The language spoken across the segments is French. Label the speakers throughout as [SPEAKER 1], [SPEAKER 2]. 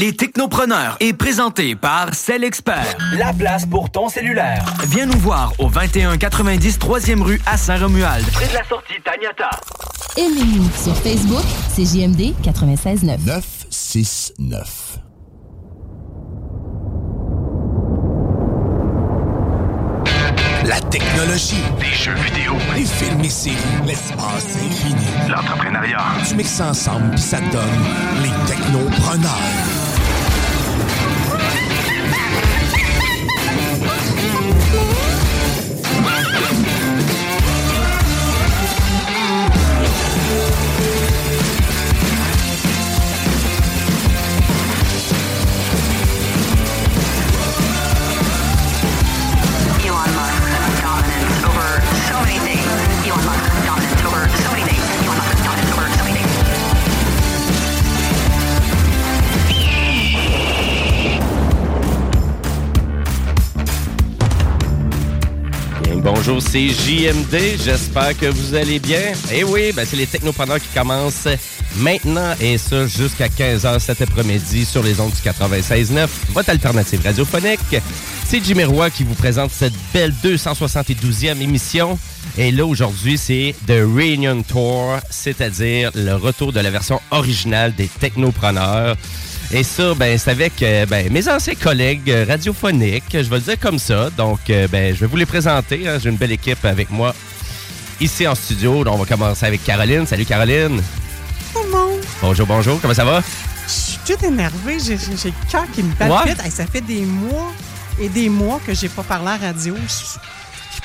[SPEAKER 1] Les Technopreneurs est présenté par Cell Expert.
[SPEAKER 2] La place pour ton cellulaire.
[SPEAKER 1] Viens nous voir au 2190 3e rue à Saint-Romuald.
[SPEAKER 2] Près de la sortie Taniata.
[SPEAKER 3] Aimez-nous sur Facebook, c'est JMD 96.9.
[SPEAKER 4] 969. La technologie,
[SPEAKER 5] des jeux vidéo,
[SPEAKER 4] les films et séries, l'espace infini,
[SPEAKER 5] l'entrepreneuriat.
[SPEAKER 4] Tu mixes ça ensemble puis ça donne les technopreneurs.
[SPEAKER 6] Bonjour, c'est JMD. J'espère que vous allez bien. Et oui, ben, c'est les technopreneurs qui commencent maintenant et ça jusqu'à 15h cet après-midi sur les ondes du 96.9, votre alternative radiophonique. C'est Jimmy Roy qui vous présente cette belle 272e émission. Et là, aujourd'hui, c'est The Reunion Tour, c'est-à-dire le retour de la version originale des technopreneurs. Et ça, ben, c'est avec euh, ben, mes anciens collègues radiophoniques, je vais le dire comme ça. Donc, euh, ben, je vais vous les présenter. hein. J'ai une belle équipe avec moi ici en studio. Donc, on va commencer avec Caroline. Salut Caroline.
[SPEAKER 7] Monde.
[SPEAKER 6] Bonjour, bonjour. Comment ça va?
[SPEAKER 7] Je suis toute énervée. J'ai le cœur qui me palpite.
[SPEAKER 6] Ouais.
[SPEAKER 7] Hey, ça fait des mois et des mois que j'ai pas parlé à la radio.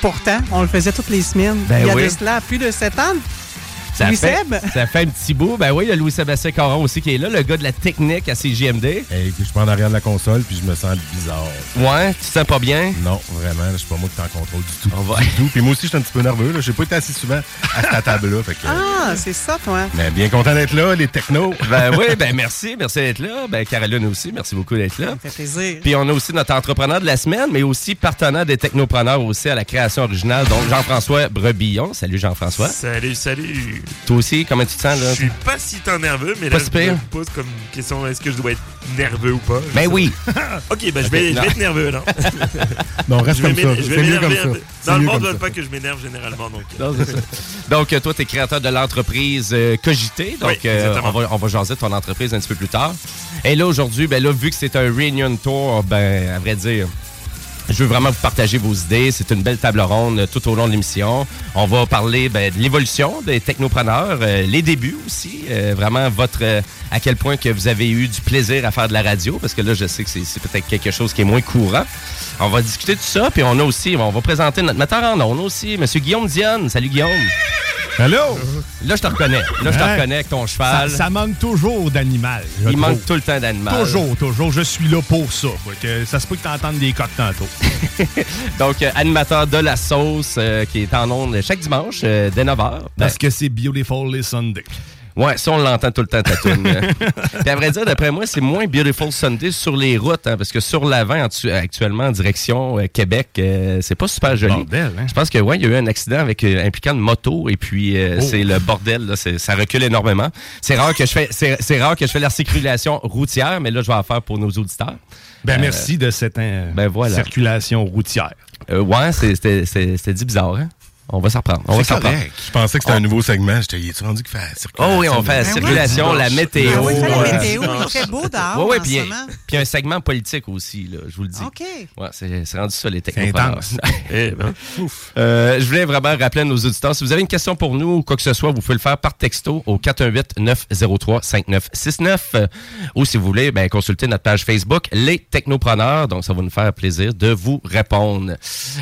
[SPEAKER 7] Pourtant, on le faisait toutes les semaines.
[SPEAKER 6] Ben
[SPEAKER 7] Il y a
[SPEAKER 6] oui.
[SPEAKER 7] de cela plus de 7 ans.
[SPEAKER 6] Ça
[SPEAKER 7] Louis
[SPEAKER 6] fait,
[SPEAKER 7] Seb?
[SPEAKER 6] ça fait un petit bout. Ben oui, il y a Louis-Sébastien Caron aussi qui est là, le gars de la technique à CGMD.
[SPEAKER 8] Hey, je suis en arrière de la console puis je me sens bizarre.
[SPEAKER 6] Ouais, tu te sens pas bien?
[SPEAKER 8] Non, vraiment, je suis pas moi qui t'en contrôle du tout.
[SPEAKER 6] On va-
[SPEAKER 8] Du tout. Puis moi aussi, je suis un petit peu nerveux. Là. J'ai pas été assez souvent à cette table-là. Que,
[SPEAKER 7] Ah, c'est ça, toi.
[SPEAKER 8] mais bien content d'être là, les technos.
[SPEAKER 6] Ben oui, ben merci. Merci d'être là. Ben Caroline aussi, merci beaucoup d'être là.
[SPEAKER 7] Ça fait plaisir.
[SPEAKER 6] Puis on a aussi notre entrepreneur de la semaine, mais aussi partenaire des technopreneurs aussi à la création originale. Donc Jean-François Brebillon. Salut Jean-François.
[SPEAKER 9] Salut, salut.
[SPEAKER 6] Toi aussi, comment tu te sens là?
[SPEAKER 9] Je suis pas si tant nerveux, mais
[SPEAKER 6] Pas
[SPEAKER 9] là,
[SPEAKER 6] si
[SPEAKER 9] je me pose comme question est-ce que je dois être nerveux ou pas? Je
[SPEAKER 6] Ben oui.
[SPEAKER 9] ok, ben je vais, je être nerveux, non
[SPEAKER 8] Non, reste
[SPEAKER 9] Je vais
[SPEAKER 8] comme ça.
[SPEAKER 9] je vais
[SPEAKER 8] C'est mieux
[SPEAKER 9] m'énerver
[SPEAKER 8] comme ça.
[SPEAKER 9] Dans le monde, ne veut pas que je m'énerve généralement. Donc, euh,
[SPEAKER 6] Non, c'est ça. Donc, toi, tu es créateur de l'entreprise euh, Cogité. Donc,
[SPEAKER 9] Oui,
[SPEAKER 6] euh, on,
[SPEAKER 9] exactement.
[SPEAKER 6] va, on va jaser ton entreprise un petit peu plus tard. Et là, aujourd'hui, ben là, vu que c'est un Reunion Tour, ben, à vrai dire, je veux vraiment vous partager vos idées. C'est une belle table ronde euh, tout au long de l'émission. On va parler ben, de l'évolution des technopreneurs, euh, les débuts aussi, euh, vraiment votre à quel point que vous avez eu du plaisir à faire de la radio, parce que là, je sais que c'est peut-être quelque chose qui est moins courant. On va discuter de ça, puis on a aussi, on va présenter notre metteur en ondes aussi, M. Guillaume Dionne. Salut Guillaume.
[SPEAKER 8] Allô?
[SPEAKER 6] Là, je te reconnais. Là, je te
[SPEAKER 8] Hein?
[SPEAKER 6] reconnais avec ton cheval.
[SPEAKER 8] Ça, ça manque toujours d'animal.
[SPEAKER 6] Il manque tout le temps d'animal.
[SPEAKER 8] Toujours, toujours. Je suis là pour ça. Que ça se peut que tu entendes des coques tantôt.
[SPEAKER 6] Donc, euh, animateur de la sauce euh, qui est en ondes chaque dimanche euh, dès 9h.
[SPEAKER 8] Parce que c'est Beautiful Sunday.
[SPEAKER 6] Ouais, ça, on l'entend tout le temps, ta toune. euh. Puis à vrai dire, d'après moi, c'est moins Beautiful Sunday sur les routes, hein, parce que sur l'avant, actu- actuellement, en direction euh, Québec, euh, c'est pas super joli.
[SPEAKER 8] Bordel, hein?
[SPEAKER 6] Je pense que ouais, il y a eu un accident avec euh, impliquant une moto et puis euh,
[SPEAKER 8] Oh.
[SPEAKER 6] c'est le bordel, là, ça recule énormément. C'est rare que je fais c'est rare que je fais la circulation routière, mais là je vais en faire pour nos auditeurs.
[SPEAKER 8] Ben,
[SPEAKER 6] Euh,
[SPEAKER 8] merci de cette euh,
[SPEAKER 6] ben voilà.
[SPEAKER 8] circulation routière.
[SPEAKER 6] Euh, ouais, c'était dit bizarre, hein? On va s'en reprendre. On va s'en reprendre.
[SPEAKER 4] Je pensais que c'était un nouveau segment. J'étais, y est-tu rendu qu'il fait la circulation?
[SPEAKER 6] Oh oui, on fait la
[SPEAKER 7] Ben oui.
[SPEAKER 6] circulation, la météo.
[SPEAKER 7] Ah oui, il fait la météo. Il fait beau dehors
[SPEAKER 6] ouais,
[SPEAKER 7] en
[SPEAKER 6] puis, puis un segment politique aussi, là, je vous le dis.
[SPEAKER 7] OK.
[SPEAKER 6] Ouais, c'est rendu ça, les
[SPEAKER 4] intense.
[SPEAKER 9] Eh ben.
[SPEAKER 6] Euh, je voulais vraiment rappeler à nos auditeurs, si vous avez une question pour nous ou quoi que ce soit, vous pouvez le faire par texto au 418-903-5969 euh, ou si vous voulez, ben, consulter notre page Facebook, Les Technopreneurs. Donc, ça va nous faire plaisir de vous répondre.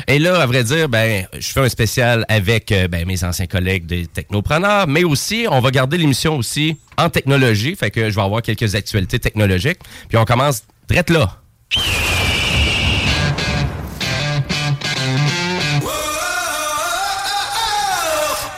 [SPEAKER 6] Et là, à vrai dire, ben, je fais un spécial avec euh, ben, mes anciens collègues des Technopreneurs, mais aussi, on va garder l'émission aussi en technologie. Fait que je vais avoir quelques actualités technologiques. Puis on commence direct là.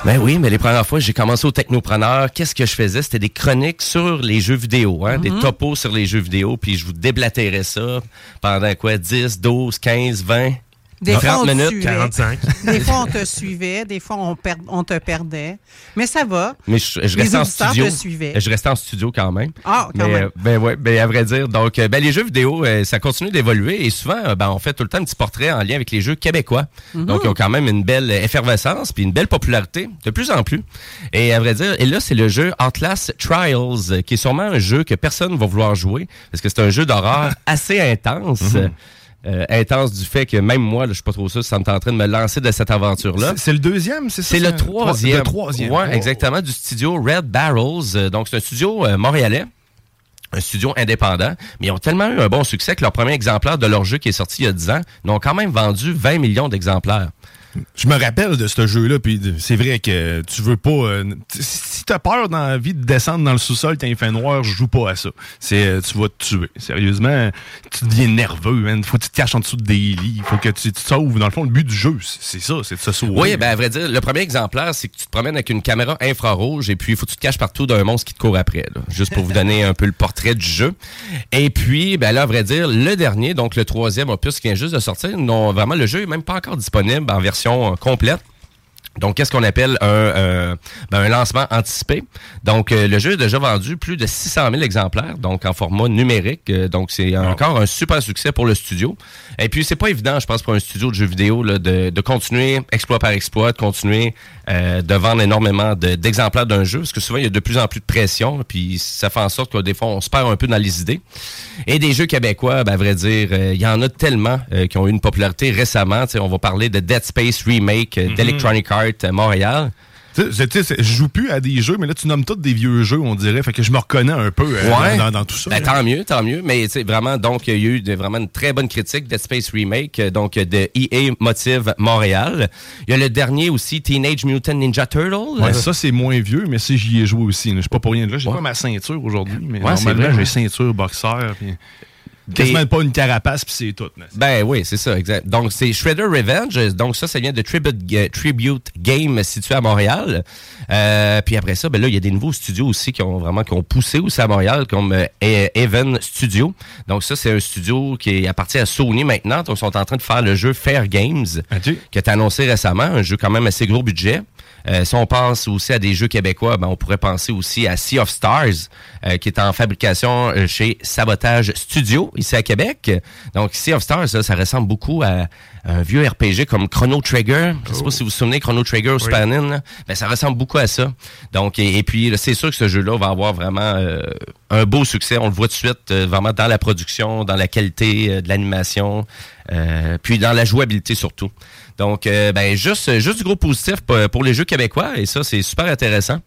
[SPEAKER 6] Ben oui, mais les premières fois, j'ai commencé au technopreneur. Qu'est-ce que je faisais? C'était des chroniques sur les jeux vidéo, hein, des topos sur les jeux vidéo, puis je vous déblatérais ça pendant quoi? 10, 12, 15, 20,
[SPEAKER 7] Des fois,
[SPEAKER 6] 30
[SPEAKER 7] on te
[SPEAKER 6] minutes,
[SPEAKER 7] suivait.
[SPEAKER 9] 45.
[SPEAKER 7] Des fois, on te suivait. Des fois, on, per- on te perdait. Mais ça va.
[SPEAKER 6] Mais je, restais en studio.
[SPEAKER 7] te suivaient.
[SPEAKER 6] Je restais en studio quand même.
[SPEAKER 7] Ah, quand
[SPEAKER 6] mais,
[SPEAKER 7] même.
[SPEAKER 6] euh, ben ouais, ben à vrai dire. Donc, euh, ben les jeux vidéo, euh, ça continue d'évoluer et souvent, ben on fait tout le temps un petit portrait en lien avec les jeux québécois.
[SPEAKER 7] Mhm.
[SPEAKER 6] Donc, ils ont quand même une belle effervescence puis une belle popularité, de plus en plus. Et à vrai dire, et là, c'est le jeu Atlas Trials, qui est sûrement un jeu que personne va vouloir jouer parce que c'est un jeu d'horreur assez intense.
[SPEAKER 4] Mhm.
[SPEAKER 6] Euh, intense du fait que même moi, là, je suis pas trop sûr ça me tenterait de me lancer de cette aventure-là.
[SPEAKER 4] C'est- C'est le deuxième, c'est ça?
[SPEAKER 6] C'est le troisième.
[SPEAKER 4] Le troisième.
[SPEAKER 6] Ouais,
[SPEAKER 4] Oh.
[SPEAKER 6] exactement, du studio Red Barrels. Euh, Donc, c'est un studio euh, montréalais. Un studio indépendant, mais ils ont tellement eu un bon succès que leur premier exemplaire de leur jeu qui est sorti il y a 10 ans, ils ont quand même vendu 20 millions d'exemplaires.
[SPEAKER 4] Je me rappelle de ce jeu-là, puis c'est vrai que tu veux pas. euh, si t'as peur dans la vie de descendre dans le sous-sol quand il fait noir, je joue pas à ça. C'est, euh, tu vas te tuer. Sérieusement, tu deviens nerveux, man. Faut que tu te caches en dessous des lits. Faut que tu tu te sauves. Dans le fond, le but du jeu, c'est c'est ça, c'est de se sauver.
[SPEAKER 6] Oui, ben à vrai dire, le premier exemplaire, c'est que tu te promènes avec une caméra infrarouge et puis il faut que tu te caches partout d'un monstre qui te court après, là, juste pour vous donner un peu le portrait du jeu. Et puis, ben là, à vrai dire, le dernier, donc le troisième opus qui vient juste de sortir, non, vraiment, le jeu est même pas encore disponible en version euh, complète. Donc, qu'est-ce qu'on appelle un, euh, ben, un lancement anticipé? Donc, euh, le jeu est déjà vendu plus de 600 000 exemplaires, donc en format numérique. Euh, donc, c'est encore un super succès pour le studio. Et puis, c'est pas évident, je pense, pour un studio de jeux vidéo là, de, de continuer, exploit par exploit, de continuer de vendre énormément de- d'exemplaires d'un jeu, parce que souvent, il y a de plus en plus de pression, puis ça fait en sorte que des fois, on se perd un peu dans les idées. Et des jeux québécois, ben, à vrai dire, il y en a tellement qui ont eu une popularité récemment. On va parler de Dead Space Remake, euh, d'Electronic Arts euh, Montréal.
[SPEAKER 4] Je joue plus à des jeux, mais là, tu nommes tous des vieux jeux, on dirait. Fait que je me reconnais un peu euh,
[SPEAKER 6] Ouais.
[SPEAKER 4] dans, dans tout ça.
[SPEAKER 6] Ben, tant mieux, tant mieux. Mais vraiment, donc, il y a eu de- vraiment une très bonne critique Dead Space Remake, euh, donc de EA Motive Montréal. Il y a le dernier aussi, Teenage Mutant Ninja Turtle.
[SPEAKER 4] Ouais, ça, c'est moins vieux, mais si j'y ai joué aussi. Je suis pas pour rien de là. J'ai pas ma ceinture aujourd'hui, mais normalement, j'ai
[SPEAKER 6] hein.
[SPEAKER 4] ceinture, boxeur, quasiment pas une carapace, puis c'est tout.
[SPEAKER 6] Ben oui, c'est ça, exact. Donc, c'est Shredder Revenge. Donc, ça, ça vient de Tribute, Tribute Game situé à Montréal. Euh, puis après ça, ben là, il y a des nouveaux studios aussi qui ont vraiment qui ont poussé aussi à Montréal, comme euh, Even Studio. Donc, ça, c'est un studio qui appartient à Sony maintenant. Donc, ils sont en train de faire le jeu Fair Games, qui est annoncé récemment. Un jeu quand même assez gros budget. Euh, si on pense aussi à des jeux québécois, ben, on pourrait penser aussi à Sea of Stars, euh, qui est en fabrication euh, chez Sabotage Studio, ici à Québec. Donc, Sea of Stars, là, ça ressemble beaucoup à un vieux RPG comme Chrono Trigger. Je sais pas si vous vous souvenez, Chrono Trigger au Super là. Ben, ça ressemble beaucoup à ça. Donc, et, et puis, c'est sûr que ce jeu-là va avoir vraiment euh, un beau succès. On le voit tout de suite, euh, vraiment dans la production, dans la qualité euh, de l'animation, euh, puis dans la jouabilité surtout. Donc, euh, ben, juste, juste du gros positif pour, pour les jeux québécois, et ça, c'est super intéressant.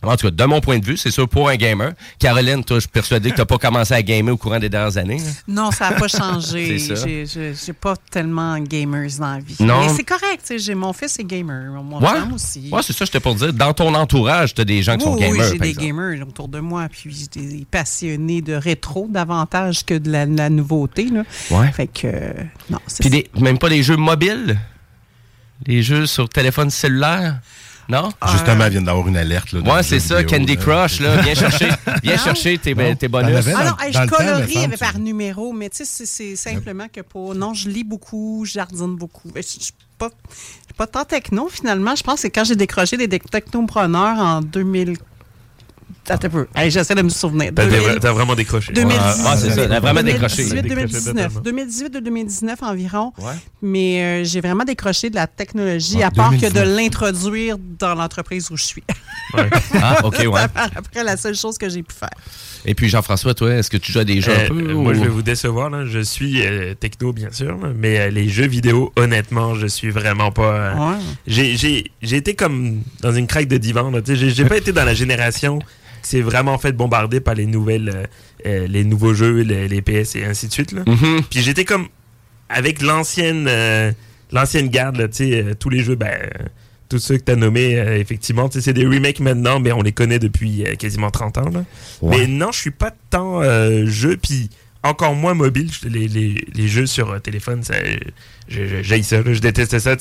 [SPEAKER 6] En tout cas, de mon point de vue, c'est sûr pour un gamer. Caroline, toi, je suis persuadé que tu n'as pas commencé à gamer au courant des dernières années. là.
[SPEAKER 7] Non, ça n'a pas changé. J'ai- pas tellement gamers dans la vie.
[SPEAKER 6] Non.
[SPEAKER 7] Mais c'est correct. Mon fils est gamer. Mon
[SPEAKER 6] Ouais,
[SPEAKER 7] femme aussi.
[SPEAKER 6] ouais c'est ça, j'étais pour dire. Dans ton entourage, tu as des gens qui sont
[SPEAKER 7] Oui, oui,
[SPEAKER 6] gamers.
[SPEAKER 7] j'ai des
[SPEAKER 6] exemple.
[SPEAKER 7] gamers autour de moi, puis j'ai des passionnés de rétro davantage que de la, la nouveauté. Là.
[SPEAKER 6] Ouais.
[SPEAKER 7] Fait que, euh, non, c'est
[SPEAKER 6] Puis
[SPEAKER 7] ça.
[SPEAKER 6] des, même pas des jeux mobiles? Les jeux sur téléphone cellulaire? Non?
[SPEAKER 4] Justement, elle vient d'avoir une alerte. Là,
[SPEAKER 6] Ouais, c'est ça,
[SPEAKER 4] vidéo,
[SPEAKER 6] Candy
[SPEAKER 4] là.
[SPEAKER 6] Crush, là. Viens chercher, viens chercher tes,
[SPEAKER 4] Non.
[SPEAKER 6] tes bonus.
[SPEAKER 4] avais
[SPEAKER 7] Ah je
[SPEAKER 4] temps,
[SPEAKER 7] colorie par numéro, mais tu sais, c'est- simplement que pour. Non, je lis beaucoup, je jardine beaucoup. Je suis pas, je suis pas tant techno, finalement. Je pense que c'est quand j'ai décroché des technopreneurs en 2000. Attends un peu. Hey, J'essaie de me souvenir.
[SPEAKER 9] T'as
[SPEAKER 7] 2000
[SPEAKER 9] t'as vraiment décroché.
[SPEAKER 7] 2018.
[SPEAKER 6] Ah, c'est ça, a vraiment décroché.
[SPEAKER 7] 2018,
[SPEAKER 9] Décroché
[SPEAKER 7] 2019.
[SPEAKER 9] totalement.
[SPEAKER 7] 2018 de 2019 environ.
[SPEAKER 6] Ouais.
[SPEAKER 7] Mais euh, j'ai vraiment décroché de la technologie, à part que de
[SPEAKER 4] 2019.
[SPEAKER 7] l'introduire dans l'entreprise où je suis.
[SPEAKER 6] Ah, OK, ouais.
[SPEAKER 7] Après, la seule chose que j'ai pu faire.
[SPEAKER 6] Et puis, Jean-François, toi, est-ce que tu joues à des jeux un
[SPEAKER 9] Euh,
[SPEAKER 6] peu?
[SPEAKER 9] moi,
[SPEAKER 6] ou-
[SPEAKER 9] je vais vous décevoir. Là. Je suis euh, techno, bien sûr, là, mais euh, les jeux vidéo, honnêtement, je suis vraiment pas. euh,
[SPEAKER 7] Ouais.
[SPEAKER 9] j'ai, j'ai, j'ai été comme dans une craque de divan. J'ai pas été dans la génération s'est vraiment fait bombarder par les nouvelles, euh, euh, les nouveaux jeux, les, les PS et ainsi de suite. Là.
[SPEAKER 6] Mhm.
[SPEAKER 9] Puis j'étais comme avec l'ancienne, euh, l'ancienne garde. Là, tu sais, euh, tous les jeux, ben, tous ceux que tu as nommés, effectivement, c'est des remakes maintenant, mais on les connaît depuis quasiment 30 ans. Là.
[SPEAKER 6] Ouais.
[SPEAKER 9] Mais non, je suis pas tant jeu, puis encore moins mobile. Les, les, les jeux sur téléphone, ça, je, ça, je déteste ça.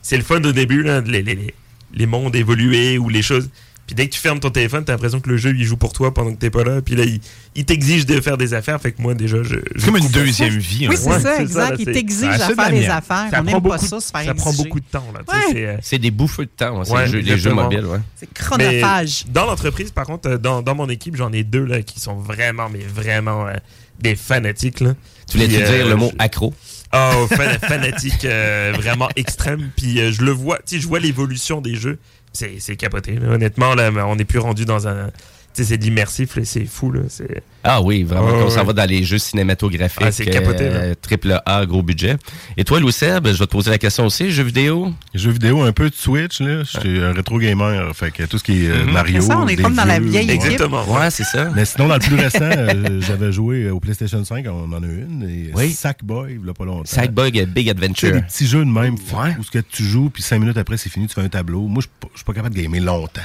[SPEAKER 9] C'est le fun au début, là, les, les, les- les mondes évolués ou les choses. Puis dès que tu fermes ton téléphone, t'as l'impression que le jeu il joue pour toi pendant que t'es pas là. Puis là, il, il t'exige de faire des affaires. Fait que moi, déjà, je.
[SPEAKER 4] C'est comme une deuxième vie.
[SPEAKER 7] Oui,
[SPEAKER 4] hein.
[SPEAKER 7] c'est
[SPEAKER 9] Ouais,
[SPEAKER 7] ça,
[SPEAKER 9] c'est
[SPEAKER 7] exact.
[SPEAKER 9] ça, là,
[SPEAKER 7] Il t'exige à faire des affaires.
[SPEAKER 9] Ça
[SPEAKER 7] On
[SPEAKER 9] prend,
[SPEAKER 7] n'aime pas
[SPEAKER 9] beaucoup,
[SPEAKER 7] ça, se faire
[SPEAKER 9] ça prend beaucoup de temps.
[SPEAKER 7] Ouais.
[SPEAKER 9] c'est, euh,
[SPEAKER 6] des bouffeux de temps, hein, c'est
[SPEAKER 9] Ouais,
[SPEAKER 6] les, jeux, les jeux mobiles. Ouais.
[SPEAKER 7] C'est
[SPEAKER 9] Mais
[SPEAKER 7] chronophage.
[SPEAKER 9] dans l'entreprise, par contre, euh, dans, dans mon équipe, j'en ai deux là, qui sont vraiment, mais vraiment euh, des fanatiques. Là.
[SPEAKER 6] Tu voulais-tu
[SPEAKER 9] euh,
[SPEAKER 6] dire le mot
[SPEAKER 9] je-
[SPEAKER 6] accro?
[SPEAKER 9] Oh, fan- fanatique euh, vraiment extrême. Puis euh, je le vois, tu sais, je vois l'évolution des jeux. C'est capoté. Honnêtement, là, on n'est plus rendu dans un. C'est de l'immersif, là, c'est fou. Là.
[SPEAKER 6] Ah oui, vraiment, on s'en
[SPEAKER 9] ouais.
[SPEAKER 6] va dans les jeux cinématographiques.
[SPEAKER 9] Ah, c'est capoté,
[SPEAKER 6] euh, triple A, gros budget. Et toi, Louis Seb, je vais te poser la question aussi, jeux vidéo?
[SPEAKER 8] Jeux vidéo, un peu de Switch, là. J'étais un rétro gamer, fait que tout ce qui est euh,
[SPEAKER 9] Mhm.
[SPEAKER 8] Mario.
[SPEAKER 7] C'est ça, on est comme dans la vieille équipe.
[SPEAKER 9] Exactement.
[SPEAKER 6] Ouais, c'est ça.
[SPEAKER 8] Mais sinon, dans le plus récent, euh, j'avais joué au PlayStation 5, on en a une, et
[SPEAKER 6] Oui.
[SPEAKER 8] Sackboy, il y a pas longtemps.
[SPEAKER 6] Sackboy Big Adventure.
[SPEAKER 8] des petits jeux de même,
[SPEAKER 6] Ouais.
[SPEAKER 8] où ce que tu joues, puis cinq minutes après, c'est fini, tu fais un tableau. Moi, je suis pas- je suis pas capable de gamer longtemps.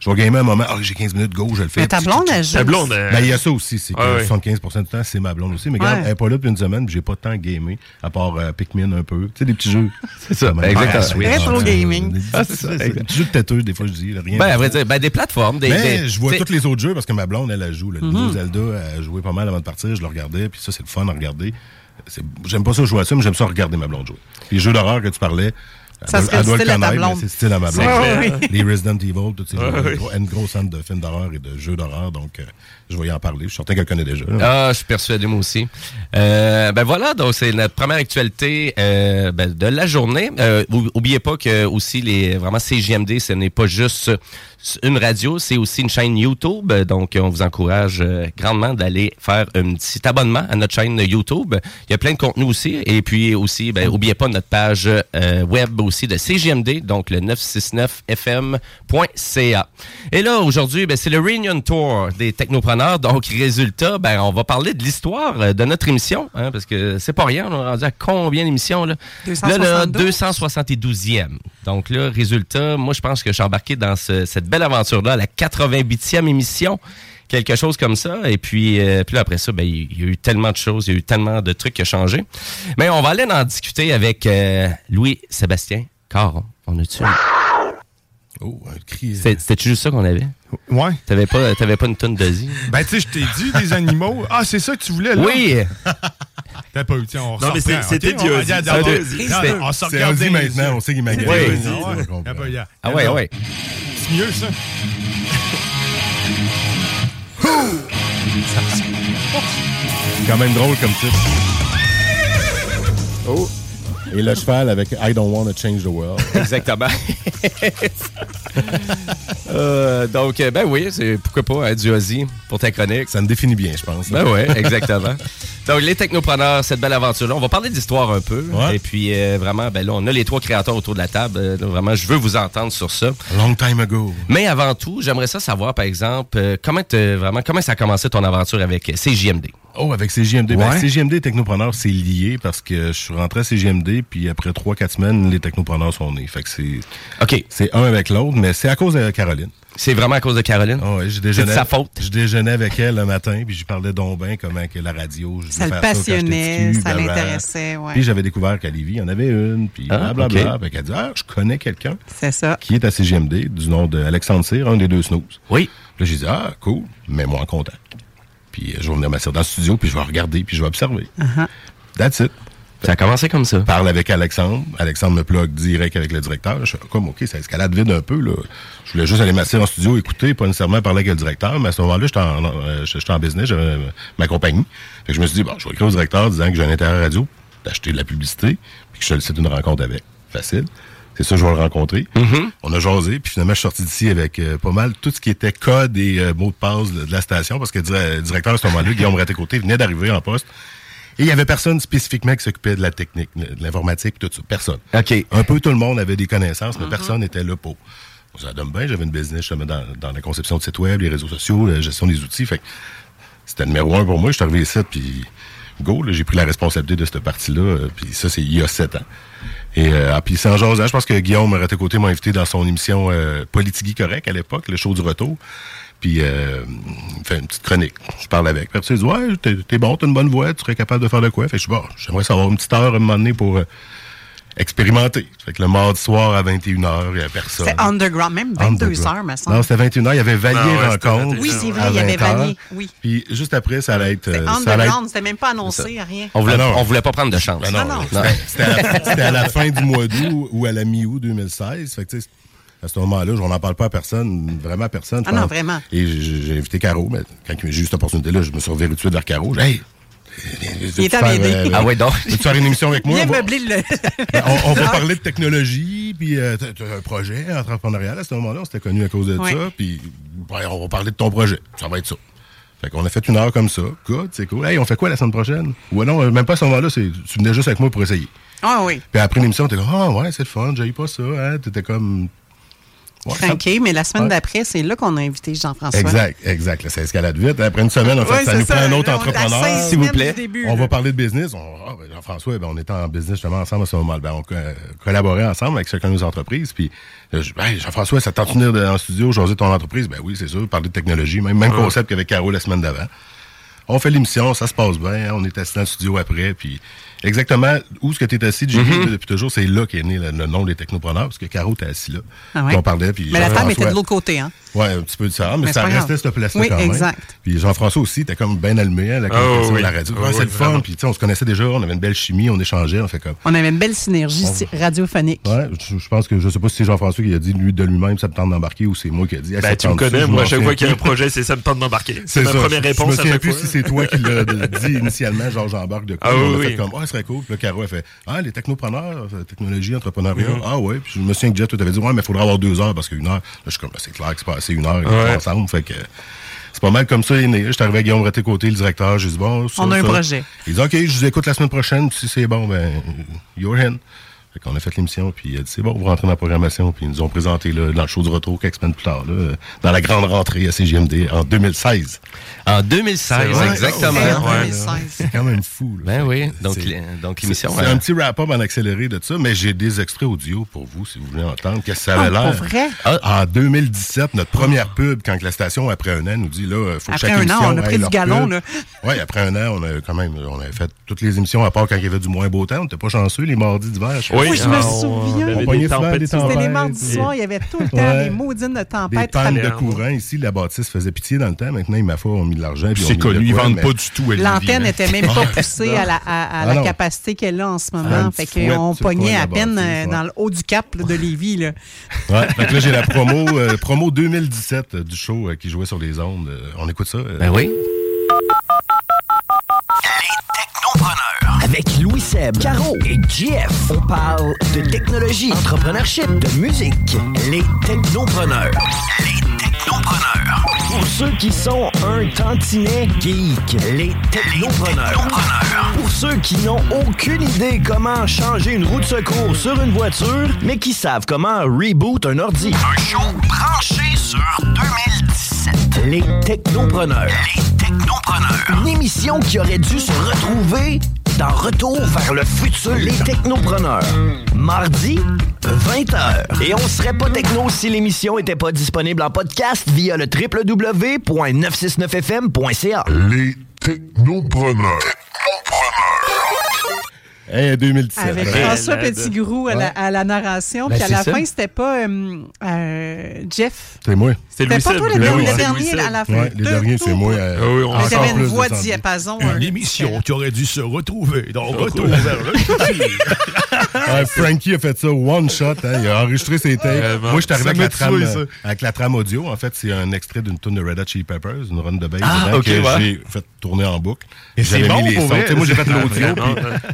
[SPEAKER 8] Je vais gamer un moment, ah, j'ai 15 minutes, go, je le fais.
[SPEAKER 7] Mais ta blonde, elle joue.
[SPEAKER 9] Ta blonde, euh,
[SPEAKER 8] Ben, il y a ça aussi, c'est que
[SPEAKER 9] Ouais, ouais.
[SPEAKER 8] 75% du temps, c'est ma blonde aussi. Mais
[SPEAKER 7] Ouais.
[SPEAKER 8] regarde, elle est pas là depuis une semaine, puis j'ai pas tant gamé, à part euh, Pikmin un peu. Tu sais, des petits jeux.
[SPEAKER 6] C'est ça, ben, exactement.
[SPEAKER 8] ah, Switch,
[SPEAKER 7] Rétro gaming.
[SPEAKER 8] des-
[SPEAKER 6] Ah, c'est ça,
[SPEAKER 8] des petits jeux de têteux, des fois, je dis, là, rien.
[SPEAKER 6] Ben, à vrai dire, ben, des plateformes, des.
[SPEAKER 8] Mais
[SPEAKER 6] des-
[SPEAKER 8] je vois tous les autres jeux parce que ma blonde, elle, a joué. Le
[SPEAKER 7] Mhm.
[SPEAKER 8] nouveau Zelda, elle a joué pas mal avant de partir. Je le regardais, puis ça, c'est le fun à regarder. J'aime pas ça jouer à ça, mais j'aime ça regarder ma blonde jouer. Puis les jeux d'horreur que tu parlais,
[SPEAKER 7] Ça serait style à ta
[SPEAKER 8] mais
[SPEAKER 7] blonde.
[SPEAKER 8] c'est le style à ma blonde.
[SPEAKER 7] Ouais, ouais,
[SPEAKER 8] Les Resident Evil, tous ces
[SPEAKER 9] Ouais,
[SPEAKER 8] jeux.
[SPEAKER 9] ouais.
[SPEAKER 8] Elle a une grosse scène de films d'horreur et de jeux d'horreur, donc euh, je vais y en parler. Je suis certain qu'elle connaît déjà.
[SPEAKER 6] Ah, je suis persuadé, moi aussi. Euh, ben voilà, donc c'est notre première actualité euh, ben, de la journée. Euh, ou- oubliez pas que aussi les vraiment CJMD, ce n'est pas juste une radio, c'est aussi une chaîne YouTube. Donc, on vous encourage euh, grandement d'aller faire un petit abonnement à notre chaîne YouTube. Il y a plein de contenu aussi. Et puis aussi, ben, oubliez pas notre page euh, web aussi de CJMD, donc le 969fm.ca. Et là, aujourd'hui, ben, c'est le Reunion Tour des technopreneurs. Donc, résultat, ben, on va parler de l'histoire euh, de notre émission, hein, parce que c'est pas rien. On est rendu à combien d'émissions, là? Là, là,
[SPEAKER 7] 272.
[SPEAKER 6] 272e. Donc là, résultat, moi, je pense que je suis embarqué dans ce- cette belle aventure-là, la 88e émission. Quelque chose comme ça. Et puis, euh, puis là, après ça, ben, il y a eu tellement de choses, il y a eu tellement de trucs qui ont changé. Mais on va aller en discuter avec euh, Louis-Sébastien Caron. On a-tu?
[SPEAKER 8] Oh, un cri.
[SPEAKER 6] C'était- C'était-tu juste ça qu'on avait?
[SPEAKER 4] Ouais.
[SPEAKER 6] T'avais pas, t'avais pas une tonne d'Asie?
[SPEAKER 4] Ben, tu sais, je t'ai dit des animaux. Ah, c'est ça que tu voulais, là?
[SPEAKER 6] Oui!
[SPEAKER 4] T'as pas eu, tiens, on
[SPEAKER 9] Non, mais c'est- c'était
[SPEAKER 4] ok?
[SPEAKER 9] du
[SPEAKER 4] On-
[SPEAKER 9] Ozzy.
[SPEAKER 4] regarde d'abord.
[SPEAKER 9] C'était Ozzy.
[SPEAKER 4] Non,
[SPEAKER 6] C'était-
[SPEAKER 4] On se
[SPEAKER 8] C'est Ozzy maintenant, on sait qu'il m'a gagné. Oui. On comprend.
[SPEAKER 4] Ah,
[SPEAKER 6] ouais, ah ouais.
[SPEAKER 4] C'est mieux, ça.
[SPEAKER 8] quand même drôle comme titre. Oh. Et le cheval avec I don't want to change the world.
[SPEAKER 6] Exactement. Euh, donc, euh, ben oui, c'est pourquoi pas hein, du Ozzy pour ta chronique.
[SPEAKER 8] Ça me définit bien, je pense.
[SPEAKER 6] Ben ouais, exactement. Donc, les technopreneurs, cette belle aventure-là, on va parler d'histoire un peu.
[SPEAKER 8] Ouais.
[SPEAKER 6] Et puis, euh, vraiment, ben là, on a les trois créateurs autour de la table. Donc, vraiment, je veux vous entendre sur ça.
[SPEAKER 8] Long time ago.
[SPEAKER 6] Mais avant tout, j'aimerais ça savoir, par exemple, comment, te- vraiment, comment ça a commencé ton aventure avec CJMD?
[SPEAKER 8] Oh, avec CGMD. Ben,
[SPEAKER 6] Ouais.
[SPEAKER 8] CGMD et Technopreneurs, c'est lié parce que je suis rentré à CGMD, puis après 3-4 semaines, les Technopreneurs sont nés. Fait que c'est,
[SPEAKER 6] OK.
[SPEAKER 8] c'est un avec l'autre, mais c'est à cause de Caroline.
[SPEAKER 6] C'est vraiment à cause de Caroline?
[SPEAKER 8] Ouais, je
[SPEAKER 6] c'est
[SPEAKER 8] déjeunais,
[SPEAKER 6] de sa faute.
[SPEAKER 8] Je déjeunais avec elle le matin, puis je lui parlais donc bien comment que la radio, je
[SPEAKER 7] Ça
[SPEAKER 8] voulais
[SPEAKER 7] le passionnait, ça l'intéressait, ouais.
[SPEAKER 8] Puis j'avais découvert qu'à Lévis, il y en avait une, puis
[SPEAKER 6] Ah,
[SPEAKER 8] blablabla.
[SPEAKER 6] ok.
[SPEAKER 8] Fait qu'elle dit, ah, je connais quelqu'un
[SPEAKER 7] C'est ça.
[SPEAKER 8] qui est à CGMD, du nom d'Alexandre Cyr, un des deux snooze.
[SPEAKER 6] Oui.
[SPEAKER 8] Là, j'ai dit, ah, cool, mets-moi en contact. Puis euh, je vais venir m'asseoir dans le studio, puis je vais regarder, puis je vais observer.
[SPEAKER 7] Uh-huh.
[SPEAKER 8] That's it.
[SPEAKER 6] Ça a commencé comme ça.
[SPEAKER 8] Parle avec Alexandre. Alexandre me plug direct avec le directeur. Je suis comme, OK, ça escalade vite un peu. Là. Je voulais juste aller m'asseoir en studio, écouter, pas nécessairement parler avec le directeur. Mais à ce moment-là, j'étais en, euh, en business, j'avais ma compagnie. Fait que je me suis dit, bon, je vais écrire au directeur disant que j'ai un intérêt radio, d'acheter de la publicité, puis que je te laisse une rencontre avec. Facile. C'est ça, je vais le rencontrer. On a jasé, puis finalement, je suis sorti d'ici avec euh, pas mal tout ce qui était code et euh, mots de passe de, de la station, parce que le directeur à ce moment-là, Guillaume Raté-Côté, venait d'arriver en poste. Et il y avait personne spécifiquement qui s'occupait de la technique, de l'informatique, tout ça. Personne.
[SPEAKER 6] OK.
[SPEAKER 8] Un peu tout le monde avait des connaissances, mais personne n'était là pour. Ça donne bien, j'avais une business justement dans, dans la conception de sites web, les réseaux sociaux, la gestion des outils. Fait que c'était le numéro un pour moi. Je suis arrivé ici, puis go, j'ai pris la responsabilité de cette partie-là. euh, Puis ça, c'est il y a sept ans. Et euh, ah, puis c'est en jasant, je pense que Guillaume Raté-Côté m'a invité dans son émission euh, Politigui Correct à l'époque, le show du retour. Puis euh, il fait une petite chronique. Je parle avec. Puis il dit Ouais, t'es, bon, t'as une bonne voix, tu serais capable de faire de quoi? Fait je bon, j'aimerais savoir une petite heure à un moment donné pour expérimenter. Fait que le mardi soir à 21h, il n'y avait personne.
[SPEAKER 7] C'est underground, même 22
[SPEAKER 8] Underground.
[SPEAKER 7] heures, me semble.
[SPEAKER 8] Non, c'était 21h. Il y avait Valier
[SPEAKER 9] Ah
[SPEAKER 8] Rencontre.
[SPEAKER 9] 21.
[SPEAKER 7] Oui, c'est vrai, il y avait
[SPEAKER 8] 20h.
[SPEAKER 7] Valier, oui.
[SPEAKER 8] Puis juste après, ça allait être. Euh,
[SPEAKER 7] underground, c'était même pas annoncé, rien.
[SPEAKER 6] On voulait,
[SPEAKER 8] Ah non.
[SPEAKER 6] on voulait pas prendre de chance.
[SPEAKER 8] Ah non,
[SPEAKER 7] Ah non.
[SPEAKER 8] c'était- à, la- c'était à la fin du mois d'août ou à la mi-août 2016. Fait que, tu sais, à ce moment-là, on n'en parle pas à personne, vraiment à personne.
[SPEAKER 7] Ah non, vraiment.
[SPEAKER 8] Et j'ai j'ai invité Caro, mais quand j'ai eu cette opportunité-là, je me suis reviré tout de suite vers Caro. J'ai dit, Hey!
[SPEAKER 7] Il est à m'aider.
[SPEAKER 6] Ah ouais, donc.
[SPEAKER 8] Veux-tu faire une émission avec moi? On va-
[SPEAKER 7] le.
[SPEAKER 8] Ben, on, on va parler de technologie, puis euh, t'as- t'as un projet entrepreneurial à ce moment-là. On s'était connus à cause de
[SPEAKER 7] Oui.
[SPEAKER 8] ça, puis ouais, on va parler de ton projet. Ça va être ça. Fait qu'on a fait une heure comme ça. Good, c'est cool. Hey, on fait quoi la semaine prochaine? Ouais, non, euh, même pas à ce moment-là, c'est- tu venais juste avec moi pour essayer.
[SPEAKER 7] Ah oui.
[SPEAKER 8] Puis après l'émission, t'es comme, ah ouais, c'est le fun, j'ai pas ça, hein. T'étais comme. Ouais, ça-
[SPEAKER 7] Craqué, mais la semaine
[SPEAKER 8] Ouais.
[SPEAKER 7] d'après, c'est là qu'on a invité Jean-François.
[SPEAKER 8] Exact, exact. Là, ça escalade vite. Après une semaine, en fait,
[SPEAKER 7] Ouais,
[SPEAKER 8] ça nous prend un autre
[SPEAKER 7] Là,
[SPEAKER 8] entrepreneur.
[SPEAKER 6] S'il vous plaît.
[SPEAKER 7] début,
[SPEAKER 8] On
[SPEAKER 7] là.
[SPEAKER 8] va parler de business. On, ah, ben, Jean-François, ben, on était en business justement ensemble à ce moment-là. Ben, on co- collaborait ensemble avec chacun de nos entreprises. Puis, euh, je- Hey, Jean-François, ça tente de venir en studio, choisir ton entreprise? Ben oui, c'est sûr, parler de technologie. Même, même concept qu'avec Caro la semaine d'avant. On fait l'émission, ça se passe bien. On est assis dans le studio après. Puis, exactement où est-ce que tu es assis, JP,
[SPEAKER 7] Mm-hmm.
[SPEAKER 8] depuis toujours, c'est là qu'est né le, le nom des technopreneurs, parce que Caro était assis là.
[SPEAKER 7] Ah ouais?
[SPEAKER 8] On parlait. Puis
[SPEAKER 7] Mais la table
[SPEAKER 8] Jean-François-
[SPEAKER 7] était de l'autre côté, hein?
[SPEAKER 8] Ouais, un petit peu différent, mais,
[SPEAKER 7] Mais
[SPEAKER 8] ça restait cette place-là
[SPEAKER 7] Oui,
[SPEAKER 8] quand même.
[SPEAKER 7] exact.
[SPEAKER 8] Puis Jean-François aussi, était comme bien allumé, hein, la
[SPEAKER 9] Ah, oui.
[SPEAKER 8] de la radio.
[SPEAKER 9] Ah,
[SPEAKER 8] Ouais, c'est
[SPEAKER 9] oui,
[SPEAKER 8] le fun,
[SPEAKER 9] vraiment.
[SPEAKER 8] puis tu sais, on se connaissait déjà, on avait une belle chimie, on échangeait, on fait comme...
[SPEAKER 7] On avait une belle synergie
[SPEAKER 8] On-
[SPEAKER 7] radiophonique.
[SPEAKER 8] Ouais, je, je pense que je sais pas si c'est Jean-François qui a dit lui de lui-même ça me tente d'embarquer ou c'est moi qui a dit. Ah, ça
[SPEAKER 9] Ben, tu me connais,
[SPEAKER 8] Je
[SPEAKER 9] moi, à chaque fois qu'il y a un projet, c'est ça me tente d'embarquer. C'est ma
[SPEAKER 8] ça.
[SPEAKER 9] première
[SPEAKER 8] Je-
[SPEAKER 9] réponse
[SPEAKER 8] Je me
[SPEAKER 9] à
[SPEAKER 8] souviens
[SPEAKER 9] chaque
[SPEAKER 8] plus si c'est toi qui l'as dit initialement, genre j'embarque de quoi. Serait cool. Puis là, Caro a fait, ah, les technopreneurs, euh, technologie, entrepreneuriat.
[SPEAKER 9] Mhm.
[SPEAKER 8] Ah ouais. Puis je me souviens que Jeff, tu avais dit, ouais, mais il faudra avoir deux heures parce qu'une heure, là, je suis comme, Ben, c'est clair que c'est pas assez une heure,
[SPEAKER 9] Ouais.
[SPEAKER 8] ensemble. Fait que c'est pas mal comme ça. Je suis arrivé à Guillaume Raté côté, le directeur. J'ai dit, bon, ça,
[SPEAKER 7] On a un
[SPEAKER 8] ça.
[SPEAKER 7] projet.
[SPEAKER 8] Il dit, OK, je vous écoute la semaine prochaine. puis Si c'est bon, ben, you're in. Fait qu'on a fait l'émission, puis il a dit, c'est bon, vous rentrez dans la programmation. Puis ils nous ont présenté là, dans le show du retour quelques semaines plus tard, là, dans la grande rentrée à CGMD en 2016.
[SPEAKER 6] En 2016,
[SPEAKER 8] C'est vrai.
[SPEAKER 6] exactement.
[SPEAKER 8] Ouais,
[SPEAKER 7] En
[SPEAKER 8] ouais,
[SPEAKER 7] 2016.
[SPEAKER 8] C'est quand même fou. là.
[SPEAKER 6] Ben oui, donc, l'émission.
[SPEAKER 8] C'est
[SPEAKER 6] euh,
[SPEAKER 8] un petit wrap-up en accéléré de ça, mais j'ai des extraits audio pour vous, si vous voulez entendre. Qu'est-ce que ça avait
[SPEAKER 7] Ah,
[SPEAKER 8] l'air?
[SPEAKER 7] pour vrai?
[SPEAKER 8] Ah, en 2017, notre première pub, quand la station, après un an, nous dit, là, faut que
[SPEAKER 7] Après
[SPEAKER 8] chaque
[SPEAKER 7] un an, on a pris du galon,
[SPEAKER 8] pub.
[SPEAKER 7] là.
[SPEAKER 8] Oui, après un an, on a quand même, on avait fait toutes les émissions, à part quand il y avait du moins beau temps. On n'était pas chanceux, les mardis d'hiver. je
[SPEAKER 9] Oui,
[SPEAKER 7] Oui, je me souviens.
[SPEAKER 9] on des tempêtes
[SPEAKER 8] des.
[SPEAKER 7] C'était les
[SPEAKER 8] tempêtes,
[SPEAKER 7] mardis soirs, il y avait tout le temps
[SPEAKER 8] Ouais.
[SPEAKER 7] des maudines de
[SPEAKER 8] Des
[SPEAKER 7] tempêtes.
[SPEAKER 8] pannes de courant. Ici, la bâtisse faisait pitié dans le temps. Maintenant, ma foi, on mis de l'argent. puis on a
[SPEAKER 4] C'est connu, ils vendent pas du tout
[SPEAKER 7] L'antenne
[SPEAKER 4] hein.
[SPEAKER 7] n'était même pas poussée à la, à- à
[SPEAKER 8] Ah
[SPEAKER 7] capacité qu'elle a en ce
[SPEAKER 8] Un
[SPEAKER 7] moment. Fait qu'on pognait à peine euh, dans le haut du cap de Lévis. Là.
[SPEAKER 8] Ouais, fait que là, j'ai la promo, euh, promo 2017 euh, du show euh, qui jouait sur les ondes. On écoute ça.
[SPEAKER 6] Ben oui.
[SPEAKER 1] Technopreneur. Avec Louis Seb, Caro et Jeff. On parle de technologie, entrepreneurship, de musique. Les technopreneurs. Les technopreneurs. Pour ceux qui sont un tantinet geek. Les technopreneurs. Pour ceux qui n'ont aucune idée comment changer une roue de secours sur une voiture, mais qui savent comment reboot un ordi. Un show branché sur 2017. Les technopreneurs. Les technopreneurs. Une émission qui aurait dû se retrouver dans Retour vers le futur. Les technopreneurs. Mardi, 20h. Et on serait pas techno si l'émission était pas disponible en podcast via le www.969fm.ca.
[SPEAKER 10] Les technopreneurs.
[SPEAKER 8] Eh, 2017.
[SPEAKER 7] Avec. François. Petitgrou à, la, à la narration.
[SPEAKER 6] Ben,
[SPEAKER 7] puis à
[SPEAKER 6] c'est
[SPEAKER 7] la
[SPEAKER 6] ça.
[SPEAKER 7] fin, c'était pas euh, euh, Jeff.
[SPEAKER 8] C'est moi.
[SPEAKER 9] C'était
[SPEAKER 7] pas toi le,
[SPEAKER 8] Ben
[SPEAKER 7] dernier- le dernier
[SPEAKER 9] Seb.
[SPEAKER 7] à la fin.
[SPEAKER 8] Ouais, les
[SPEAKER 7] Deux
[SPEAKER 8] derniers, c'est moi. euh,
[SPEAKER 9] Ah oui, on
[SPEAKER 7] T'avais une voix diapason.
[SPEAKER 4] Une émission qui aurait dû se retrouver dans Retour vers le futur.
[SPEAKER 8] Ouais, Frankie a fait ça one shot. hein, il a enregistré ses tapes. Moi, je suis arrivé avec la, trame, euh, avec la trame audio. En fait, c'est un extrait d'une tune de Red Hot Chili Peppers, une run de bass
[SPEAKER 6] Ah,
[SPEAKER 8] que j'ai fait tourner en boucle.
[SPEAKER 4] Et c'est bon pour
[SPEAKER 8] Moi, j'ai fait l'audio.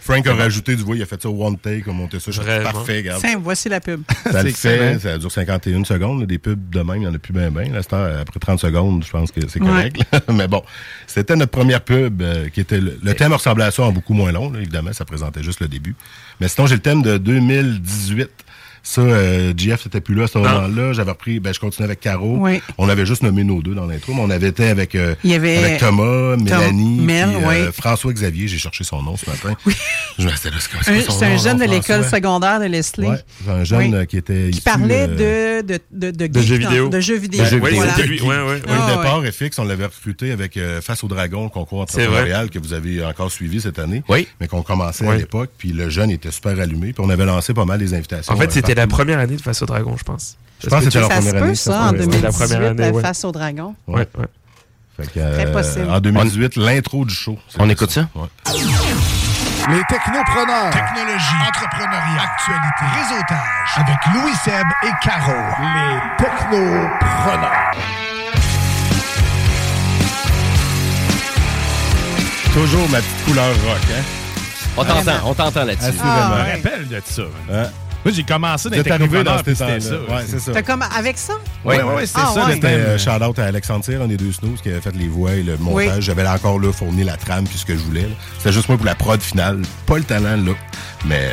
[SPEAKER 8] Frank a rajouté du voix. Il a fait ça one take, a monté ça. Je suis
[SPEAKER 9] Vraiment.
[SPEAKER 8] parfait, regarde.
[SPEAKER 7] Tiens, voici la pub.
[SPEAKER 8] Ça le fait, ça dure 51 secondes. là. Des pubs de même, il n'y en a plus bien, bien. Là, c'est, après 30 secondes, je pense que c'est correct. Mais bon, c'était notre première pub euh, qui était. Le, le thème ressemblait à ça en beaucoup moins long, là, évidemment. Ça présentait juste le début. Mais sinon, j'ai le thème de 2018. Ça, euh, JF n'était plus là à ce moment-là. J'avais repris, ben, je continuais avec Caro.
[SPEAKER 7] Oui.
[SPEAKER 8] On avait juste nommé nos deux dans l'intro, mais on avait été avec, euh,
[SPEAKER 7] Il y avait
[SPEAKER 8] avec Thomas, Mélanie,
[SPEAKER 7] Mel,
[SPEAKER 8] puis, euh,
[SPEAKER 7] oui.
[SPEAKER 8] François-Xavier. J'ai cherché son nom ce matin. Je me disais, là, c'est
[SPEAKER 7] Un- jeune de l'école
[SPEAKER 8] François?
[SPEAKER 7] secondaire de Leslie.
[SPEAKER 8] Ouais, c'est un jeune
[SPEAKER 7] Oui.
[SPEAKER 8] euh, qui était
[SPEAKER 7] Qui
[SPEAKER 8] issu,
[SPEAKER 7] parlait
[SPEAKER 8] euh,
[SPEAKER 7] de, de, de, de,
[SPEAKER 9] De jeux vidéo.
[SPEAKER 7] De jeux vidéo.
[SPEAKER 6] De jeux
[SPEAKER 9] Oui,
[SPEAKER 6] vidéo.
[SPEAKER 7] Voilà.
[SPEAKER 9] c'était lui. Ouais, ouais, ouais.
[SPEAKER 8] Au
[SPEAKER 7] Ah,
[SPEAKER 8] départ, FX, on l'avait recruté avec euh, Face au Dragon, concours
[SPEAKER 9] C'est
[SPEAKER 8] entrepreneurial que vous avez encore suivi cette année.
[SPEAKER 6] Oui.
[SPEAKER 8] Mais qu'on commençait à
[SPEAKER 9] Oui.
[SPEAKER 8] l'époque, puis le jeune était super allumé, puis on avait lancé pas mal des invitations.
[SPEAKER 9] En fait,
[SPEAKER 8] euh,
[SPEAKER 9] c'était la première année de Face au Dragon, je pense.
[SPEAKER 8] Je pense que c'était leur
[SPEAKER 7] Ça se
[SPEAKER 8] première
[SPEAKER 7] peut,
[SPEAKER 8] année.
[SPEAKER 7] ça, en
[SPEAKER 8] ouais.
[SPEAKER 7] 2018,
[SPEAKER 9] la première année,
[SPEAKER 7] la
[SPEAKER 9] ouais.
[SPEAKER 7] face au dragon.
[SPEAKER 9] Ouais, ouais.
[SPEAKER 8] Fait que, euh,
[SPEAKER 7] Très possible.
[SPEAKER 8] En 2018, l'intro du show.
[SPEAKER 6] On écoute ça?
[SPEAKER 8] Ouais.
[SPEAKER 10] Les technopreneurs. Technologie, entrepreneuriat, actualité, réseautage. Avec Louis Seb et Caro. Les technopreneurs.
[SPEAKER 8] Toujours ma petite couleur rock, hein?
[SPEAKER 6] On t'entend, on t'entend là-dessus.
[SPEAKER 7] Ah,
[SPEAKER 4] Je me rappelle de ça.
[SPEAKER 8] Hein?
[SPEAKER 4] Moi, j'ai commencé dans les
[SPEAKER 8] arrivé dans
[SPEAKER 4] c'était
[SPEAKER 8] temps-là.
[SPEAKER 4] ça.
[SPEAKER 8] Ouais, c'est ça.
[SPEAKER 7] T'as comme avec ça?
[SPEAKER 4] Oui, c'était
[SPEAKER 7] Ah,
[SPEAKER 4] ça
[SPEAKER 7] ouais.
[SPEAKER 4] le
[SPEAKER 8] C'était
[SPEAKER 4] thème.
[SPEAKER 8] euh, shout-out à Alexandre Cyr, un des deux snooze, qui avait fait les voix et le montage.
[SPEAKER 7] Oui.
[SPEAKER 8] J'avais encore là fourni la trame puis ce que je voulais. là. C'était juste moi pour la prod finale. Pas le talent là. Mais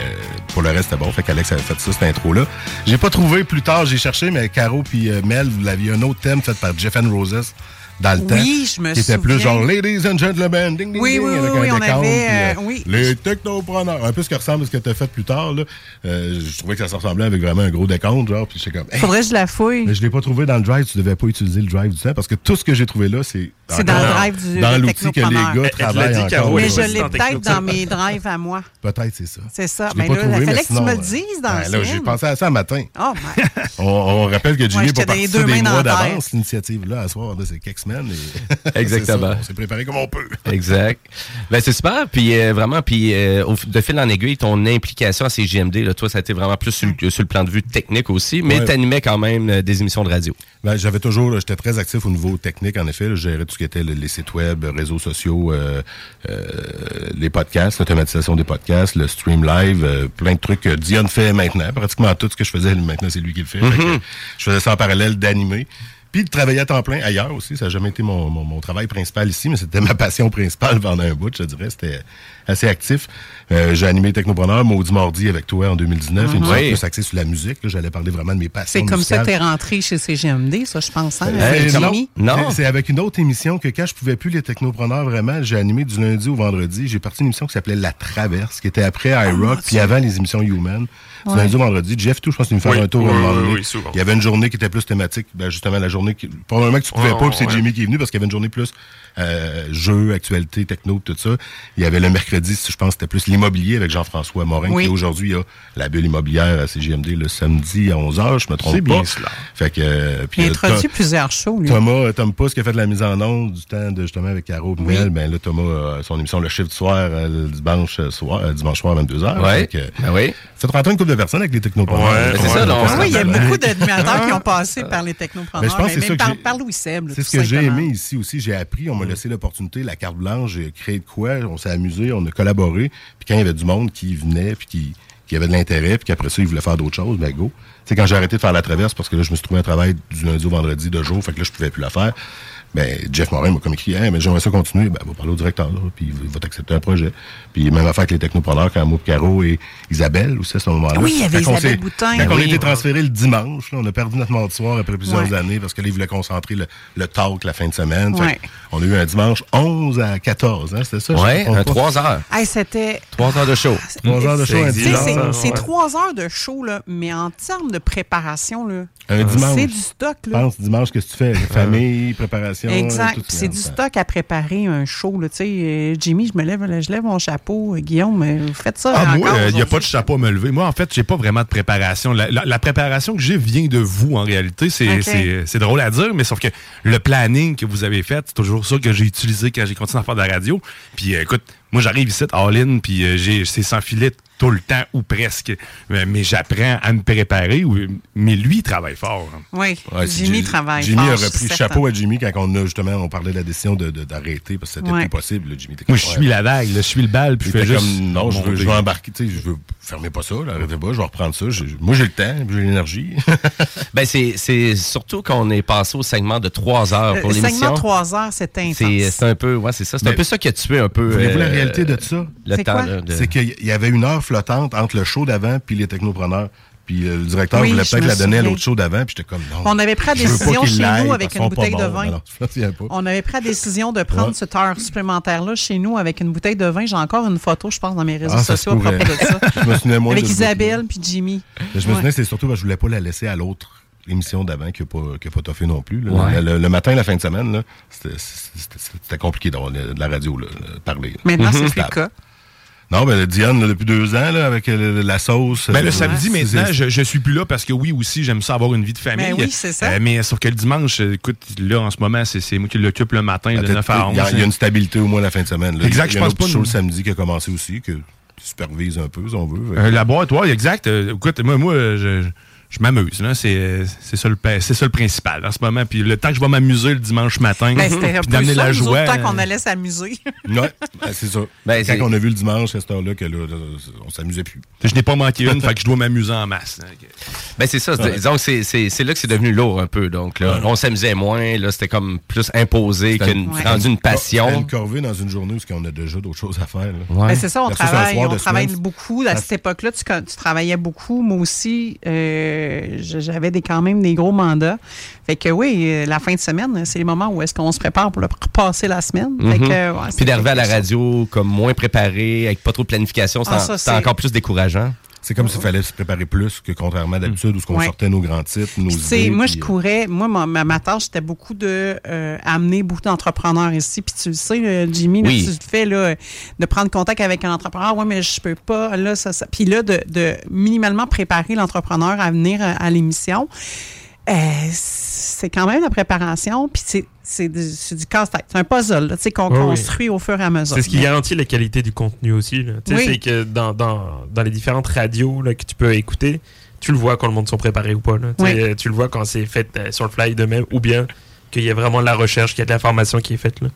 [SPEAKER 8] pour le reste, c'était bon. Fait qu'Alex avait fait ça, cette intro-là. J'ai pas trouvé plus tard, j'ai cherché, mais Caro puis euh, Mel, vous l'aviez un autre thème fait par Jeff and Roses dans le
[SPEAKER 7] Oui,
[SPEAKER 8] temps.
[SPEAKER 7] je me
[SPEAKER 8] Qui était plus
[SPEAKER 7] souviens.
[SPEAKER 8] genre Ladies and Gentlemen, ding, ding,
[SPEAKER 7] Oui,
[SPEAKER 8] ding,
[SPEAKER 7] oui,
[SPEAKER 8] avec
[SPEAKER 7] oui,
[SPEAKER 8] un
[SPEAKER 7] oui, on avait,
[SPEAKER 8] puis,
[SPEAKER 7] euh,
[SPEAKER 8] euh,
[SPEAKER 7] oui.
[SPEAKER 8] Les technopreneurs. Un peu ce qui ressemble à ce que tu as fait plus tard. Là. Euh, je trouvais que ça se ressemblait avec vraiment un gros décompte, genre, puis j'étais comme, hey,
[SPEAKER 7] Faudrait que je la fouille.
[SPEAKER 8] mais je l'ai pas trouvé dans le drive. Tu devais pas utiliser le drive du temps parce que tout ce que j'ai trouvé là, c'est
[SPEAKER 7] C'est dans le drive du
[SPEAKER 8] dans l'outil que les
[SPEAKER 7] technopreneur.
[SPEAKER 8] gars travaillent encore.
[SPEAKER 7] Mais je l'ai peut-être
[SPEAKER 9] dans
[SPEAKER 7] mes drives à moi.
[SPEAKER 8] Peut-être c'est ça.
[SPEAKER 7] C'est ça. Mais là, il fallait que tu me le dises dans
[SPEAKER 8] ben
[SPEAKER 7] le
[SPEAKER 8] là, J'ai pensé à ça un matin.
[SPEAKER 7] Oh.
[SPEAKER 8] On, rappelle que Jimmy
[SPEAKER 7] Ouais,
[SPEAKER 8] n'est pas des mois d'avance, l'initiative-là, à soir, c'est quelques et-
[SPEAKER 6] Exactement.
[SPEAKER 8] ça, on s'est préparé comme on peut.
[SPEAKER 6] Exact. Ben, c'est super. Puis euh, vraiment, puis euh, au- de fil en aiguille, ton implication à CGMD, là, toi, ça a été vraiment plus sur, le- sur le plan de vue technique aussi, mais
[SPEAKER 8] Ouais.
[SPEAKER 6] tu animais quand même euh, des émissions de radio.
[SPEAKER 8] Ben, j'avais toujours, j'étais très actif au niveau technique, en effet. je gérais tout ce qui était le- les sites web, réseaux sociaux, euh, les podcasts, l'automatisation des podcasts, le stream live, plein de trucs que Dion fait maintenant. Pratiquement tout ce que je faisais, maintenant, c'est lui qui le fait. Fait
[SPEAKER 6] Mhm.
[SPEAKER 8] je faisais ça en parallèle d'animer. Puis de travailler à temps plein ailleurs aussi. Ça n'a jamais été mon, mon, mon travail principal ici, mais c'était ma passion principale pendant un bout, je dirais. C'était assez actif. Euh, j'ai animé Technopreneur, Maudit Mardi avec toi en 2019. Une
[SPEAKER 7] Mhm. Oui.
[SPEAKER 8] plus axé sur la musique. là. J'allais parler vraiment de mes passions
[SPEAKER 7] C'est comme ça que
[SPEAKER 8] musicales.
[SPEAKER 7] t'es rentré chez CGMD, ça, je pense. Hein,
[SPEAKER 8] Euh, non,
[SPEAKER 7] Jimmy?
[SPEAKER 8] C'est- C'est avec une autre émission que quand je pouvais plus les technopreneurs vraiment, j'ai animé du lundi au vendredi. J'ai parti une émission qui s'appelait La Traverse, qui était après iRock, puis avant les émissions Human. Du
[SPEAKER 9] Ouais.
[SPEAKER 8] lundi au vendredi. Jeff, tout, je pense qu'il me faire
[SPEAKER 9] Oui,
[SPEAKER 8] un tour
[SPEAKER 9] oui.
[SPEAKER 8] Il y avait une journée qui était plus thématique. Ben, justement, la journée qui. Probablement que tu pouvais pas, puis c'est
[SPEAKER 9] ouais.
[SPEAKER 8] Jimmy qui est venu parce qu'il y avait une journée plus euh, jeux, actualité, techno, tout ça. Il y avait le mercredi, je pense, c'était plus l'immobilier avec Jean-François Morin,
[SPEAKER 7] Oui.
[SPEAKER 8] qui aujourd'hui a la bulle immobilière à CGMD le samedi à 11h, je me trompe
[SPEAKER 4] C'est
[SPEAKER 8] pas.
[SPEAKER 4] bien cela.
[SPEAKER 8] Fait que, euh, puis,
[SPEAKER 7] Il a
[SPEAKER 8] euh,
[SPEAKER 7] introduit plusieurs shows, lui.
[SPEAKER 8] Thomas, euh, Tom Pousse qui a fait de la mise en onde du temps de justement avec Caro
[SPEAKER 7] Oui.
[SPEAKER 8] Mel, ben là Thomas a son émission le chiffre du soir euh, le dimanche soir euh, dimanche soir à 22h.
[SPEAKER 6] Ouais.
[SPEAKER 8] Fait que,
[SPEAKER 6] Ben oui.
[SPEAKER 8] Ça te rentrer une couple de personnes avec les technopreneurs.
[SPEAKER 9] Ouais,
[SPEAKER 6] Ben, c'est ça, donc,
[SPEAKER 7] Ah oui, il y a
[SPEAKER 6] Ben,
[SPEAKER 7] beaucoup d'animateurs qui ont passé par les technopreneurs.
[SPEAKER 8] Mais je pense que c'est
[SPEAKER 7] même
[SPEAKER 8] ça que
[SPEAKER 7] par, Louis Seb.
[SPEAKER 8] C'est ce que j'ai aimé ici aussi. J'ai appris, on m'a laissé l'opportunité, la carte blanche, j'ai créé de quoi, on s'est amusé, on a collaboré. Puis quand il y avait du monde qui venait, puis qui, qui avait de l'intérêt, puis qu'après ça, ils voulaient faire d'autres choses, ben go. Sais, quand j'ai arrêté de faire la traverse, parce que là, je me suis trouvé un travail du lundi au vendredi de jour, fait que là, je pouvais plus la faire. Ben, Jeff Morin m'a comme écrit, Hey, mais j'aimerais ça continuer. Ben, va parler au directeur, là, puis il va t'accepter un projet. Puis même affaire avec les technopreneurs, quand Caro et Isabelle aussi à ce moment-là.
[SPEAKER 7] Oui, il y avait Isabelle Boutin.
[SPEAKER 8] Quand on a
[SPEAKER 6] Oui.
[SPEAKER 8] été transféré le dimanche, là, on a perdu notre mardi soir après plusieurs
[SPEAKER 7] Ouais.
[SPEAKER 8] années parce que là, ils voulaient concentrer le, le talk la fin de semaine.
[SPEAKER 7] Ouais.
[SPEAKER 8] on a eu un dimanche 11 à 14, hein, c'était ça? trompe
[SPEAKER 6] un
[SPEAKER 8] pas?
[SPEAKER 6] 3 heures.
[SPEAKER 7] Hey, c'était.
[SPEAKER 6] 3 heures de show.
[SPEAKER 8] Trois heures de show,
[SPEAKER 7] c'est-
[SPEAKER 8] dimanche.
[SPEAKER 9] ça,
[SPEAKER 7] c'est
[SPEAKER 9] ouais.
[SPEAKER 7] trois heures de show, là, mais en termes de préparation, là,
[SPEAKER 8] Un dimanche.
[SPEAKER 7] c'est du stock.
[SPEAKER 8] Je
[SPEAKER 7] Là.
[SPEAKER 8] pense dimanche, qu'est-ce que tu fais? Famille, préparation. Préparation.
[SPEAKER 7] Exact. c'est du stock à préparer un show. Là. Euh, Jimmy, je me lève, je lève mon chapeau. Euh, Guillaume, euh, vous faites ça
[SPEAKER 4] Ah, moi,
[SPEAKER 7] encore
[SPEAKER 4] il n'y a pas de chapeau à me lever. Moi, en fait, j'ai pas vraiment de préparation. La, la- la préparation que j'ai vient de vous, en réalité. C'est drôle à dire, mais sauf que le planning que vous avez fait, c'est toujours ça que j'ai utilisé quand j'ai continué à faire de la radio. Puis, écoute, moi, j'arrive ici, all-in, puis euh, j'ai- c'est sans filet tout le temps, ou presque. Euh, mais j'apprends à me préparer. ou- Mais lui, il travaille fort. hein.
[SPEAKER 7] Oui,
[SPEAKER 8] Ouais,
[SPEAKER 7] Jimmy
[SPEAKER 8] Ji-
[SPEAKER 7] travaille
[SPEAKER 8] Jimmy
[SPEAKER 7] fort,
[SPEAKER 8] a
[SPEAKER 7] je suis
[SPEAKER 8] repris
[SPEAKER 7] certain.
[SPEAKER 8] chapeau à Jimmy quand on a justement on parlait de la décision de- de- d'arrêter parce que c'était
[SPEAKER 7] Ouais.
[SPEAKER 8] plus possible. là. Jimmy
[SPEAKER 4] Moi, je suis la vague, là, je suis le bal, puis je fais juste.
[SPEAKER 8] comme, non, je veux, je veux embarquer, tu sais, je veux fermer pas ça, là, arrêtez pas, je vais reprendre ça. Moi, j'ai le temps, j'ai l'énergie.
[SPEAKER 6] Ben, c'est c'est surtout qu'on est passé au segment de 3 heures pour
[SPEAKER 7] Le
[SPEAKER 6] l'émission.
[SPEAKER 7] segment 3 heures, c'est intense.
[SPEAKER 6] C'est un peu, ouais, c'est ça. C'est un peu ça qui a tué un peu.
[SPEAKER 8] Voulez-vous la
[SPEAKER 6] euh,
[SPEAKER 8] réalité de ça?
[SPEAKER 6] Le
[SPEAKER 7] C'est
[SPEAKER 6] temps
[SPEAKER 8] C'est qu'il y avait une heure flottante entre le show d'avant puis les technopreneurs. Puis euh, le directeur
[SPEAKER 7] Oui,
[SPEAKER 8] voulait peut-être la donner à
[SPEAKER 7] souviens.
[SPEAKER 8] l'autre show d'avant, puis j'étais comme non.
[SPEAKER 7] On avait pris la décision chez nous avec une bouteille de vin.
[SPEAKER 8] Non, non, souviens.
[SPEAKER 7] On avait pris la décision de prendre
[SPEAKER 8] Ouais.
[SPEAKER 7] cette heure supplémentaire-là chez nous avec une bouteille de vin. J'ai encore une photo, je pense, dans mes réseaux
[SPEAKER 8] Ah,
[SPEAKER 7] sociaux à propos de ça.
[SPEAKER 8] Je me souvenais moins
[SPEAKER 7] avec Isabelle puis Jimmy.
[SPEAKER 8] Mais je me souviens, c'est surtout parce que je voulais pas la laisser à l'autre émission d'avant qui n'a pas, qui a pas toffé non plus. là.
[SPEAKER 6] Ouais.
[SPEAKER 8] Le, le matin, la fin de semaine, c'était- compliqué d'avoir de la radio, là, parler. là.
[SPEAKER 7] Maintenant, c'est
[SPEAKER 8] Mhm.
[SPEAKER 7] plus le cas.
[SPEAKER 8] Non, ben Diane, là, depuis deux ans, là, avec euh, la sauce.
[SPEAKER 4] Ben, le
[SPEAKER 8] euh,
[SPEAKER 4] samedi, maintenant, je, je suis plus là parce que oui, aussi, j'aime ça avoir une vie de famille.
[SPEAKER 7] Ben oui, c'est ça.
[SPEAKER 4] Euh, mais sauf que le dimanche, écoute, là, en ce moment, c'est c'est moi qui l'occupe le matin de
[SPEAKER 8] Peut-être
[SPEAKER 4] 9 à 11.
[SPEAKER 8] Il y, a, il y a une stabilité au moins la fin de semaine. là.
[SPEAKER 4] Exact,
[SPEAKER 8] Il y
[SPEAKER 4] je
[SPEAKER 8] a un
[SPEAKER 4] pense
[SPEAKER 8] autre
[SPEAKER 4] pas
[SPEAKER 8] petit show
[SPEAKER 4] nous-
[SPEAKER 8] le samedi qui a commencé aussi, que qui supervise un peu, si on veut.
[SPEAKER 4] Euh, la boîte, ouais, exact. Euh, écoute, moi, moi je, je m'amuse. là. C'est c'est ça, le pa- c'est ça le principal en ce moment. Puis le temps que je vais m'amuser le dimanche matin,
[SPEAKER 7] Ben,
[SPEAKER 4] puis
[SPEAKER 7] peu
[SPEAKER 4] d'amener la joie.
[SPEAKER 7] tant qu'on
[SPEAKER 4] euh,
[SPEAKER 7] allait s'amuser.
[SPEAKER 8] Ouais, ben, c'est ça.
[SPEAKER 6] Ben, c'est-
[SPEAKER 8] Quand on a vu le dimanche à cette heure-là, que là, là, on s'amusait plus.
[SPEAKER 4] Je n'ai pas manqué une, fait que je dois m'amuser en masse. hein.
[SPEAKER 6] Ben c'est ça.
[SPEAKER 8] Ouais.
[SPEAKER 6] Disons que c'est- c'est c'est là que c'est devenu lourd un peu. Donc là, on s'amusait moins. Là, c'était comme plus imposé
[SPEAKER 8] C'était
[SPEAKER 6] qu'une
[SPEAKER 7] Ouais.
[SPEAKER 6] rendu une
[SPEAKER 8] C'était
[SPEAKER 6] passion.
[SPEAKER 8] une corvée dans une journée où on a déjà d'autres choses à faire. là.
[SPEAKER 6] Ouais.
[SPEAKER 7] Ben, c'est ça, on travaille,
[SPEAKER 8] soir
[SPEAKER 7] on travaille beaucoup. À cette époque-là, tu, tu travaillais beaucoup. Moi aussi, euh, j'avais des, quand même des gros mandats. Fait que oui, euh, la fin de semaine, c'est le moment où est-ce qu'on se prépare pour le repasser la semaine. Fait
[SPEAKER 6] Mhm.
[SPEAKER 7] que, ouais,
[SPEAKER 6] Puis d'arriver à la radio comme moins préparé, avec pas trop de planification, c'est
[SPEAKER 7] Ah,
[SPEAKER 6] encore plus décourageant.
[SPEAKER 8] C'est comme s'il fallait se préparer plus que contrairement à d'habitude où ce qu'on
[SPEAKER 7] Ouais.
[SPEAKER 8] sortait nos grands titres, nos idées.
[SPEAKER 7] moi,
[SPEAKER 8] puis,
[SPEAKER 7] je
[SPEAKER 8] euh,
[SPEAKER 7] courais. Moi, ma, ma, ma tâche, c'était beaucoup de euh, amener beaucoup d'entrepreneurs ici. Puis tu le sais, euh, Jimmy, là, tu le fais, là, de prendre contact avec un entrepreneur. Ouais, mais je peux pas. Là, ça, ça. Puis là, de, de minimalement préparer l'entrepreneur à venir à, à l'émission. Euh, c'est quand même la préparation, puis c'est, c'est, du, c'est du casse-tête. C'est un puzzle qu'on
[SPEAKER 9] oui.
[SPEAKER 7] construit au fur et à mesure.
[SPEAKER 9] C'est ce qui
[SPEAKER 7] Mais-
[SPEAKER 9] garantit la qualité du contenu aussi.
[SPEAKER 7] Oui.
[SPEAKER 9] C'est que dans, dans, dans les différentes radios là, que tu peux écouter, tu le vois quand le monde sont préparés ou pas. là. Tu sais,
[SPEAKER 7] Oui.
[SPEAKER 9] Tu le vois quand c'est fait euh, sur le fly de même ou bien qu'il y a vraiment de la recherche, qu'il y a de l'information qui est faite. Là.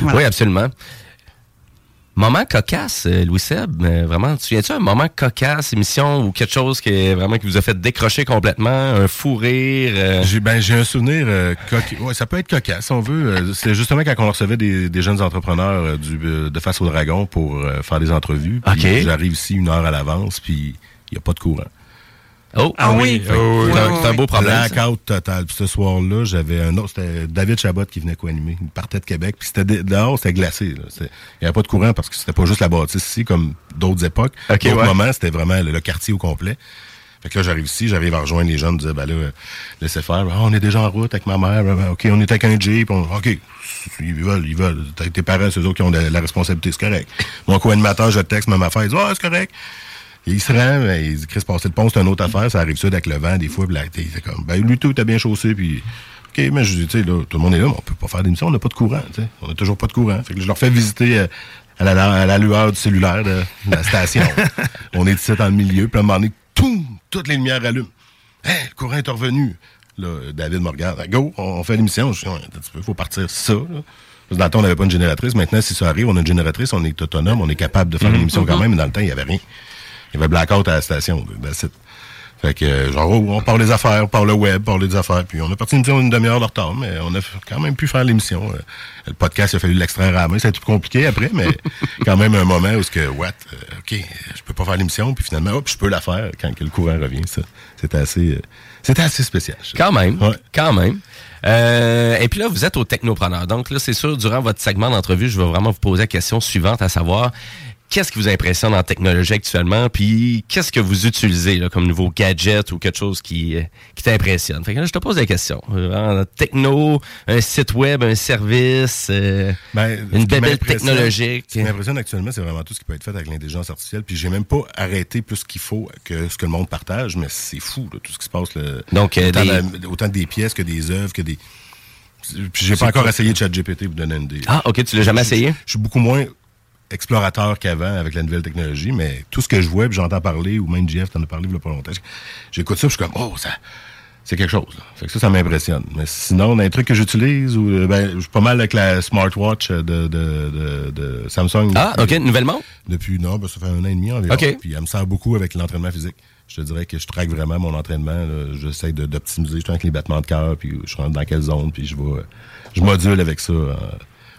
[SPEAKER 7] Voilà.
[SPEAKER 6] Oui, absolument. Moment cocasse, euh, Louis Seb, euh, vraiment, tu viens-tu un moment cocasse, émission ou quelque chose qui est vraiment qui vous a fait décrocher complètement, un fou rire? euh,
[SPEAKER 8] J'ai ben, j'ai un souvenir euh, ouais, ça peut être cocasse si on veut. C'est justement quand on recevait des, des jeunes entrepreneurs du, de Face au Dragon pour faire des entrevues. J'arrive ici une heure à l'avance, puis il n'y a pas de courant.
[SPEAKER 6] Oh,
[SPEAKER 7] Ah oui.
[SPEAKER 9] oh, oui.
[SPEAKER 6] c'est un, c'est un beau problème.
[SPEAKER 8] Blackout total. Puis ce soir-là, j'avais un autre, c'était David Chabot qui venait co-animer. Il partait de Québec. Puis c'était dehors, c'était glacé. là. Il n'y avait pas de courant parce que c'était pas juste la bâtisse ici, comme d'autres époques.
[SPEAKER 6] OK,
[SPEAKER 8] D'autres
[SPEAKER 6] ouais.
[SPEAKER 8] moments, c'était vraiment le, le quartier au complet. Fait que là, j'arrive ici, j'arrive à rejoindre les jeunes, me disais, ben là, euh, laissez faire. Ah, on est déjà en route avec ma mère. Ben, ben, OK, on est avec un Jeep. On- OK, ils veulent, ils veulent. T'as- Tes parents, c'est eux autres qui ont de- la responsabilité, c'est correct. Mon co-animateur, je texte, même affaire, il dit, ah, c'est correct. Il se rend, ben, il dit, Chris, passer le pont, c'est une autre affaire, ça arrive ça avec le vent, des fois, puis t'es comme, ben, lui, tout, t'as bien chaussé, puis, OK, mais je dis, tu sais, là, tout le monde est là, mais on peut pas faire d'émission, on n'a pas de courant, tu sais. On a toujours pas de courant. Fait que je leur fais visiter euh, à, la, à la lueur du cellulaire de, de la station. on est ici dans le milieu, puis à un moment donné, tout, toutes les lumières allument. Hey, le courant est revenu. Là, David me regarde. Go, on, fait l'émission. Je dis, peu, faut partir ça, là. Dans le temps, on n'avait pas une génératrice. Maintenant, si ça arrive, on a une génératrice, on est autonome, on est capable de faire une émission quand même, mais dans le temps, il n'y avait rien. Il y avait blackout à la station. it. Fait que, genre, oh, on parle des affaires, on parle le web, on parle des affaires, puis on a parti une une demi-heure de retard, mais on a quand même pu faire l'émission. Euh, Le podcast, il a fallu l'extraire à la main, ça a été plus compliqué après, mais quand même un moment où ce que, what, euh, ok, je peux pas faire l'émission, puis finalement, hop, je peux la faire quand que le courant revient. Ça, c'était assez, euh, c'était assez spécial.
[SPEAKER 6] Quand même,
[SPEAKER 8] Ouais.
[SPEAKER 6] quand même. Euh, et puis là, vous êtes au technopreneur. Donc là, c'est sûr, durant votre segment d'entrevue, je vais vraiment vous poser la question suivante, à savoir, qu'est-ce qui vous impressionne en technologie actuellement, puis qu'est-ce que vous utilisez là, comme nouveau gadget ou quelque chose qui, euh, qui t'impressionne? Fait que là, je te pose la question. Euh, en techno, un site web, un service, euh,
[SPEAKER 8] Ben,
[SPEAKER 6] une
[SPEAKER 8] ce qui
[SPEAKER 6] belle
[SPEAKER 8] m'impressionne-
[SPEAKER 6] technologique.
[SPEAKER 8] Ce qui m'impressionne actuellement, c'est vraiment tout ce qui peut être fait avec l'intelligence artificielle. Puis j'ai même pas arrêté plus qu'il faut que ce que le monde partage, mais c'est fou, là, tout ce qui se passe. là.
[SPEAKER 6] Donc, euh,
[SPEAKER 8] autant,
[SPEAKER 6] des-
[SPEAKER 8] la- autant des pièces que des œuvres, que des. Puis j'ai pas encore essayé ChatGPT pour donner une idée.
[SPEAKER 6] Ah, ok, tu l'as jamais
[SPEAKER 8] Je-
[SPEAKER 6] essayé?
[SPEAKER 8] Je, je suis beaucoup moins explorateur qu'avant avec la nouvelle technologie, mais tout ce que je vois, puis j'entends parler, ou même Jeff t'en a parlé il y a pas longtemps, j'écoute ça, puis je suis comme, oh, ça, c'est quelque chose. là. Fait que ça, ça m'impressionne. Mais sinon, les trucs que j'utilise, ou, euh, ben, je suis pas mal avec la smartwatch de, de, de, de Samsung.
[SPEAKER 6] Ah, ok, nouvellement?
[SPEAKER 8] Depuis, non, ben, ça fait un an et demi environ.
[SPEAKER 6] Ok.
[SPEAKER 8] Puis elle me sert beaucoup avec l'entraînement physique. Je te dirais que je traque vraiment mon entraînement. J'essaie d'optimiser justement avec les battements de cœur, puis je rentre dans quelle zone, puis je vais, je module avec ça. euh,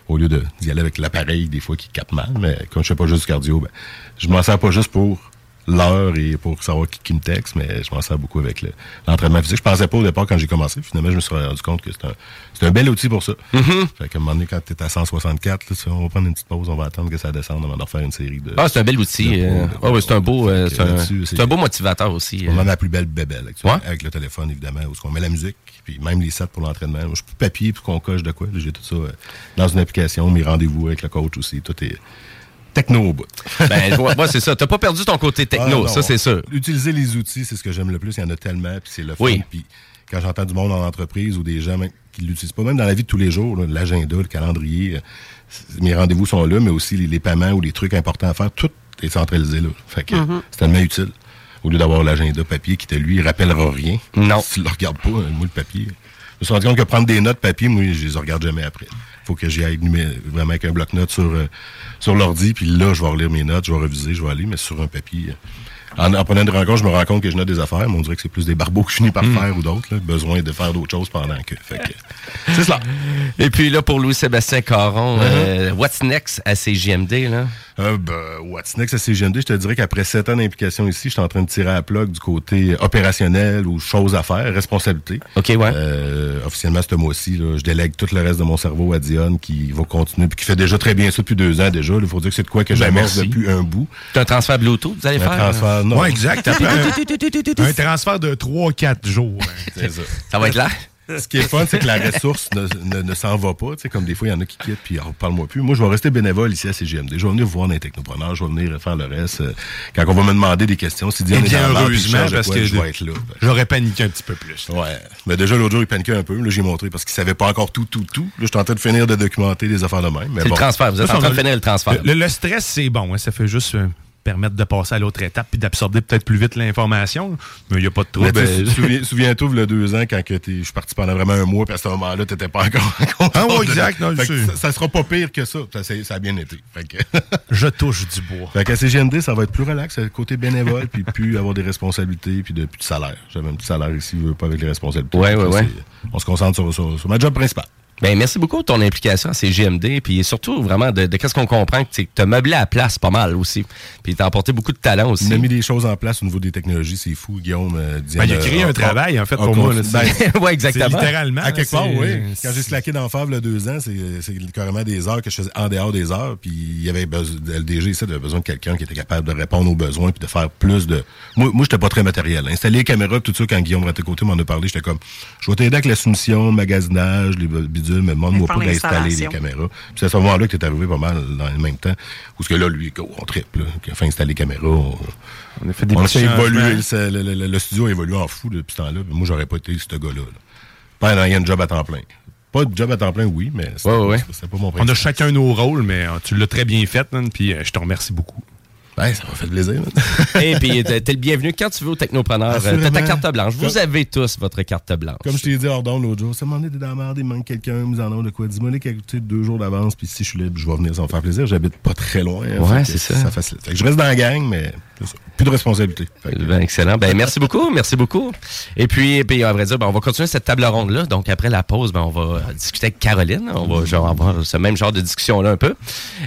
[SPEAKER 8] au lieu d'y aller avec l'appareil, des fois, qui capte mal. Mais comme je fais pas juste du cardio, ben, je m'en sers pas juste pour l'heure et pour savoir qui, qui me texte, mais je m'en sers beaucoup avec le- l'entraînement physique. Je pensais pas au départ quand j'ai commencé. Finalement, je me suis rendu compte que c'est un, un bel outil pour ça. Fait qu'à un moment donné, quand tu es à 164, là, tu on va prendre une petite pause, on va attendre que ça descende avant de refaire une série de...
[SPEAKER 6] Ah, c'est un bel outil. euh, ah oui, c'est un beau, euh, c'est un, un beau motivateur aussi.
[SPEAKER 8] on
[SPEAKER 6] euh.
[SPEAKER 8] a ma plus belle bébelle actuellement,
[SPEAKER 6] Ouais.
[SPEAKER 8] avec le téléphone, évidemment, où on met la musique, puis même les sets pour l'entraînement. Je suis plus papier, puis qu'on coche de quoi. J'ai tout ça euh, dans une application, mes rendez-vous avec le coach aussi. Tout est techno au bout.
[SPEAKER 6] Ben, ouais, ouais, c'est ça. T'as pas perdu ton côté techno,
[SPEAKER 8] Ah,
[SPEAKER 6] ça, c'est sûr.
[SPEAKER 8] Utiliser les outils, c'est ce que j'aime le plus. Il y en a tellement, puis c'est le fun.
[SPEAKER 6] Oui.
[SPEAKER 8] Puis quand j'entends du monde en entreprise ou des gens même qui l'utilisent pas, même dans la vie de tous les jours, l'agenda, le calendrier, euh, mes rendez-vous sont là, mais aussi les, les paiements ou les trucs importants à faire, tout est centralisé là. Fait que
[SPEAKER 6] Mhm.
[SPEAKER 8] c'est tellement utile. Au lieu d'avoir l'agenda papier qui, te, lui, il rappellera rien.
[SPEAKER 6] Non.
[SPEAKER 8] Si tu le regardes pas, euh, moi, le papier. Je me suis rendu compte que prendre des notes papier, moi, je les regarde jamais après. Faut que j'y aille vraiment avec un bloc-notes sur, euh, sur l'ordi, puis là, je vais relire mes notes, je vais réviser, je vais aller, mais sur un papier. euh, En, en prenant des rencontres, je me rends compte que je note des affaires, mais on dirait que c'est plus des barbeaux que je finis par
[SPEAKER 6] Hmm.
[SPEAKER 8] faire ou d'autres, besoin de faire d'autres choses pendant que. Fait que c'est cela.
[SPEAKER 6] Et puis là, pour Louis-Sébastien Caron,
[SPEAKER 8] Uh-huh.
[SPEAKER 6] euh, what's next à CJMD, là?
[SPEAKER 8] Euh, ben, what's next à CGMD? Je te dirais qu'après sept ans d'implication ici, je suis en train de tirer à la plug du côté opérationnel ou choses à faire, responsabilité.
[SPEAKER 6] OK, ouais.
[SPEAKER 8] Euh, officiellement, ce mois-ci, je délègue tout le reste de mon cerveau à Dionne qui va continuer puis qui fait déjà très bien ça depuis deux ans déjà. Il faut dire que c'est de quoi que
[SPEAKER 4] Ben,
[SPEAKER 8] j'amorce depuis un bout.
[SPEAKER 6] C'est un transfert Bluetooth, vous allez
[SPEAKER 8] Un
[SPEAKER 6] faire?
[SPEAKER 8] transfert, non.
[SPEAKER 4] Ouais, exact. Un, un transfert de 3-4 jours. hein.
[SPEAKER 8] C'est ça.
[SPEAKER 6] Ça va être là?
[SPEAKER 8] Ce qui est fun, c'est que la ressource ne, ne- ne s'en va pas. Tu sais, comme des fois, il y en a qui quittent, puis oh, parle-moi plus. Moi, je vais rester bénévole ici à CGMD. Je vais venir voir les technopreneurs, je vais venir faire le reste. Euh, Quand on va me demander des questions, si Diane est dans puis
[SPEAKER 4] parce
[SPEAKER 8] quoi,
[SPEAKER 4] que
[SPEAKER 8] je vais être là.
[SPEAKER 4] J'aurais paniqué un petit peu plus.
[SPEAKER 8] Ouais. Mais déjà, l'autre jour, il paniquait un peu. Là, j'ai montré parce qu'il savait pas encore tout, tout, tout. Là, je suis en train de finir de documenter des affaires de même. mais
[SPEAKER 6] C'est le
[SPEAKER 8] bon.
[SPEAKER 6] transfert. Vous êtes en train de finir le transfert.
[SPEAKER 4] Le, le stress, c'est bon. hein, ça fait juste euh, permettre de passer à l'autre étape puis d'absorber peut-être plus vite l'information. Mais il n'y a pas de trouble.
[SPEAKER 8] tu sais, souviens- souviens-toi, il y a deux ans, quand je suis parti pendant vraiment un mois, puis à ce moment-là, tu n'étais pas encore en
[SPEAKER 4] Ah exact, non,
[SPEAKER 8] ça, ça sera pas pire que ça. Ça, c'est- ça a bien été. Fait que,
[SPEAKER 4] Je touche du bois.
[SPEAKER 8] fait qu'à CGMD, ça va être plus relax, c'est le côté bénévole, puis plus avoir des responsabilités, puis de, plus de salaire. J'avais un petit salaire ici, je veux pas avec les responsabilités.
[SPEAKER 6] Ouais, ouais,
[SPEAKER 8] Ça,
[SPEAKER 6] ouais.
[SPEAKER 8] c'est- On se concentre sur, sur- sur ma job principale.
[SPEAKER 6] Ben, merci beaucoup de ton implication à CGMD, puis surtout vraiment de, de qu'est-ce qu'on comprend que tu as meublé à la place pas mal aussi. Puis tu as apporté beaucoup de talent aussi.
[SPEAKER 8] On a mis des choses en place au niveau des technologies, c'est fou, Guillaume. euh, Diane,
[SPEAKER 4] Ben, il a créé
[SPEAKER 8] euh,
[SPEAKER 4] un travail, en fait,
[SPEAKER 8] a
[SPEAKER 4] pour moi, c'est-
[SPEAKER 6] ouais, exactement.
[SPEAKER 4] Littéralement.
[SPEAKER 8] À quelque part, oui. Quand j'ai slacké dans Favre, là, deux ans, c'est c'est carrément des heures que je faisais en dehors des heures. Puis il y avait besoin, le LDG, ça, avait besoin de quelqu'un qui était capable de répondre aux besoins puis de faire plus de. Moi, moi j'étais pas très matériel. Installer les caméras, tout ça, quand Guillaume à tes côtés m'en a parlé, j'étais comme, je vais t'aider avec la soumission, le magasinage, les mais demande-moi pas d'installer les caméras. Puis c'est à ce moment-là que t'es arrivé pas mal dans le même temps. Où ce que là, lui, on triple, là, qu'il a fait installer les caméras. On,
[SPEAKER 4] On a fait des
[SPEAKER 8] on a
[SPEAKER 4] changements.
[SPEAKER 8] le, le- le- le studio a évolué en fou depuis ce temps-là. Moi, j'aurais pas été ce gars-là. Là. Pas en ayant un job à temps plein. Pas de job à temps plein, oui, mais c'était
[SPEAKER 6] Ouais, ouais,
[SPEAKER 8] pas mon
[SPEAKER 4] On
[SPEAKER 8] principe.
[SPEAKER 4] a chacun nos rôles, mais euh, tu l'as très bien fait, man, puis euh, je te remercie beaucoup.
[SPEAKER 8] Ça m'a fait plaisir.
[SPEAKER 6] Et puis t'es t'es le bienvenu quand tu veux au Technopreneur. Euh, T'as ta carte blanche. Vous
[SPEAKER 8] Comme-
[SPEAKER 6] avez tous votre carte blanche.
[SPEAKER 8] Comme je t'ai dit hors l'autre jour, ça m'a donné des dans la merde, il manque quelqu'un, vous en avez de quoi. Dis-moi les deux jours d'avance, puis si je suis libre, je vais venir, ça va me faire plaisir. J'habite pas très loin. hein,
[SPEAKER 6] Ouais, c'est ça.
[SPEAKER 8] facilite. Fait que je reste dans la gang, mais c'est ça. Plus de responsabilité.
[SPEAKER 6] Ben, excellent. Ben, merci beaucoup. Merci beaucoup. Et puis, et puis à vrai dire, ben, on va continuer cette table ronde-là. Donc, après la pause, ben, on va euh, discuter avec Caroline. On va genre, avoir ce même genre de discussion-là un peu.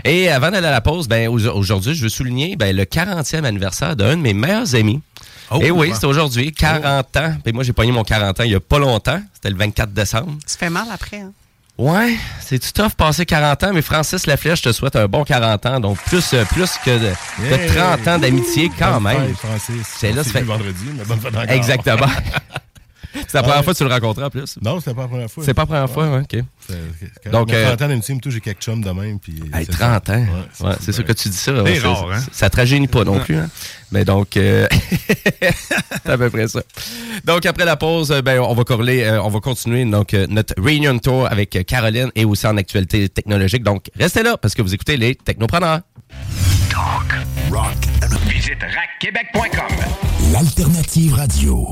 [SPEAKER 6] Et avant d'aller à la pause, ben, au- aujourd'hui, je veux souligner ben, le 40e anniversaire d'un de mes meilleurs amis.
[SPEAKER 4] Oh,
[SPEAKER 6] Et oui,
[SPEAKER 4] ouais.
[SPEAKER 6] c'est aujourd'hui, 40 ans. Puis moi, j'ai pogné mon 40 ans il y a pas longtemps. C'était le 24 décembre.
[SPEAKER 7] Ça fait mal après. Hein?
[SPEAKER 6] Ouais, c'est tout tough passer 40 ans, mais Francis Laflèche, je te souhaite un bon 40 ans, donc plus, euh, plus que de, de
[SPEAKER 8] Hey!
[SPEAKER 6] 30 ans d'amitié quand même. C'est là, ça fait-
[SPEAKER 8] vendredi, mais bonne fête encore.
[SPEAKER 6] Exactement. C'est la première
[SPEAKER 8] Ouais.
[SPEAKER 6] fois que tu le rencontres en plus.
[SPEAKER 8] Non, c'était pas la première fois.
[SPEAKER 6] C'est pas la première fois, ouais, ok.
[SPEAKER 8] C'est-
[SPEAKER 6] Donc, euh,
[SPEAKER 8] 30 ans d'amitié, tout, j'ai quelques chums de même. Puis
[SPEAKER 6] Hey,
[SPEAKER 8] c'est
[SPEAKER 6] 30
[SPEAKER 8] ça.
[SPEAKER 6] ans.
[SPEAKER 8] Ouais,
[SPEAKER 6] Ouais, c'est sûr que tu dis ça.
[SPEAKER 8] C'est rare, hein?
[SPEAKER 6] Ça te rajeunit pas non plus. Hein? Mais donc, euh, c'est à peu près ça. Donc, après la pause, euh, ben, on va corler, euh, on va continuer donc, euh, notre Reunion Tour avec euh, Caroline et aussi en actualité technologique. Donc, restez là parce que vous écoutez les Technopreneurs.
[SPEAKER 11] Rock.
[SPEAKER 2] Visite rackquebec.com.
[SPEAKER 11] L'alternative radio.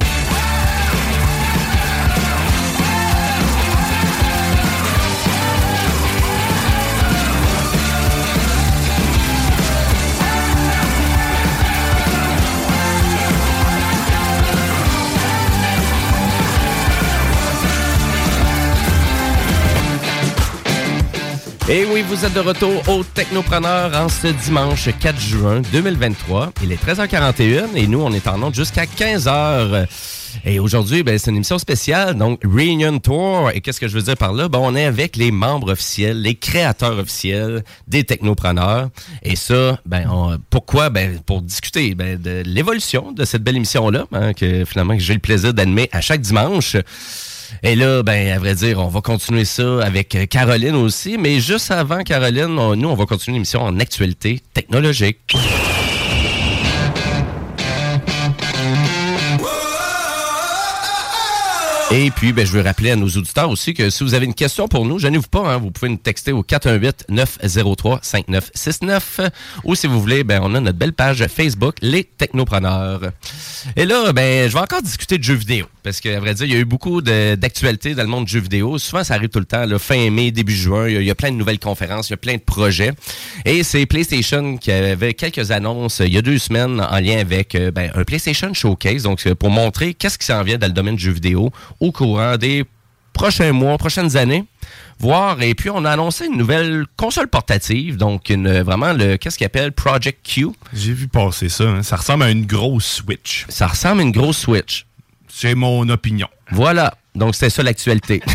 [SPEAKER 6] Et oui, vous êtes de retour au Technopreneur en ce dimanche 4 juin 2023. Il est 13h41 et nous, on est en onde jusqu'à 15h. Et aujourd'hui, ben, c'est une émission spéciale, donc Reunion Tour. Et qu'est-ce que je veux dire par là? Ben, on est avec les membres officiels, les créateurs officiels des technopreneurs. Et ça, ben, pourquoi? Ben, pour discuter ben, de l'évolution de cette belle émission-là, hein, que finalement j'ai le plaisir d'animer à chaque dimanche. Et là, ben, à vrai dire, on va continuer ça avec euh, Caroline aussi. Mais juste avant Caroline, nous, on va continuer l'émission en actualité technologique. Et puis, ben, je veux rappeler à nos auditeurs aussi que si vous avez une question pour nous, gênez-vous pas, hein, vous pouvez nous texter au 418-903-5969 ou si vous voulez, ben, on a notre belle page Facebook, Les Technopreneurs. Et là, ben, je vais encore discuter de jeux vidéo parce qu'à vrai dire, il y a eu beaucoup d'actualités dans le monde du jeu vidéo. Souvent, ça arrive tout le temps, là, fin mai, début juin, il y, a, plein de nouvelles conférences, il y a plein de projets. Et c'est PlayStation qui avait quelques annonces il y a deux semaines en lien avec euh, ben, un PlayStation Showcase, donc pour montrer qu'est-ce qui s'en vient dans le domaine du jeu vidéo au courant des prochains mois, prochaines années. Voir, et puis on a annoncé une nouvelle console portative, donc une, vraiment le qu'est-ce qu'il appelle Project Q.
[SPEAKER 4] J'ai vu passer ça. hein. Ça ressemble à une grosse Switch.
[SPEAKER 6] Ça ressemble à une grosse Switch.
[SPEAKER 4] C'est mon opinion.
[SPEAKER 6] Voilà. Donc, c'était ça l'actualité.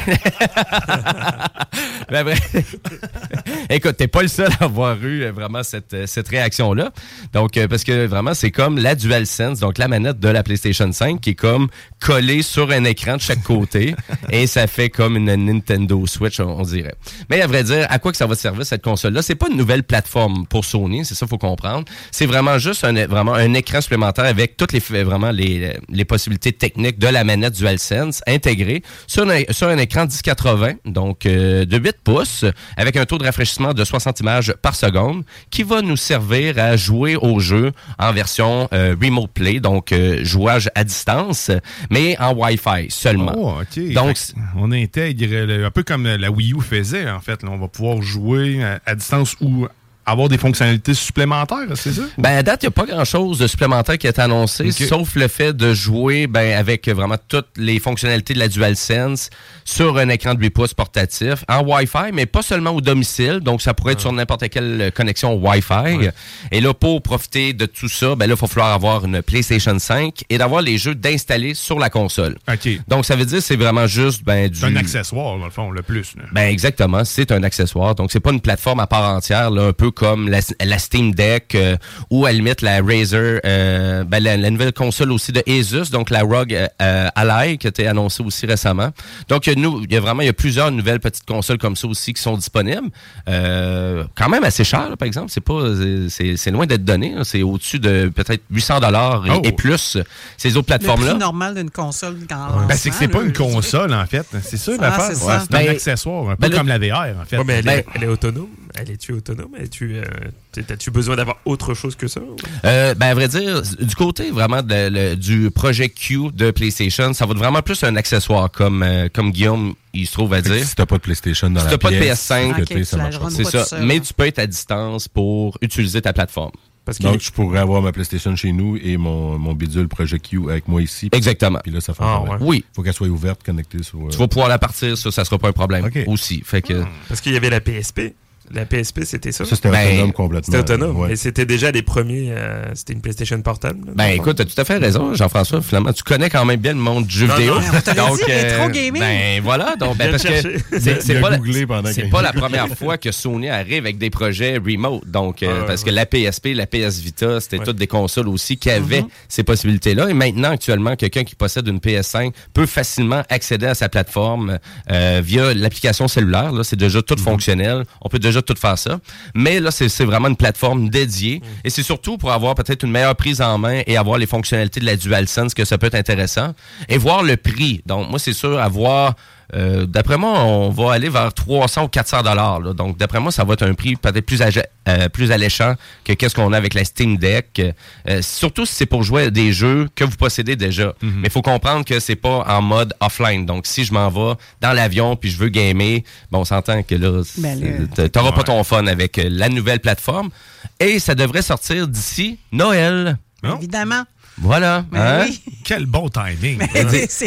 [SPEAKER 6] Ben. Écoute, t'es pas le seul à avoir eu euh, vraiment cette, euh, cette réaction-là. Donc, euh, parce que vraiment, c'est comme la DualSense, donc la manette de la PlayStation 5, qui est comme collée sur un écran de chaque côté. et ça fait comme une Nintendo Switch, on, on dirait. Mais à vrai dire, à quoi que ça va servir cette console-là? C'est pas une nouvelle plateforme pour Sony, c'est ça qu'il faut comprendre. C'est vraiment juste un, vraiment un écran supplémentaire avec toutes les, vraiment les, les possibilités techniques de la manette DualSense intégrée sur un, sur un écran 1080, donc euh, de 8 pouces, avec un taux de rafraîchissement de 60 images par seconde, qui va nous servir à jouer au jeu en version euh, Remote Play, donc euh, jouage à distance, mais en Wi-Fi seulement.
[SPEAKER 4] Oh.
[SPEAKER 6] Donc,
[SPEAKER 4] on intègre un peu comme la Wii U faisait, en fait. là. on va pouvoir jouer à, à distance ou avoir des fonctionnalités supplémentaires, c'est ça?
[SPEAKER 6] Ben, à date, il n'y a pas grand-chose de supplémentaire qui est annoncé, sauf le fait de jouer ben, avec vraiment toutes les fonctionnalités de la DualSense sur un écran de 8 pouces portatif, en Wi-Fi, mais pas seulement au domicile. Donc, ça pourrait être sur n'importe quelle connexion Wi-Fi. Et là, pour profiter de tout ça, ben là, il va falloir avoir une PlayStation 5 et d'avoir les jeux d'installer sur la console.
[SPEAKER 4] OK.
[SPEAKER 6] Donc, ça veut dire que c'est vraiment juste ben, du...
[SPEAKER 4] C'est un accessoire, dans le fond, le plus. là.
[SPEAKER 6] Ben exactement, c'est un accessoire. Donc c'est pas une plateforme à part entière, là, un peu comme la, la Steam Deck euh, ou à la limite la Razer, euh, ben, la, la nouvelle console aussi de Asus, donc la ROG euh, Ally qui a été annoncée aussi récemment. Donc nous, il y a vraiment il y a plusieurs nouvelles petites consoles comme ça aussi qui sont disponibles. Euh, quand même assez cher, là, par exemple. C'est pas, c'est c'est loin d'être donné. là. C'est au-dessus de peut-être 800 dollars et,
[SPEAKER 4] Oh.
[SPEAKER 6] et plus ces autres
[SPEAKER 7] Le
[SPEAKER 6] plateformes là.
[SPEAKER 7] prix normal d'une console en
[SPEAKER 4] Ben, c'est que c'est pas une console, en fait. C'est ça,
[SPEAKER 7] Ah, c'est
[SPEAKER 4] Ouais, c'est
[SPEAKER 6] Ben,
[SPEAKER 4] un accessoire, un peu
[SPEAKER 6] ben, le-
[SPEAKER 4] comme la VR, en fait.
[SPEAKER 9] Ouais, mais elle,
[SPEAKER 6] Ben-
[SPEAKER 9] est, elle est autonome. Elle est-tu autonome? Es-tu, euh, t'es- As-tu besoin d'avoir autre chose que ça?
[SPEAKER 6] Euh, ben, à vrai dire, du côté vraiment de- le- du projet Q de PlayStation, ça va être vraiment plus un accessoire, comme, euh, comme Guillaume, il se trouve à
[SPEAKER 8] Fait
[SPEAKER 6] dire.
[SPEAKER 8] Si t'as pas de PlayStation dans
[SPEAKER 6] Si
[SPEAKER 8] la
[SPEAKER 6] t'as pas de
[SPEAKER 8] pièce,
[SPEAKER 6] PS5,
[SPEAKER 8] le
[SPEAKER 7] Ok,
[SPEAKER 8] Play, ça marche
[SPEAKER 6] C'est ça. Mais tu peux être à distance pour utiliser ta plateforme.
[SPEAKER 9] Parce
[SPEAKER 8] Donc, je pourrais avoir ma PlayStation chez nous et mon, mon bidule Project Q avec moi ici.
[SPEAKER 6] Exactement.
[SPEAKER 8] Puis là, ça fait
[SPEAKER 9] Ah, ouais.
[SPEAKER 6] Oui.
[SPEAKER 8] faut qu'elle soit ouverte, connectée sur... euh,
[SPEAKER 6] Tu vas pouvoir la partir, ça, ça sera pas un problème
[SPEAKER 8] Ok.
[SPEAKER 6] aussi. Fait que,
[SPEAKER 9] Parce qu'il y avait la PSP La PSP, c'était ça?
[SPEAKER 8] Ça, c'était
[SPEAKER 6] Ben,
[SPEAKER 8] autonome complètement.
[SPEAKER 9] C'était autonome.
[SPEAKER 8] Ouais.
[SPEAKER 9] Et c'était déjà les premiers. euh, c'était une PlayStation portable. là,
[SPEAKER 6] Ben écoute, t'as tout à fait raison, Jean-François. Finalement, tu connais quand même bien le monde du jeu
[SPEAKER 9] Non,
[SPEAKER 6] vidéo.
[SPEAKER 9] non, on
[SPEAKER 7] t'aurait dit rétro gaming.
[SPEAKER 6] Ben voilà, donc ben, parce que c'est pas, la- pas première fois que Sony arrive avec des projets remote. Donc euh,
[SPEAKER 9] Ah, ouais,
[SPEAKER 6] parce que la PSP, la PS Vita, c'était
[SPEAKER 9] Ouais.
[SPEAKER 6] toutes des consoles aussi qui avaient
[SPEAKER 7] Mhm.
[SPEAKER 6] ces possibilités-là. Et maintenant, actuellement, quelqu'un qui possède une PS5 peut facilement accéder à sa plateforme euh, via l'application cellulaire. Là, c'est déjà
[SPEAKER 9] Mhm.
[SPEAKER 6] tout fonctionnel. On peut déjà tout faire ça. Mais là, c'est vraiment une plateforme dédiée. Et c'est surtout pour avoir peut-être une meilleure prise en main et avoir les fonctionnalités de la DualSense que ça peut être intéressant. Et voir le prix. Donc, moi, c'est sûr, avoir... euh, d'après moi, on va aller vers 300 ou 400 dollars. Donc, d'après moi, ça va être un prix peut-être plus, euh, plus alléchant que qu'est-ce qu'on a avec la Steam Deck. Euh, surtout si c'est pour jouer à des jeux que vous possédez déjà. Mais il faut comprendre que c'est pas en mode offline. Donc, si je m'en vais dans l'avion puis je veux gamer, bon, on s'entend que là,
[SPEAKER 7] Ben
[SPEAKER 6] t'auras pas ton fun avec la nouvelle plateforme. Et ça devrait sortir d'ici Noël.
[SPEAKER 4] Non?
[SPEAKER 7] Évidemment.
[SPEAKER 6] Voilà. Hein?
[SPEAKER 7] oui.
[SPEAKER 4] Quel bon timing.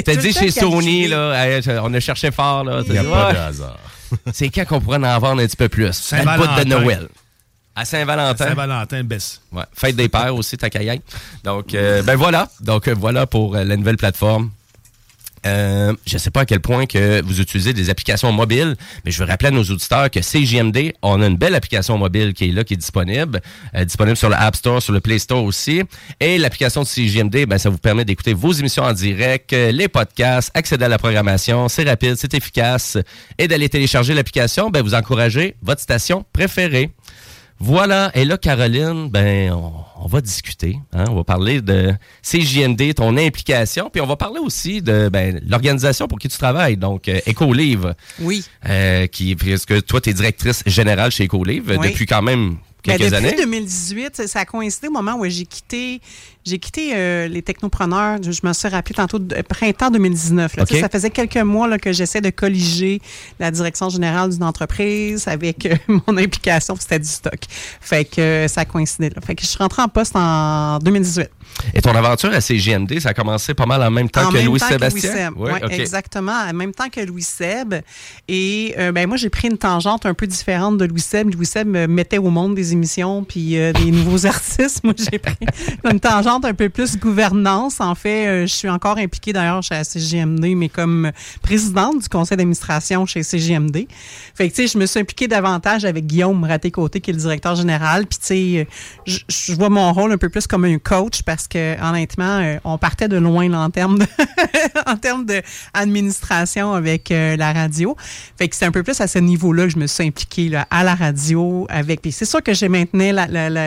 [SPEAKER 6] T'as dit, chez Sony, là, on a cherché fort, là.
[SPEAKER 8] Il n'y a
[SPEAKER 6] dit,
[SPEAKER 8] pas de hasard.
[SPEAKER 6] C'est quand qu'on pourrait en vendre un petit peu plus? À le bout de
[SPEAKER 4] Saint-Valentin.
[SPEAKER 6] Noël. À Saint-Valentin.
[SPEAKER 4] Saint-Valentin baisse.
[SPEAKER 6] Ouais. Fête des pères aussi, ta caillette. Donc, euh, ben voilà. Donc, euh, voilà pour euh, la nouvelle plateforme. Euh, je ne sais pas à quel point que vous utilisez des applications mobiles, mais je veux rappeler à nos auditeurs que CJMD, on a une belle application mobile qui est là, qui est disponible, euh, disponible sur le App Store, sur le Play Store aussi. Et l'application de CJMD, ben, ça vous permet d'écouter vos émissions en direct, euh, les podcasts, accéder à la programmation, c'est rapide, c'est efficace. Et d'aller télécharger l'application, ben, vous encouragez votre station préférée. Voilà. Et là, Caroline, ben, on, on va discuter. hein. On va parler de CJMD, ton implication, puis on va parler aussi de ben, l'organisation pour qui tu travailles, donc euh, Écolivre,
[SPEAKER 7] Oui.
[SPEAKER 6] euh, qui, puisque toi, tu es directrice générale chez Écolivre
[SPEAKER 7] Oui.
[SPEAKER 6] depuis quand même
[SPEAKER 7] Ben, depuis
[SPEAKER 6] années.
[SPEAKER 7] 2018, ça a coïncidé au moment où j'ai quitté, j'ai quitté euh, les technopreneurs. Je, je me suis rappelé tantôt de printemps 2019. là. Ça faisait quelques mois là, que j'essaie de colliger la direction générale d'une entreprise avec euh, mon implication. C'était du stock. Fait que euh, ça a coïncidé là. Fait que je suis rentrée en poste en 2018.
[SPEAKER 6] Et ton aventure à CJMD, ça a commencé pas mal en même temps
[SPEAKER 7] en
[SPEAKER 6] que
[SPEAKER 7] même
[SPEAKER 6] Louis
[SPEAKER 7] temps
[SPEAKER 6] Sébastien?
[SPEAKER 7] que Louis Seb.
[SPEAKER 6] Ouais, ok.
[SPEAKER 7] exactement. En même temps que Louis Seb. Et euh, ben, moi, j'ai pris une tangente un peu différente de Louis Seb. Louis Seb me mettait au monde des émissions puis euh, des nouveaux artistes. Moi, j'ai pris une tangente un peu plus gouvernance. En fait, euh, je suis encore impliquée d'ailleurs chez la CGMD, mais comme présidente du conseil d'administration chez CGMD. Fait que, tu sais, je me suis impliquée davantage avec Guillaume Raté-Côté, qui est le directeur général. Puis, tu sais, euh, je, je vois mon rôle un peu plus comme un coach parce que, honnêtement, euh, on partait de loin en termes de, d'administration avec euh, la radio. Fait que c'est un peu plus à ce niveau-là que je me suis impliquée à la radio avec. Puis c'est sûr que j'ai maintenu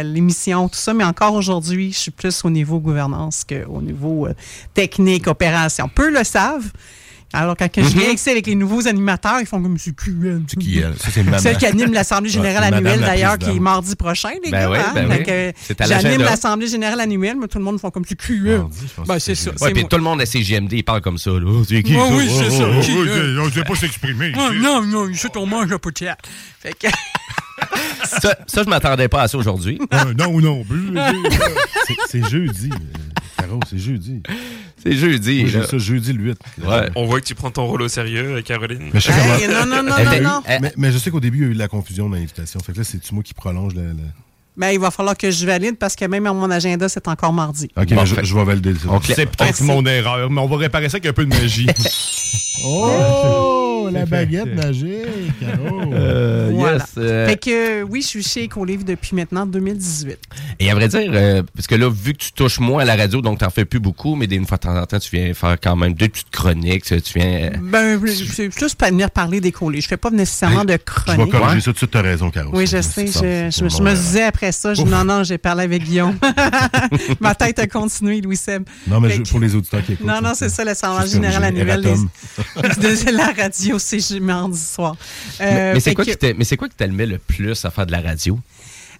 [SPEAKER 7] l'émission, tout ça, mais encore aujourd'hui, je suis plus au niveau gouvernance qu'au niveau euh, technique, opération. Peu le savent. Alors, quand je viens ici avec les nouveaux animateurs, ils font comme c'est elle?
[SPEAKER 8] C'est qui, elle? Ça, c'est maman.
[SPEAKER 7] Celle qui anime l'Assemblée générale annuelle, d'ailleurs, qui est mardi prochain, les
[SPEAKER 6] Ben
[SPEAKER 7] gars. hein?
[SPEAKER 6] ben
[SPEAKER 7] J'anime l'Assemblée générale annuelle, mais tout le monde font comme c'est
[SPEAKER 8] pense
[SPEAKER 7] Ben, c'est ça.
[SPEAKER 6] puis tout le monde à CJMD, il parle comme ça. Là. C'est qui, ça?
[SPEAKER 7] oui, c'est ça.
[SPEAKER 8] Oh, oh,
[SPEAKER 7] euh?
[SPEAKER 8] oh, On ne sait pas s'exprimer.
[SPEAKER 7] Ah, non, non, ici, on mange la poutière. Fait que.
[SPEAKER 6] Ça, ça, je m'attendais pas à ça aujourd'hui.
[SPEAKER 8] Ah, non, non. plus. C'est jeudi. Caro, c'est jeudi.
[SPEAKER 6] C'est jeudi.
[SPEAKER 8] Moi, ça jeudi le 8.
[SPEAKER 6] Ouais.
[SPEAKER 9] On voit que tu prends ton rôle au sérieux, euh, Caroline.
[SPEAKER 8] Mais je sais
[SPEAKER 7] Hey,
[SPEAKER 8] comment-
[SPEAKER 7] non, non, non, non.
[SPEAKER 6] elle-
[SPEAKER 8] Mais, mais je sais qu'au début, il y a eu de la confusion dans l'invitation. Fait que là, c'est-tu moi qui prolonge le. le-
[SPEAKER 7] Ben, il va falloir que je valide parce que même à mon agenda, c'est encore mardi.
[SPEAKER 8] Ok,
[SPEAKER 6] Bon,
[SPEAKER 8] mais je, je vais valider ça.
[SPEAKER 6] Ok.
[SPEAKER 4] C'est peut-être mon erreur, mais on va réparer ça avec un peu de magie.
[SPEAKER 8] Oh, la baguette magique, Caro.
[SPEAKER 6] Euh,
[SPEAKER 7] Voilà.
[SPEAKER 6] yes, euh,
[SPEAKER 7] Fait que oui, je suis chez Écolivre depuis maintenant 2018.
[SPEAKER 6] Et à vrai dire, euh, parce que là, vu que tu touches moins à la radio, donc t'en fais plus beaucoup, mais d'une fois de temps en temps, tu viens faire quand même deux petites chroniques, tu tu viens... euh,
[SPEAKER 7] Ben, c'est juste pas venir parler d'écolé. Je fais pas nécessairement de
[SPEAKER 8] Je vais
[SPEAKER 7] chronique.
[SPEAKER 8] corriger
[SPEAKER 6] Ouais.
[SPEAKER 8] ça tout de suite, t'as raison, Caro.
[SPEAKER 7] Oui, je sais. Je, me disais après ça, je non, non, j'ai parlé avec Guillaume. Ma tête a continué, Louis Seb.
[SPEAKER 8] Non, mais
[SPEAKER 7] Fait
[SPEAKER 8] pour les auditeurs qui écoutent.
[SPEAKER 7] Non, non, c'est ça, l'Assemblée générale annuelle des- de la radio, c'est mardi soir.
[SPEAKER 6] mais
[SPEAKER 7] Euh,
[SPEAKER 6] mais c'est
[SPEAKER 7] fait
[SPEAKER 6] quoi,
[SPEAKER 7] que-
[SPEAKER 6] mais c'est quoi qui t'allumait le plus à faire de la radio?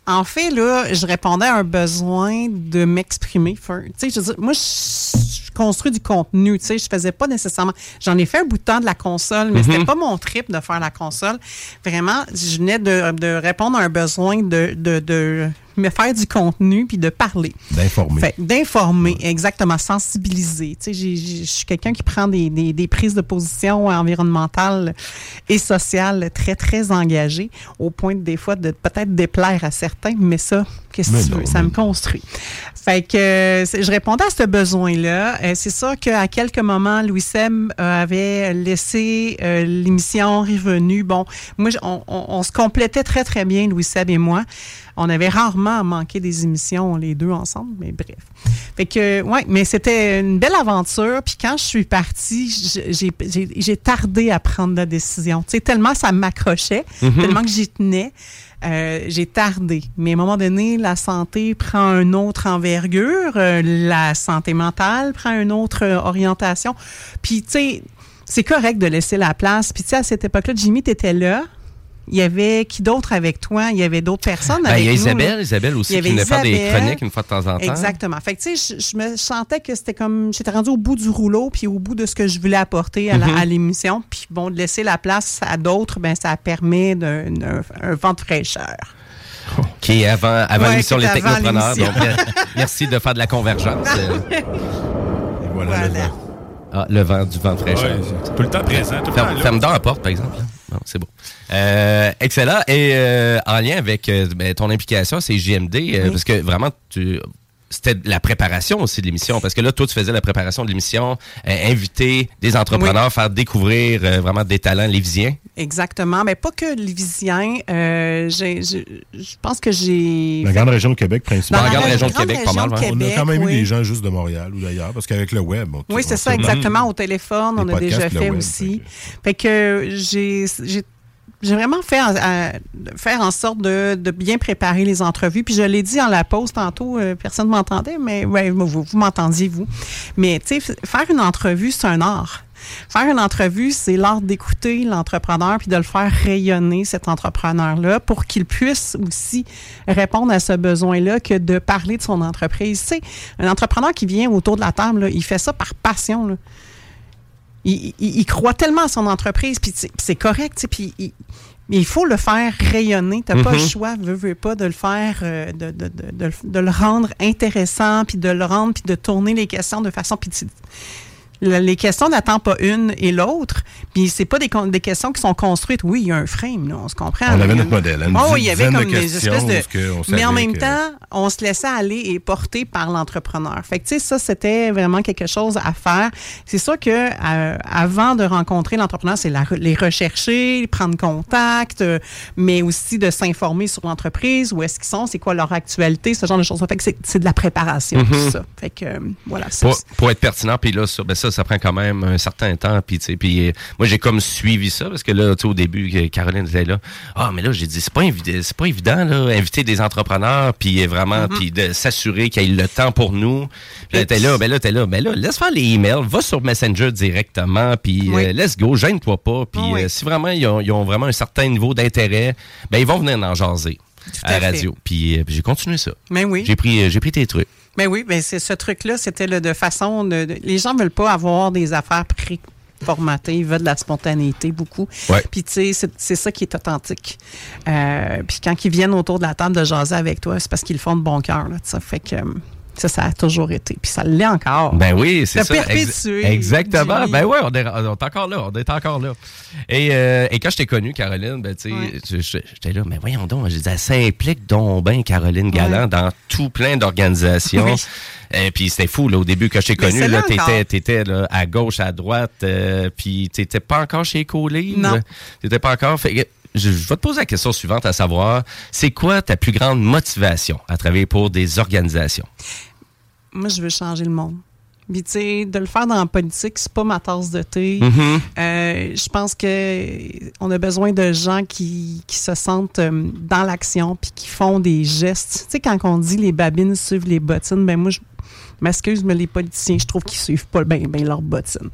[SPEAKER 7] En fait, là, je répondais à un besoin de m'exprimer. Moi, je, construis du contenu. Tu sais, je faisais pas nécessairement. J'en ai fait un bout de temps de la console, mais c'était pas mon trip de faire la console. Vraiment, je venais de, de répondre à un besoin de, de, de mais faire du contenu puis de parler.
[SPEAKER 8] D'informer.
[SPEAKER 7] D'informer, exactement, sensibiliser. Tu sais, je suis quelqu'un qui prend des, des- des prises de position environnementales et sociales très, très engagées, au point de, des fois de peut-être déplaire à certains, mais ça, qu'est-ce que tu
[SPEAKER 8] non,
[SPEAKER 7] veux? Ça me construit. Fait que euh, je répondais à ce besoin-là. Euh, c'est sûr qu'à quelques moments, Louis Sem euh, avait laissé euh, l'émission Revenu. Bon, moi, on, on- on se complétait très, très bien, Louis Seb et moi. On avait rarement manqué des émissions, les deux ensemble, mais bref. Fait que, ouais, mais c'était une belle aventure. Puis quand je suis partie, j'ai- tardé à prendre la décision. Tu sais, tellement ça m'accrochait,
[SPEAKER 5] Mhm.
[SPEAKER 7] tellement que j'y tenais. euh, j'ai tardé. Mais à un moment donné, la santé prend une autre envergure, euh, la santé mentale prend une autre euh, orientation. Puis, tu sais, c'est correct de laisser la place. Puis, tu sais, à cette époque-là, Jimmy, tu étais là. Il y avait qui d'autre avec toi? Il y avait d'autres personnes
[SPEAKER 6] Ben,
[SPEAKER 7] avec
[SPEAKER 6] il y a Isabelle. Isabelle aussi, qui
[SPEAKER 7] avait
[SPEAKER 6] venait faire des chroniques une fois de temps en temps.
[SPEAKER 7] Exactement. Fait que, tu sais, je, je me sentais que c'était comme. J'étais rendue au bout du rouleau, puis au bout de ce que je voulais apporter à la-
[SPEAKER 6] Mhm.
[SPEAKER 7] l'émission. Puis, bon, de laisser la place à d'autres, ben ça permet d'un un, un vent de fraîcheur.
[SPEAKER 6] Qui est avant, avant
[SPEAKER 7] Ouais,
[SPEAKER 6] l'émission Les Technopreneurs. Donc, mer- merci de faire de la convergence. Euh,
[SPEAKER 8] voilà, le vent.
[SPEAKER 6] Ah, le vent du vent fraîcheur.
[SPEAKER 4] Ouais, c'est tout le temps présent, tout le
[SPEAKER 6] ferme, ferme donc la porte, par exemple. Bon, c'est beau. Euh, excellent. Et euh, en lien avec euh, ben, ton implication, c'est JMD, euh, parce que vraiment, tu c'était la préparation aussi de l'émission. Parce que là, toi, tu faisais la préparation de l'émission, euh, inviter des entrepreneurs, faire découvrir euh, vraiment des talents lévisiens.
[SPEAKER 7] Exactement. Mais pas que Lévisien. Euh, je pense que j'ai.
[SPEAKER 8] La grande région de Québec, principalement.
[SPEAKER 7] Dans la grande région de Québec, pas mal,
[SPEAKER 8] On a quand même
[SPEAKER 7] oui.
[SPEAKER 8] eu des gens juste de Montréal ou d'ailleurs, parce qu'avec le web. on-
[SPEAKER 7] Oui, c'est ça, exactement. Au téléphone, on a déjà fait
[SPEAKER 8] web,
[SPEAKER 7] aussi. Fait que j'ai j'ai- j'ai vraiment fait faire en sorte de, de bien préparer les entrevues. Puis je l'ai dit en la pause tantôt, euh, personne ne m'entendait, mais ouais, vous, vous m'entendiez, vous. Mais tu sais, faire une entrevue, c'est un art. Faire une entrevue, c'est l'art d'écouter l'entrepreneur puis de le faire rayonner, cet entrepreneur-là, pour qu'il puisse aussi répondre à ce besoin-là que de parler de son entreprise. Tu sais, un entrepreneur qui vient autour de la table, là, il fait ça par passion. Là. Il, il- il croit tellement à son entreprise, puis c'est- correct, puis il, il faut le faire rayonner. Tu n'as pas le
[SPEAKER 5] Mhm.
[SPEAKER 7] choix, veux, veux pas, de le faire, euh, de, de, de, de, le- rendre intéressant, puis de le rendre, puis de tourner les questions de façon... Puis les questions n'attendent pas une et l'autre, puis c'est pas des, questions qui sont construites. Oui, il y a un frame, là, on se comprend.
[SPEAKER 8] On avait notre modèle, hein,
[SPEAKER 7] Oh, il y avait
[SPEAKER 8] de
[SPEAKER 7] comme des espèces de... Mais en même
[SPEAKER 8] que-
[SPEAKER 7] temps, on se laissait aller et porter par l'entrepreneur. Fait que, tu sais, ça, c'était vraiment quelque chose à faire. C'est sûr que euh, avant de rencontrer l'entrepreneur, c'est la- les rechercher, prendre contact, euh, mais aussi de s'informer sur l'entreprise, où est-ce qu'ils sont, c'est quoi leur actualité, ce genre de choses. Fait que c'est- de la préparation, tout ça. Fait que, euh, voilà.
[SPEAKER 6] Pour, pour être pertinent, puis là, ça, ben ça, ça prend quand même un certain temps. Puis, tu sais, puis euh, moi, j'ai comme suivi ça, parce que là, tu sais, au début, Caroline était là. Ah, mais là, j'ai dit, c'est pas, évident, c'est pas évident, là, inviter des entrepreneurs, puis euh, vraiment,
[SPEAKER 7] Mm-hmm.
[SPEAKER 6] puis de s'assurer qu'il y ait le temps pour nous. Puis là, t'es là, ben là, t'es là, ben là, laisse faire les emails, va sur Messenger directement, puis euh,
[SPEAKER 7] Oui.
[SPEAKER 6] let's go, gêne-toi pas. Puis
[SPEAKER 7] Oui.
[SPEAKER 6] euh, si vraiment, ils ont, ils ont vraiment un certain niveau d'intérêt, ben ils vont venir en jaser à,
[SPEAKER 7] à
[SPEAKER 6] la radio. Puis euh, puis j'ai continué ça.
[SPEAKER 7] Mais oui.
[SPEAKER 6] J'ai pris, euh, j'ai pris tes trucs.
[SPEAKER 7] Mais oui, ben c'est ce truc-là, c'était le de façon de, de- Les gens veulent pas avoir des affaires pré-formatées, ils veulent de la spontanéité beaucoup.
[SPEAKER 6] Ouais.
[SPEAKER 7] Puis tu sais, c'est- ça qui est authentique. Euh, puis quand ils viennent autour de la table de jaser avec toi, c'est parce qu'ils le font de bon cœur. sais. Fait que euh, ça, ça a toujours été. Puis ça l'est encore.
[SPEAKER 6] Ben oui, c'est ça. Ex-
[SPEAKER 7] perpétué,
[SPEAKER 6] exactement. Ben ouais, on est, on est encore là. On est encore là. Et, euh, et quand je t'ai connu, Caroline, ben, tu sais, je- je- j'étais là, mais voyons donc, j'ai dit, elle s'implique donc ben Caroline Galland
[SPEAKER 7] Ouais.
[SPEAKER 6] dans tout plein d'organisations.
[SPEAKER 7] Oui.
[SPEAKER 6] Et puis c'était fou, là, au début, que je t'ai
[SPEAKER 7] Mais
[SPEAKER 6] connu,
[SPEAKER 7] c'est
[SPEAKER 6] là, t'étais, t'étais là, à gauche, à droite, euh, puis t'étais pas encore chez Colivre.
[SPEAKER 7] Non.
[SPEAKER 6] T'étais pas encore. Fait je, je vais te poser la question suivante, à savoir, c'est quoi ta plus grande motivation à travailler pour des organisations?
[SPEAKER 7] Moi, je veux changer le monde. Puis, tu sais, de le faire dans la politique, c'est pas ma tasse de thé.
[SPEAKER 6] Mhm.
[SPEAKER 7] Euh, je pense que on a besoin de gens qui, qui se sentent euh, dans l'action puis qui font des gestes. Tu sais, quand on dit les babines suivent les bottines, ben moi, je m'excuse, mais les politiciens, je trouve qu'ils suivent pas bien ben leurs bottines.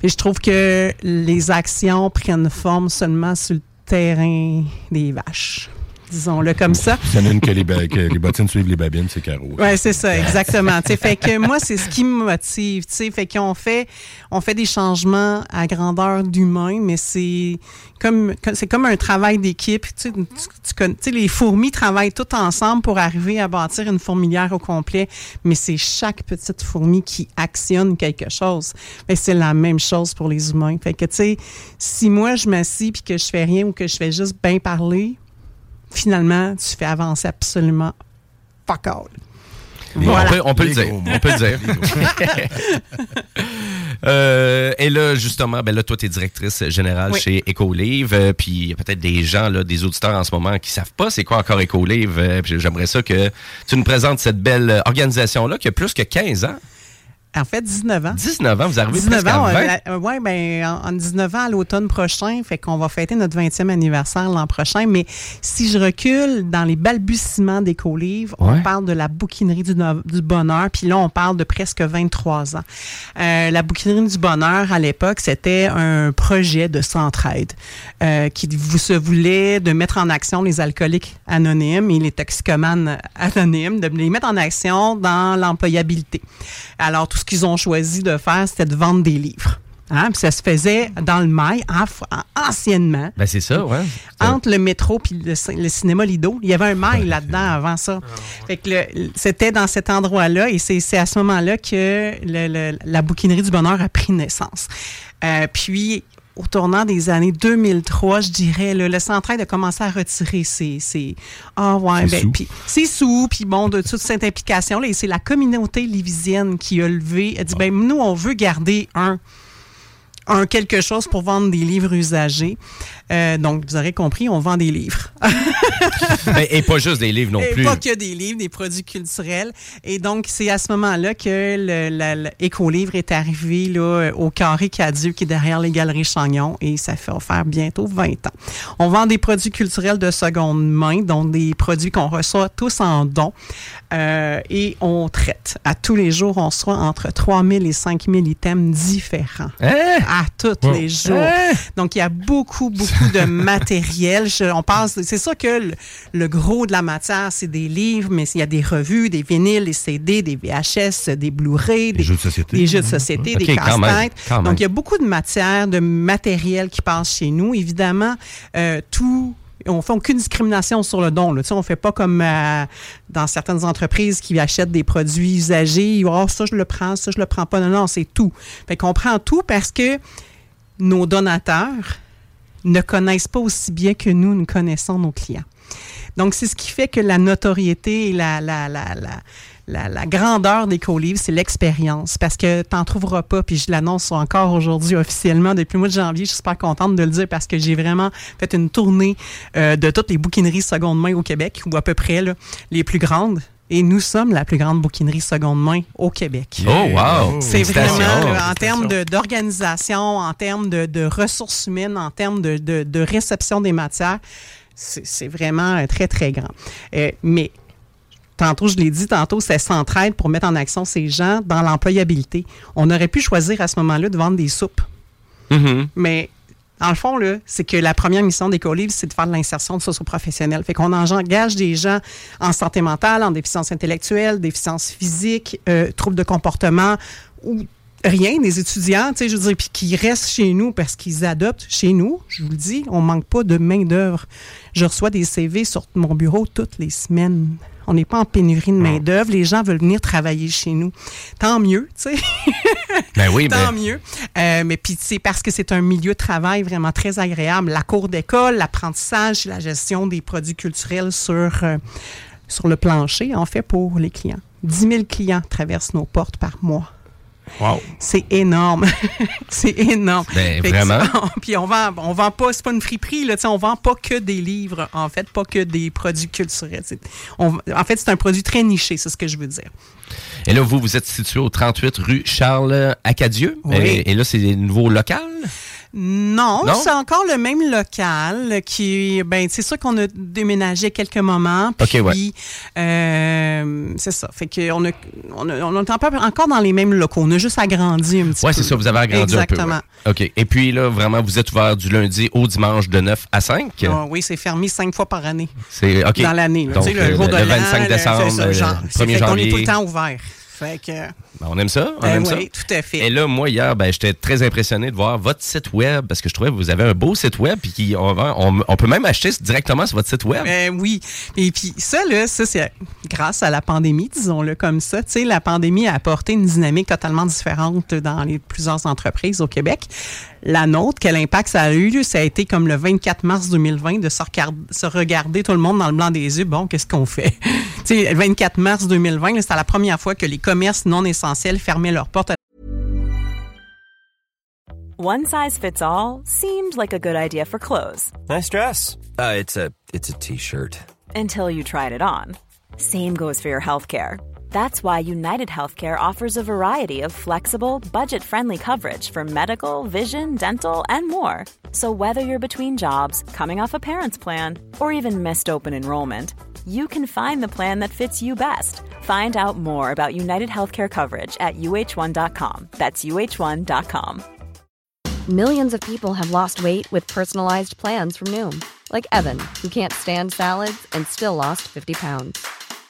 [SPEAKER 7] Puis je trouve que les actions prennent forme seulement sur le terrain des vaches. Disons-le comme ça.
[SPEAKER 8] Ça donne que les, que les bottines suivent les babines, c'est Caro.
[SPEAKER 7] Ouais, c'est ça, exactement. Tu sais, fait que moi, c'est ce qui me motive. tu sais. Fait qu'on fait, on fait des changements à grandeur d'humain, mais c'est comme, c'est comme un travail d'équipe. Tu sais, tu- les fourmis travaillent toutes ensemble pour arriver à bâtir une fourmilière au complet, mais c'est chaque petite fourmi qui actionne quelque chose. Que c'est la même chose pour les humains. Fait que, tu sais, si moi, je m'assis puis que je fais rien ou que je fais juste bien parler, finalement, tu fais avancer absolument fuck all. Voilà.
[SPEAKER 6] On peut, on peut le dire. On peut le dire. Euh, et là, justement, ben là, toi, tu es directrice générale
[SPEAKER 7] Oui.
[SPEAKER 6] chez Ecolive. euh, puis il y a peut-être des gens, là, des auditeurs en ce moment qui savent pas c'est quoi encore Ecolive. euh, j'aimerais ça que tu nous présentes cette belle organisation-là qui a plus que 15 ans.
[SPEAKER 7] En fait, 19 ans.
[SPEAKER 6] 19 ans, vous arrivez
[SPEAKER 7] 19
[SPEAKER 6] presque
[SPEAKER 7] ans,
[SPEAKER 6] à 20.
[SPEAKER 7] euh, la- euh, ouais, ben, en, en 19 ans à l'automne prochain, fait qu'on va fêter notre 20e anniversaire l'an prochain. Mais si je recule dans les balbutiements d'Écolivre, on
[SPEAKER 6] Ouais.
[SPEAKER 7] parle de la bouquinerie du, bonheur, puis là, on parle de presque 23 ans. Euh, la bouquinerie du bonheur, à l'époque, c'était un projet de centraide euh, qui vous, se voulait de mettre en action les alcooliques anonymes et les toxicomanes anonymes, de les mettre en action dans l'employabilité. Alors, tout ce qu'ils ont choisi de faire, c'était de vendre des livres. Hein, puis ça se faisait dans le mail, en- en- anciennement.
[SPEAKER 6] Ben, c'est ça, ouais.
[SPEAKER 7] Entre le métro puis le, cin- le cinéma Lido, il y avait un mail là-dedans avant ça. Fait que le- c'était dans cet endroit-là et c'est c'est à ce moment-là que le- le- la bouquinerie du bonheur a pris naissance. Euh, puis au tournant des années 2003, je dirais, là, le centraide a commencé à retirer ses, ses ah ouais, ben, puis ses sous, puis bon, de toute cette implication là, et c'est la communauté livisienne qui a levé, a dit, ben nous on veut garder un un quelque chose pour vendre des livres usagés. Euh, donc, vous aurez compris, on vend des livres.
[SPEAKER 6] Ben, et pas juste des livres non
[SPEAKER 7] Et
[SPEAKER 6] plus.
[SPEAKER 7] pas que des livres, des produits culturels. Et donc, c'est à ce moment-là que le, la- le Écolivre est arrivé là, au Carré Cadieux, qui est derrière les Galeries Chagnon, et ça fait faire bientôt 20 ans. On vend des produits culturels de seconde main, donc des produits qu'on reçoit tous en don, euh, et on traite. À tous les jours, on reçoit entre 3000 et 5000 items différents.
[SPEAKER 6] Hein?
[SPEAKER 7] À tous
[SPEAKER 6] Wow.
[SPEAKER 7] les jours.
[SPEAKER 6] Hein?
[SPEAKER 7] Donc, il y a beaucoup, beaucoup de matériel. Je- on passe, c'est ça que le, le gros de la matière, c'est des livres, mais il y a des revues, des vinyles, des CD, des VHS, des Blu-ray, des,
[SPEAKER 8] jeux de société.
[SPEAKER 7] des jeux de société, des casse-têtes. Donc, il y a beaucoup de matière, de matériel qui passe chez nous. Évidemment, euh, tout on fait aucune discrimination sur le don. Là. Tu on fait pas comme euh, dans certaines entreprises qui achètent des produits usagés. Oh, ça, je le prends, ça, je le prends pas. Non, non, c'est tout. Fait qu'on prend tout parce que nos donateurs ne connaissent pas aussi bien que nous, nous connaissons nos clients. Donc, c'est ce qui fait que la notoriété et la, la, la, la, la grandeur des co-livres, c'est l'expérience. Parce que tu n'en trouveras pas, puis je l'annonce encore aujourd'hui officiellement depuis le mois de janvier. Je suis super contente de le dire parce que j'ai vraiment fait une tournée euh, de toutes les bouquineries seconde main au Québec, ou à peu près là, les plus grandes. Et nous sommes la plus grande bouquinerie seconde main au Québec.
[SPEAKER 6] Oh, wow!
[SPEAKER 7] C'est vraiment, là, en termes d'organisation, en termes de, de ressources humaines, en termes de, de- de réception des matières, c'est c'est vraiment euh, très, très grand. Euh, mais tantôt, je l'ai dit, tantôt, c'est s'entraide pour mettre en action ces gens dans l'employabilité. On aurait pu choisir à ce moment-là de vendre des soupes.
[SPEAKER 6] Mhm.
[SPEAKER 7] Mais dans le fond, c'est que la première mission des livres c'est de faire de l'insertion de socio-professionnelle. Fait qu'on engage des gens en santé mentale, en déficience intellectuelle, déficience physique, euh, troubles de comportement ou rien, des étudiants, tu sais, je veux dire, puis qui restent chez nous parce qu'ils adoptent chez nous. Je vous le dis, on manque pas de main-d'œuvre. Je reçois des CV sur mon bureau toutes les semaines. On n'est pas en pénurie de main-d'œuvre. Les gens veulent venir travailler chez nous. Tant mieux, tu sais.
[SPEAKER 6] Ben oui,
[SPEAKER 7] Tant
[SPEAKER 6] ben-
[SPEAKER 7] mieux. Euh, mais puis c'est parce que c'est un milieu de travail vraiment très agréable. La cour d'école, l'apprentissage, la gestion des produits culturels sur, euh, sur le plancher, en fait, pour les clients. 10 000 clients traversent nos portes par mois.
[SPEAKER 6] Wow.
[SPEAKER 7] C'est énorme. c'est énorme.
[SPEAKER 6] Ben,
[SPEAKER 7] que
[SPEAKER 6] vraiment?
[SPEAKER 7] Puis on vend, on vend pas, c'est pas une friperie, là, on vend pas que des livres, en fait, pas que des produits culturels. On- en fait, c'est un produit très niché, c'est ce que je veux dire.
[SPEAKER 6] Et là, vous, vous êtes situé au 38 rue Charles Acadieux?
[SPEAKER 7] Oui.
[SPEAKER 6] Et, et là, c'est des nouveaux locales?
[SPEAKER 7] Non,
[SPEAKER 6] Non?
[SPEAKER 7] c'est encore le même local qui, ben, c'est sûr qu'on a déménagé quelques moments. Puis,
[SPEAKER 6] OK, ouais.
[SPEAKER 7] euh, c'est ça. Fait qu'on a, on, a- on encore dans les mêmes locaux. On a juste agrandi un petit peu.
[SPEAKER 6] Ouais, c'est ça, vous avez agrandi un peu.
[SPEAKER 7] Exactement.
[SPEAKER 6] ouais. OK. Et puis là, vraiment, vous êtes ouvert du lundi au dimanche de 9 à 5.
[SPEAKER 7] Ah oui, c'est fermé cinq fois par année.
[SPEAKER 6] C'est OK.
[SPEAKER 7] Dans l'année.
[SPEAKER 6] Donc,
[SPEAKER 7] Tu sais,
[SPEAKER 6] euh,
[SPEAKER 7] le jour de
[SPEAKER 6] le
[SPEAKER 7] l'an,
[SPEAKER 6] 25
[SPEAKER 7] le-
[SPEAKER 6] décembre,
[SPEAKER 7] ça,
[SPEAKER 6] euh,
[SPEAKER 7] genre.
[SPEAKER 6] 1er
[SPEAKER 7] C'est fait qu'on est
[SPEAKER 6] janvier.
[SPEAKER 7] tout le temps ouvert. Fait que,
[SPEAKER 6] Ben, on aime ça. On
[SPEAKER 7] Ben
[SPEAKER 6] aime
[SPEAKER 7] oui,
[SPEAKER 6] ça.
[SPEAKER 7] tout à fait.
[SPEAKER 6] Et là, moi, hier, ben, j'étais très impressionné de voir votre site web parce que je trouvais que vous avez un beau site web puis qui- on, on- on peut même acheter directement sur votre site web.
[SPEAKER 7] Euh, oui. Et puis ça, là, ça, c'est grâce à la pandémie, disons-le comme ça. Tu sais, la pandémie a apporté une dynamique totalement différente dans les plusieurs entreprises au Québec. La nôtre, quel impact ça a eu, ça a été comme le 24 mars 2020 de se, regar- se regarder tout le monde dans le blanc des yeux. Bon, qu'est-ce qu'on fait? tu sais, le 24 mars 2020, là, c'était la première fois que les commerces non essentiels fermaient leurs portes
[SPEAKER 5] One size fits all seemed like a good idea for clothes
[SPEAKER 12] Nice dress. Uh, it's a it's a t-shirt.
[SPEAKER 5] until you tried it on. Same goes for your healthcare. That's why United Healthcare offers a variety of flexible, budget friendly coverage for medical, vision, dental, and more. So, whether you're between jobs, coming off a parent's plan, or even missed open enrollment, you can find the plan that fits you best. Find out more about United Healthcare coverage at uh1.com. That's uh1.com.
[SPEAKER 13] Millions of people have lost weight with personalized plans from Noom, like Evan, who can't stand salads and still lost 50 pounds.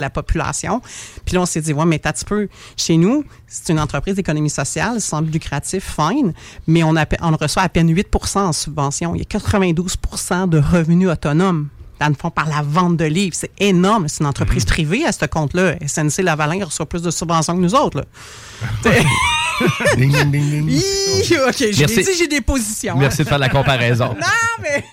[SPEAKER 7] La population. Puis là, on s'est dit, ouais, mais t'as un petit peu. Chez nous, c'est une entreprise d'économie sociale, sans but lucratif, fine, mais on, a, on reçoit à peine 8% en subvention. Il y a 92% de revenus autonomes. Dans le fond, par la vente de livres. C'est énorme. C'est une entreprise privée à ce compte-là. SNC Lavalin reçoit plus de subventions que nous autres. là.
[SPEAKER 8] ding, ding, ding, ding.
[SPEAKER 7] Hi, OK, dit, j'ai des positions. hein.
[SPEAKER 6] Merci de faire la comparaison.
[SPEAKER 7] non, mais.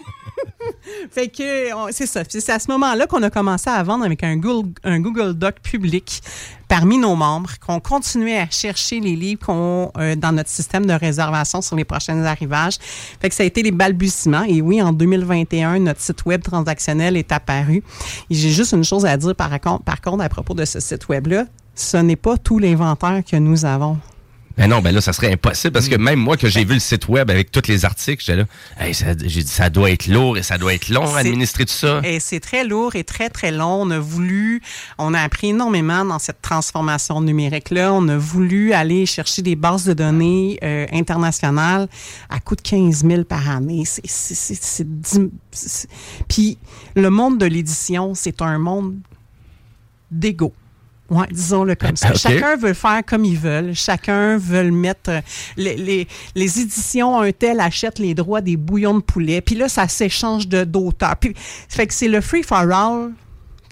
[SPEAKER 7] fait que c'est ça. C'est à ce moment-là qu'on a commencé à vendre avec un Google, un Google Doc public parmi nos membres, qu'on continuait à chercher les livres qu'on euh, dans notre système de réservation sur les prochains arrivages. Fait que ça a été les balbutiements. Et oui, en 2021, notre site web transactionnel est apparu. J'ai juste une chose à dire par par contre à propos de ce site web-là. Ce n'est pas tout l'inventaire que nous avons.
[SPEAKER 6] Ben non, ben là, ça serait impossible parce que même moi, que j'ai vu le site web avec tous les articles, j'étais là, Hey, ça- j'ai dit, ça doit être lourd et ça doit être long administrer tout ça.
[SPEAKER 7] Et c'est très lourd et très, très long. On a voulu, on a appris énormément dans cette transformation numérique-là. On a voulu aller chercher des bases de données euh, internationales à coût de 15 000 par année. C'est- Puis le monde de l'édition, c'est un monde d'ego. Ouais, disons-le comme ça. Chacun veut faire comme ils veulent. Chacun veut mettre. euh, Les, les, les éditions, un tel achète les droits des bouillons de poulet. Puis là, ça s'échange de d'auteurs. Puis, fait que c'est le free for all.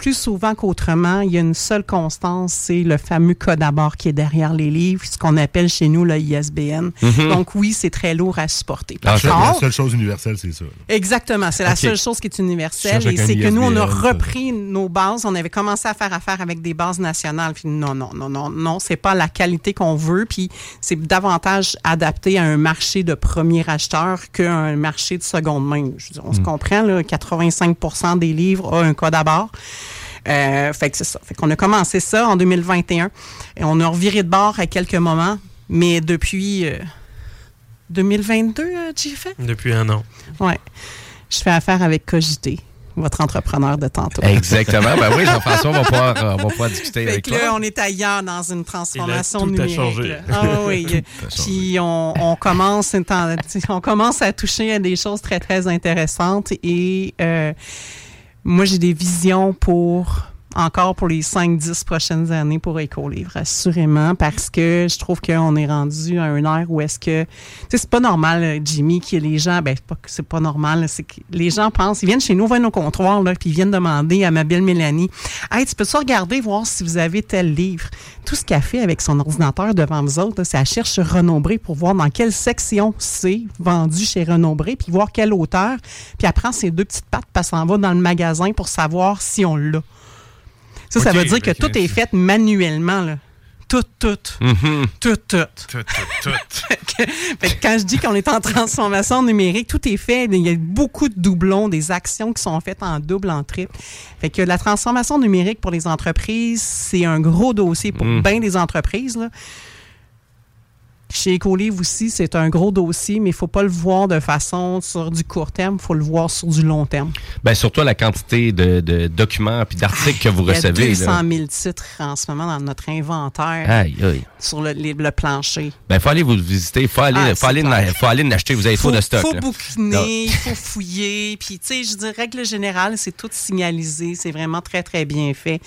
[SPEAKER 7] Plus souvent qu'autrement, il y a une seule constance, c'est le fameux code à bord qui est derrière les livres, ce qu'on appelle chez nous le ISBN.
[SPEAKER 8] Mhm.
[SPEAKER 7] Donc oui, c'est très lourd à supporter.
[SPEAKER 8] La
[SPEAKER 7] Par
[SPEAKER 8] seule- la
[SPEAKER 7] contre,
[SPEAKER 8] seule chose universelle, c'est ça.
[SPEAKER 7] Exactement, c'est la seule chose qui est universelle et
[SPEAKER 8] un
[SPEAKER 7] c'est que nous on a repris nos bases, on avait commencé à faire affaire avec des bases nationales puis non non non non non, c'est pas la qualité qu'on veut puis c'est davantage adapté à un marché de premier acheteur qu'un marché de seconde main. Je veux dire, on se
[SPEAKER 8] Mm.
[SPEAKER 7] comprend là, 85% des livres ont un code à. Euh, fait que c'est ça. Fait qu'on a commencé ça en 2021 et on a reviré de bord à quelques moments, mais depuis euh, 2022, euh, j'ai fait.
[SPEAKER 9] Depuis un an.
[SPEAKER 7] Ouais. Je fais affaire avec Cogité, votre entrepreneur de tantôt.
[SPEAKER 6] Exactement. Ben oui, Jean-François, on va pouvoir, euh, on va pouvoir discuter
[SPEAKER 7] Fait
[SPEAKER 6] avec
[SPEAKER 7] que
[SPEAKER 6] toi.
[SPEAKER 7] là, on est ailleurs dans une transformation
[SPEAKER 9] tout a
[SPEAKER 7] numérique.
[SPEAKER 9] changé.
[SPEAKER 7] là. Ah oui.
[SPEAKER 9] Tout a changé.
[SPEAKER 7] Puis on, on commence on commence à toucher à des choses très très intéressantes et euh, moi j'ai des visions pour encore pour les 5-10 prochaines années pour Écolivre, assurément, parce que je trouve qu'on est rendu à un air où est-ce que... Tu sais, c'est pas normal, euh, Jimmy, que les gens... Ben, c'est pas pas normal, c'est que les gens pensent... Ils viennent chez nous, viennent au comptoir, puis ils viennent demander à ma belle Mélanie, « Hey, tu peux-tu regarder, voir si vous avez tel livre? » Tout ce qu'elle fait avec son ordinateur devant vous autres, c'est qu'elle cherche sur Renaud-Bré pour voir dans quelle section c'est vendu chez Renaud-Bré, puis voir quel auteur, puis elle prend ses deux petites pattes, puis elle s'en va dans le magasin pour savoir si on l'a. Ça, ça veut dire que tout est fait manuellement. Là. Tout, tout.
[SPEAKER 4] Mhm.
[SPEAKER 7] Tout, tout.
[SPEAKER 4] Tout, tout, tout.
[SPEAKER 7] Fait que quand je dis qu'on est en transformation numérique, tout est fait. Il y a beaucoup de doublons, des actions qui sont faites en double, en triple. Fait que la transformation numérique pour les entreprises, c'est un gros dossier pour
[SPEAKER 4] Mm.
[SPEAKER 7] bien des entreprises. Là. Chez Ecolive aussi, c'est un gros dossier, mais il ne faut pas le voir de façon sur du court terme, il faut le voir sur du long terme.
[SPEAKER 6] Ben, surtout la quantité de, de documents puis d'articles que vous
[SPEAKER 7] Il y a
[SPEAKER 6] recevez.
[SPEAKER 7] 200
[SPEAKER 6] là.
[SPEAKER 7] 000 titres en ce moment dans notre inventaire
[SPEAKER 6] Aïe, aïe.
[SPEAKER 7] sur le, les- le plancher.
[SPEAKER 6] Ben, faut aller vous le visiter. Il faut aller,
[SPEAKER 7] Ah,
[SPEAKER 6] faut aller, faut. Vous avez trop
[SPEAKER 7] faut,
[SPEAKER 6] de stock.
[SPEAKER 7] faut
[SPEAKER 6] là.
[SPEAKER 7] bouquiner, il faut fouiller. Puis, tu sais, je dirais, règle générale, c'est tout signalisé. C'est vraiment très, très bien fait.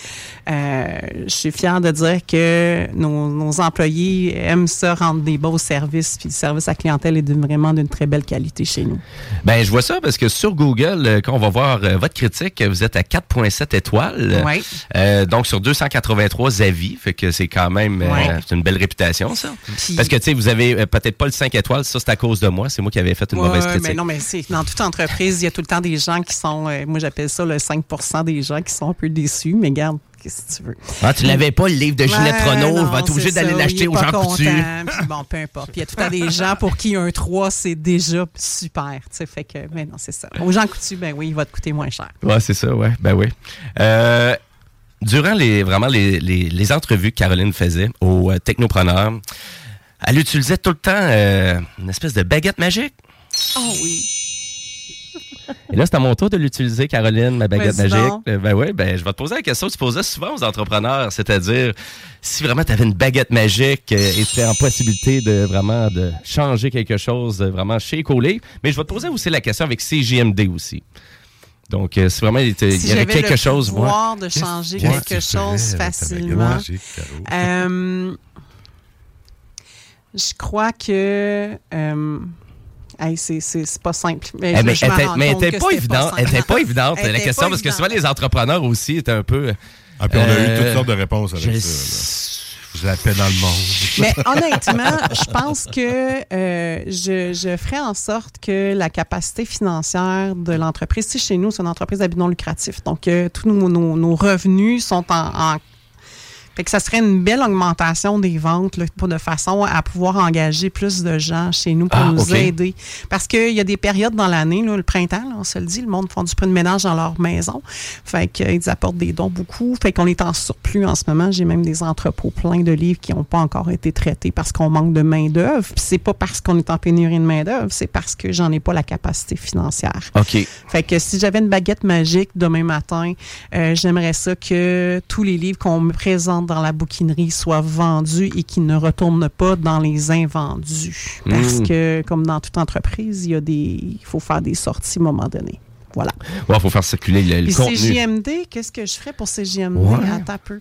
[SPEAKER 7] Euh, je suis fière de dire que nos, nos employés aiment ça, rendre des beaux services. Puis, le service à clientèle est vraiment d'une très belle qualité chez nous.
[SPEAKER 6] Ben, je vois ça parce que sur Google, euh, quand on va voir euh, votre critique, vous êtes à 4,7 étoiles.
[SPEAKER 7] Ouais.
[SPEAKER 6] Euh, donc, sur 283 avis. Fait que c'est quand même euh, une belle réputation, ça.
[SPEAKER 7] Puis-
[SPEAKER 6] Parce que, tu sais, vous avez peut-être pas le 5 étoiles. Ça, c'est à cause de moi. C'est moi qui avais fait une
[SPEAKER 7] Ouais,
[SPEAKER 6] mauvaise critique.
[SPEAKER 7] mais non, mais c'est dans toute entreprise, il y a tout le temps des gens qui sont, euh, moi j'appelle ça le 5% des gens qui sont un peu déçus, mais garde, qu'est-ce que tu veux?
[SPEAKER 6] Ah, tu l'avais pas, le livre de
[SPEAKER 7] Ouais,
[SPEAKER 6] Renault. Je vais être obligé d'aller l'acheter aux gens
[SPEAKER 7] content,
[SPEAKER 6] coutus.
[SPEAKER 7] Puis bon, peu importe. Puis il y a tout le temps des gens pour qui un 3, c'est déjà super. Tu sais, fait que, mais non, c'est ça. Aux gens coutus, ben oui, il va te coûter moins cher.
[SPEAKER 6] Ouais, c'est ça, ouais. Ben oui. Euh, durant les, vraiment les, les, les entrevues que Caroline faisait aux euh, technopreneurs, elle utilisait tout le temps euh, une espèce de baguette magique.
[SPEAKER 7] Oh oui.
[SPEAKER 6] Et là, c'est à mon tour de l'utiliser, Caroline, ma baguette magique. Ben oui, ben je vais te poser la question que tu posais souvent aux entrepreneurs, c'est-à-dire si vraiment tu avais une baguette magique euh, et tu es en possibilité de vraiment de changer quelque chose euh, vraiment chez Colé. Mais je vais te poser aussi la question avec CJMD aussi. Donc, euh, si vraiment il, te- il
[SPEAKER 7] Si
[SPEAKER 6] y avait quelque
[SPEAKER 7] le
[SPEAKER 6] chose,
[SPEAKER 7] pouvoir de changer quelque chose facilement.
[SPEAKER 6] baguette magique?
[SPEAKER 7] Euh, je crois que. euh, hey, c'est- pas simple. Mais,
[SPEAKER 6] Eh,
[SPEAKER 7] je-
[SPEAKER 6] mais
[SPEAKER 7] je
[SPEAKER 6] elle
[SPEAKER 7] rends
[SPEAKER 6] mais était pas. Elle
[SPEAKER 7] simple.
[SPEAKER 6] était pas évidente, la question,
[SPEAKER 7] pas
[SPEAKER 6] parce que souvent les entrepreneurs aussi étaient un peu.
[SPEAKER 8] Ah, puis on a eu
[SPEAKER 6] euh,
[SPEAKER 8] toutes sortes de réponses avec
[SPEAKER 6] je
[SPEAKER 8] ça. Vous la paix dans le monde.
[SPEAKER 7] Mais honnêtement, je pense que euh, je, je ferais en sorte que la capacité financière de l'entreprise, si chez nous, c'est une entreprise à but non lucratif, donc euh, tous nos, nos- nos revenus sont en, en fait que ça serait une belle augmentation des ventes là, pour de façon à pouvoir engager plus de gens chez nous pour
[SPEAKER 6] Ah,
[SPEAKER 7] nous aider. Parce qu'il y a des périodes dans l'année, là, le printemps, là, on se le dit, le monde font du peu de ménage dans leur maison. Fait qu'ils apportent des dons beaucoup. Fait qu'on est en surplus en ce moment. J'ai même des entrepôts pleins de livres qui n'ont pas encore été traités parce qu'on manque de main-d'œuvre. Puis c'est pas parce qu'on est en pénurie de main-d'œuvre, c'est parce que j'en ai pas la capacité financière.
[SPEAKER 6] OK.
[SPEAKER 7] Fait que si j'avais une baguette magique demain matin, euh, j'aimerais ça que tous les livres qu'on me présente dans la bouquinerie soient vendus et qu'ils ne retournent pas dans les invendus. Parce
[SPEAKER 6] Mm.
[SPEAKER 7] que, comme dans toute entreprise, il y a des, il faut faire des sorties à un moment donné. Voilà.
[SPEAKER 6] Ouais, faut faire circuler le, le contenu.
[SPEAKER 7] CJMD, qu'est-ce que je ferais pour CJMD?
[SPEAKER 6] Ouais.
[SPEAKER 7] Attends un peu.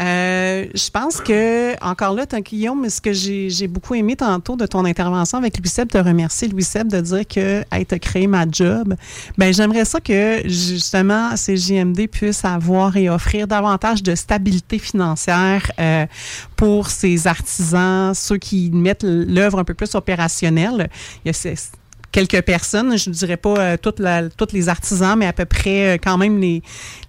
[SPEAKER 7] Euh, je pense que, encore là, tant Guillaume, mais ce que j'ai j'ai beaucoup aimé tantôt de ton intervention avec Louis Seb, te remercier, Louis Seb, de dire que hey, t'as créé ma job. Ben, j'aimerais ça que, justement, CJMD puisse avoir et offrir davantage de stabilité financière euh, pour ses artisans, ceux qui mettent l'œuvre un peu plus opérationnelle. Il y a ces- quelques personnes, je ne dirais pas euh, toutes la- les artisans, mais à peu près euh, quand même les,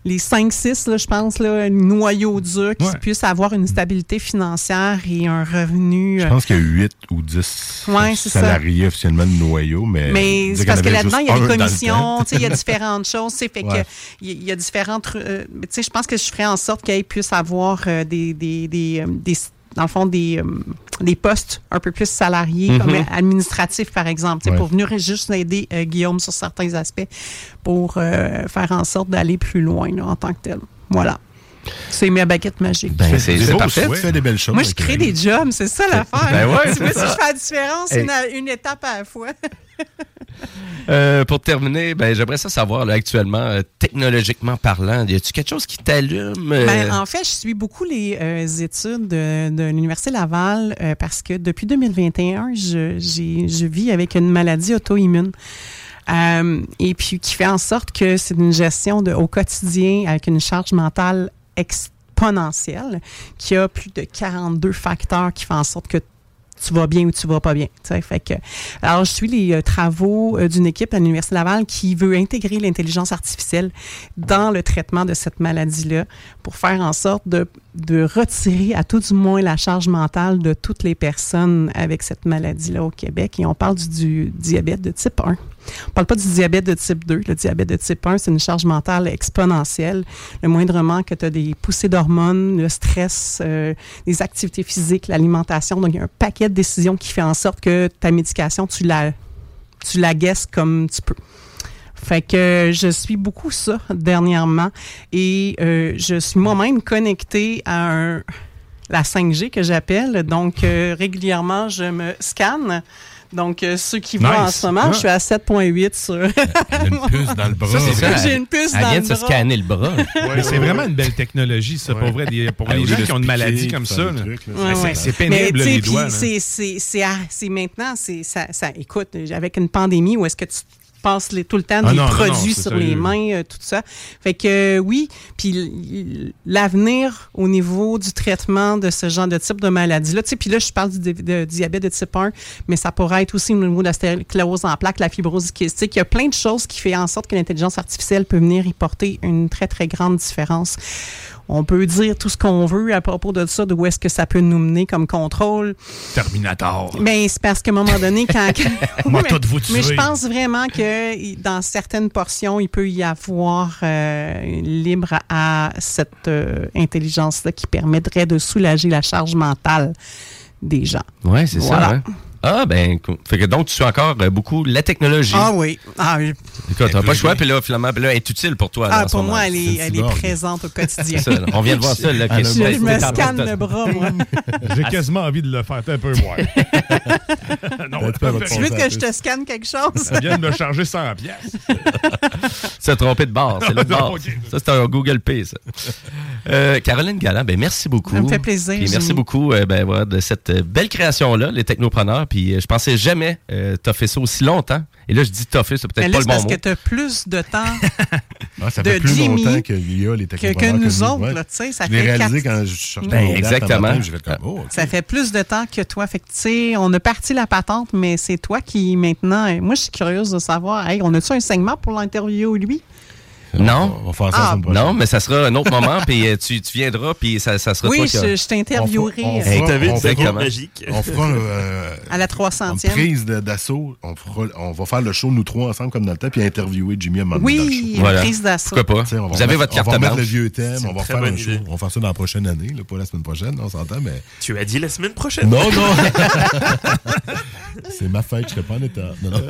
[SPEAKER 7] les 5-6, là, je pense, là, un noyau dur qui puissent avoir une stabilité financière et un revenu.
[SPEAKER 8] Je
[SPEAKER 7] euh,
[SPEAKER 8] pense qu'il y a 8 ou 10
[SPEAKER 7] Ouais, c'est ça.
[SPEAKER 8] salariés officiellement de noyau, mais.
[SPEAKER 7] mais c'est parce que là-dedans, il y a
[SPEAKER 8] le
[SPEAKER 7] commissions, il y a différentes choses. tu sais, Fait
[SPEAKER 8] Ouais.
[SPEAKER 7] que il y- a différentes. euh, je pense que je ferais en sorte qu'ils puissent avoir des, des, des, des- dans le fond, des, euh, des postes un peu plus salariés,
[SPEAKER 6] Mhm.
[SPEAKER 7] comme administratifs, par exemple,
[SPEAKER 6] Ouais.
[SPEAKER 7] pour venir juste aider euh, Guillaume sur certains aspects pour euh, faire en sorte d'aller plus loin là, en tant que tel. Voilà. C'est ma baguette magique.
[SPEAKER 6] Ben, c'est parfait.
[SPEAKER 8] Tu fais des belles choses
[SPEAKER 7] Moi, je crée des jobs, c'est ça l'affaire.
[SPEAKER 6] Ben ouais,
[SPEAKER 7] tu vois,
[SPEAKER 6] c'est
[SPEAKER 7] si je fais la différence,
[SPEAKER 6] Hey.
[SPEAKER 7] une, une étape à la fois.
[SPEAKER 6] Euh, pour terminer, ben, j'aimerais ça savoir, là, actuellement, euh, technologiquement parlant, y a-tu quelque chose qui t'allume? euh?
[SPEAKER 7] Ben, en fait, je suis beaucoup les euh, études de, de l'Université Laval euh, parce que depuis 2021, je, je vis avec une maladie auto-immune. Euh, et puis qui fait en sorte que c'est une gestion de, au quotidien avec une charge mentale exponentielle qui a plus de 42 facteurs qui font en sorte que tu vas bien ou tu vas pas bien. Fait que, alors, je suis les euh, travaux euh, d'une équipe à l'Université Laval qui veut intégrer l'intelligence artificielle dans le traitement de cette maladie-là pour faire en sorte de, de retirer à tout du moins la charge mentale de toutes les personnes avec cette maladie-là au Québec. Et on parle du diabète de type 1. On parle pas du diabète de type 2. Le diabète de type 1, c'est une charge mentale exponentielle. Le moindrement que tu as des poussées d'hormones, le stress, euh, les activités physiques, l'alimentation. Donc, il y a un paquet de décisions qui fait en sorte que ta médication, tu la, tu la guesses comme tu peux. Fait que je suis beaucoup ça dernièrement et euh, je suis moi-même connectée à la 5G que j'appelle. Donc, euh, régulièrement, je me scanne. Donc, euh, ceux qui voient en ce moment,
[SPEAKER 4] Ah.
[SPEAKER 7] je suis à 7,8 sur.
[SPEAKER 8] une puce dans le bras.
[SPEAKER 4] Ça, c'est ça.
[SPEAKER 7] J'ai une puce
[SPEAKER 6] Elle
[SPEAKER 7] dans
[SPEAKER 6] vient
[SPEAKER 7] le
[SPEAKER 6] de se
[SPEAKER 7] bras.
[SPEAKER 6] scanner le bras.
[SPEAKER 4] C'est vraiment une belle technologie, ça, pour vrai. des- pour
[SPEAKER 8] Ah,
[SPEAKER 4] les gens qui ont une
[SPEAKER 8] se
[SPEAKER 4] maladie comme ça.
[SPEAKER 7] Ouais,
[SPEAKER 4] c'est-
[SPEAKER 7] ouais.
[SPEAKER 4] pénible,
[SPEAKER 7] tu sais,
[SPEAKER 4] les
[SPEAKER 7] puis
[SPEAKER 4] doigts.
[SPEAKER 7] C'est, c'est, c'est, à- c'est maintenant, c'est, ça, ça, écoute, avec une pandémie où est-ce que tu passes les- tout le temps
[SPEAKER 4] Ah
[SPEAKER 7] des
[SPEAKER 4] non,
[SPEAKER 7] produits
[SPEAKER 4] non,
[SPEAKER 7] sur les mains, euh, tout ça. Fait que euh, oui, puis l'avenir au niveau du traitement de ce genre de type de maladie-là, tu sais, puis là, je parle du de diabète de type 1, mais ça pourrait être aussi au niveau de la sclérose en plaques, la fibrose kystique. Il y a plein de choses qui font en sorte que l'intelligence artificielle peut venir y porter une très, très grande différence. On peut dire tout ce qu'on veut à propos de ça, de où est-ce que ça peut nous mener comme contrôle.
[SPEAKER 4] Terminator.
[SPEAKER 7] Mais c'est parce qu'à un moment donné, quand.
[SPEAKER 4] Moi,
[SPEAKER 7] mais,
[SPEAKER 4] tout vous tuer.
[SPEAKER 7] mais je pense vraiment que dans certaines portions, il peut y avoir euh, libre à cette euh, intelligence-là qui permettrait de soulager la charge mentale des gens.
[SPEAKER 6] Ouais, c'est
[SPEAKER 7] Voilà.
[SPEAKER 6] ça. hein. Ah, ben, fait que donc, tu suis encore euh, beaucoup la technologie.
[SPEAKER 7] Ah oui. Ah, oui.
[SPEAKER 6] Écoute, t'as pas le choix, puis là, finalement, là, elle est utile pour toi.
[SPEAKER 7] Ah, pour
[SPEAKER 6] moment.
[SPEAKER 7] moi, elle
[SPEAKER 6] C'est
[SPEAKER 7] est, elle est présente au quotidien.
[SPEAKER 6] C'est ça, on vient de voir ça, là,
[SPEAKER 7] Je,
[SPEAKER 6] que
[SPEAKER 7] je
[SPEAKER 6] c'était-
[SPEAKER 7] me scanne le bras, moi.
[SPEAKER 4] J'ai quasiment envie de le faire un peu moins. non,
[SPEAKER 7] tu veux que je te scanne quelque chose?
[SPEAKER 4] Ça vient de me charger 100 pièces.
[SPEAKER 6] Se tromper de barre, c'est
[SPEAKER 4] Non,
[SPEAKER 6] barre. Ça, c'est un Google Pay, ça. Euh, Caroline Galland, ben merci beaucoup.
[SPEAKER 7] Ça me fait plaisir,
[SPEAKER 6] Puis merci beaucoup euh, ben, voilà, de cette euh, belle création-là, les technopreneurs. Puis je pensais jamais euh, t'as fait ça aussi longtemps. Et là, je dis t'as fait, c'est peut-être pas le bon
[SPEAKER 7] parce
[SPEAKER 6] mot.
[SPEAKER 7] que tu as plus de temps
[SPEAKER 8] Ah, ça
[SPEAKER 7] de
[SPEAKER 8] fait plus
[SPEAKER 7] Jimmy
[SPEAKER 8] longtemps qu'il y a les
[SPEAKER 7] que,
[SPEAKER 8] technopreneurs
[SPEAKER 7] que nous
[SPEAKER 8] nous,
[SPEAKER 7] autres.
[SPEAKER 8] ouais.
[SPEAKER 7] là, tu sais, ça
[SPEAKER 8] Je l'ai réalisé
[SPEAKER 7] quatre-
[SPEAKER 8] quand je sortais
[SPEAKER 6] Ben, exactement.
[SPEAKER 8] matin, comme, oh.
[SPEAKER 7] Ça fait plus de temps que toi. Fait que, tu sais, on a parti la patente, mais c'est toi qui, maintenant... Moi, je suis curieuse de savoir, hey, on a-tu un segment pour l'interview, lui?
[SPEAKER 6] Non?
[SPEAKER 8] On va faire ça
[SPEAKER 7] Ah.
[SPEAKER 6] Non, mais ça sera un autre moment, puis euh, tu, tu viendras, puis ça, ça sera
[SPEAKER 7] Oui,
[SPEAKER 6] toi qui a-
[SPEAKER 7] je, je t'interviewerai
[SPEAKER 8] On fera-
[SPEAKER 6] Hey, t'as vu
[SPEAKER 8] on
[SPEAKER 6] une
[SPEAKER 8] fera-
[SPEAKER 9] magique.
[SPEAKER 8] On fera euh,
[SPEAKER 7] à la
[SPEAKER 8] une
[SPEAKER 7] 300e.
[SPEAKER 8] prise de- d'assaut. On, va faire le show, nous trois ensemble, comme dans le temps, puis interviewer Jimmy à un moment donné dans le show.
[SPEAKER 7] Oui, une
[SPEAKER 6] Voilà.
[SPEAKER 7] prise d'assaut.
[SPEAKER 6] Pourquoi pas? Vous avez votre carte
[SPEAKER 8] On va
[SPEAKER 6] blanche.
[SPEAKER 8] le vieux thème, on
[SPEAKER 9] une
[SPEAKER 8] va
[SPEAKER 9] très
[SPEAKER 8] faire un
[SPEAKER 9] bonne
[SPEAKER 8] show.
[SPEAKER 9] idée.
[SPEAKER 8] On va faire ça dans la prochaine année, là, pas la semaine prochaine, on s'entend, mais.
[SPEAKER 9] Tu as dit la semaine prochaine.
[SPEAKER 8] Non, non! C'est ma fête, je serai pas en état. Non, non.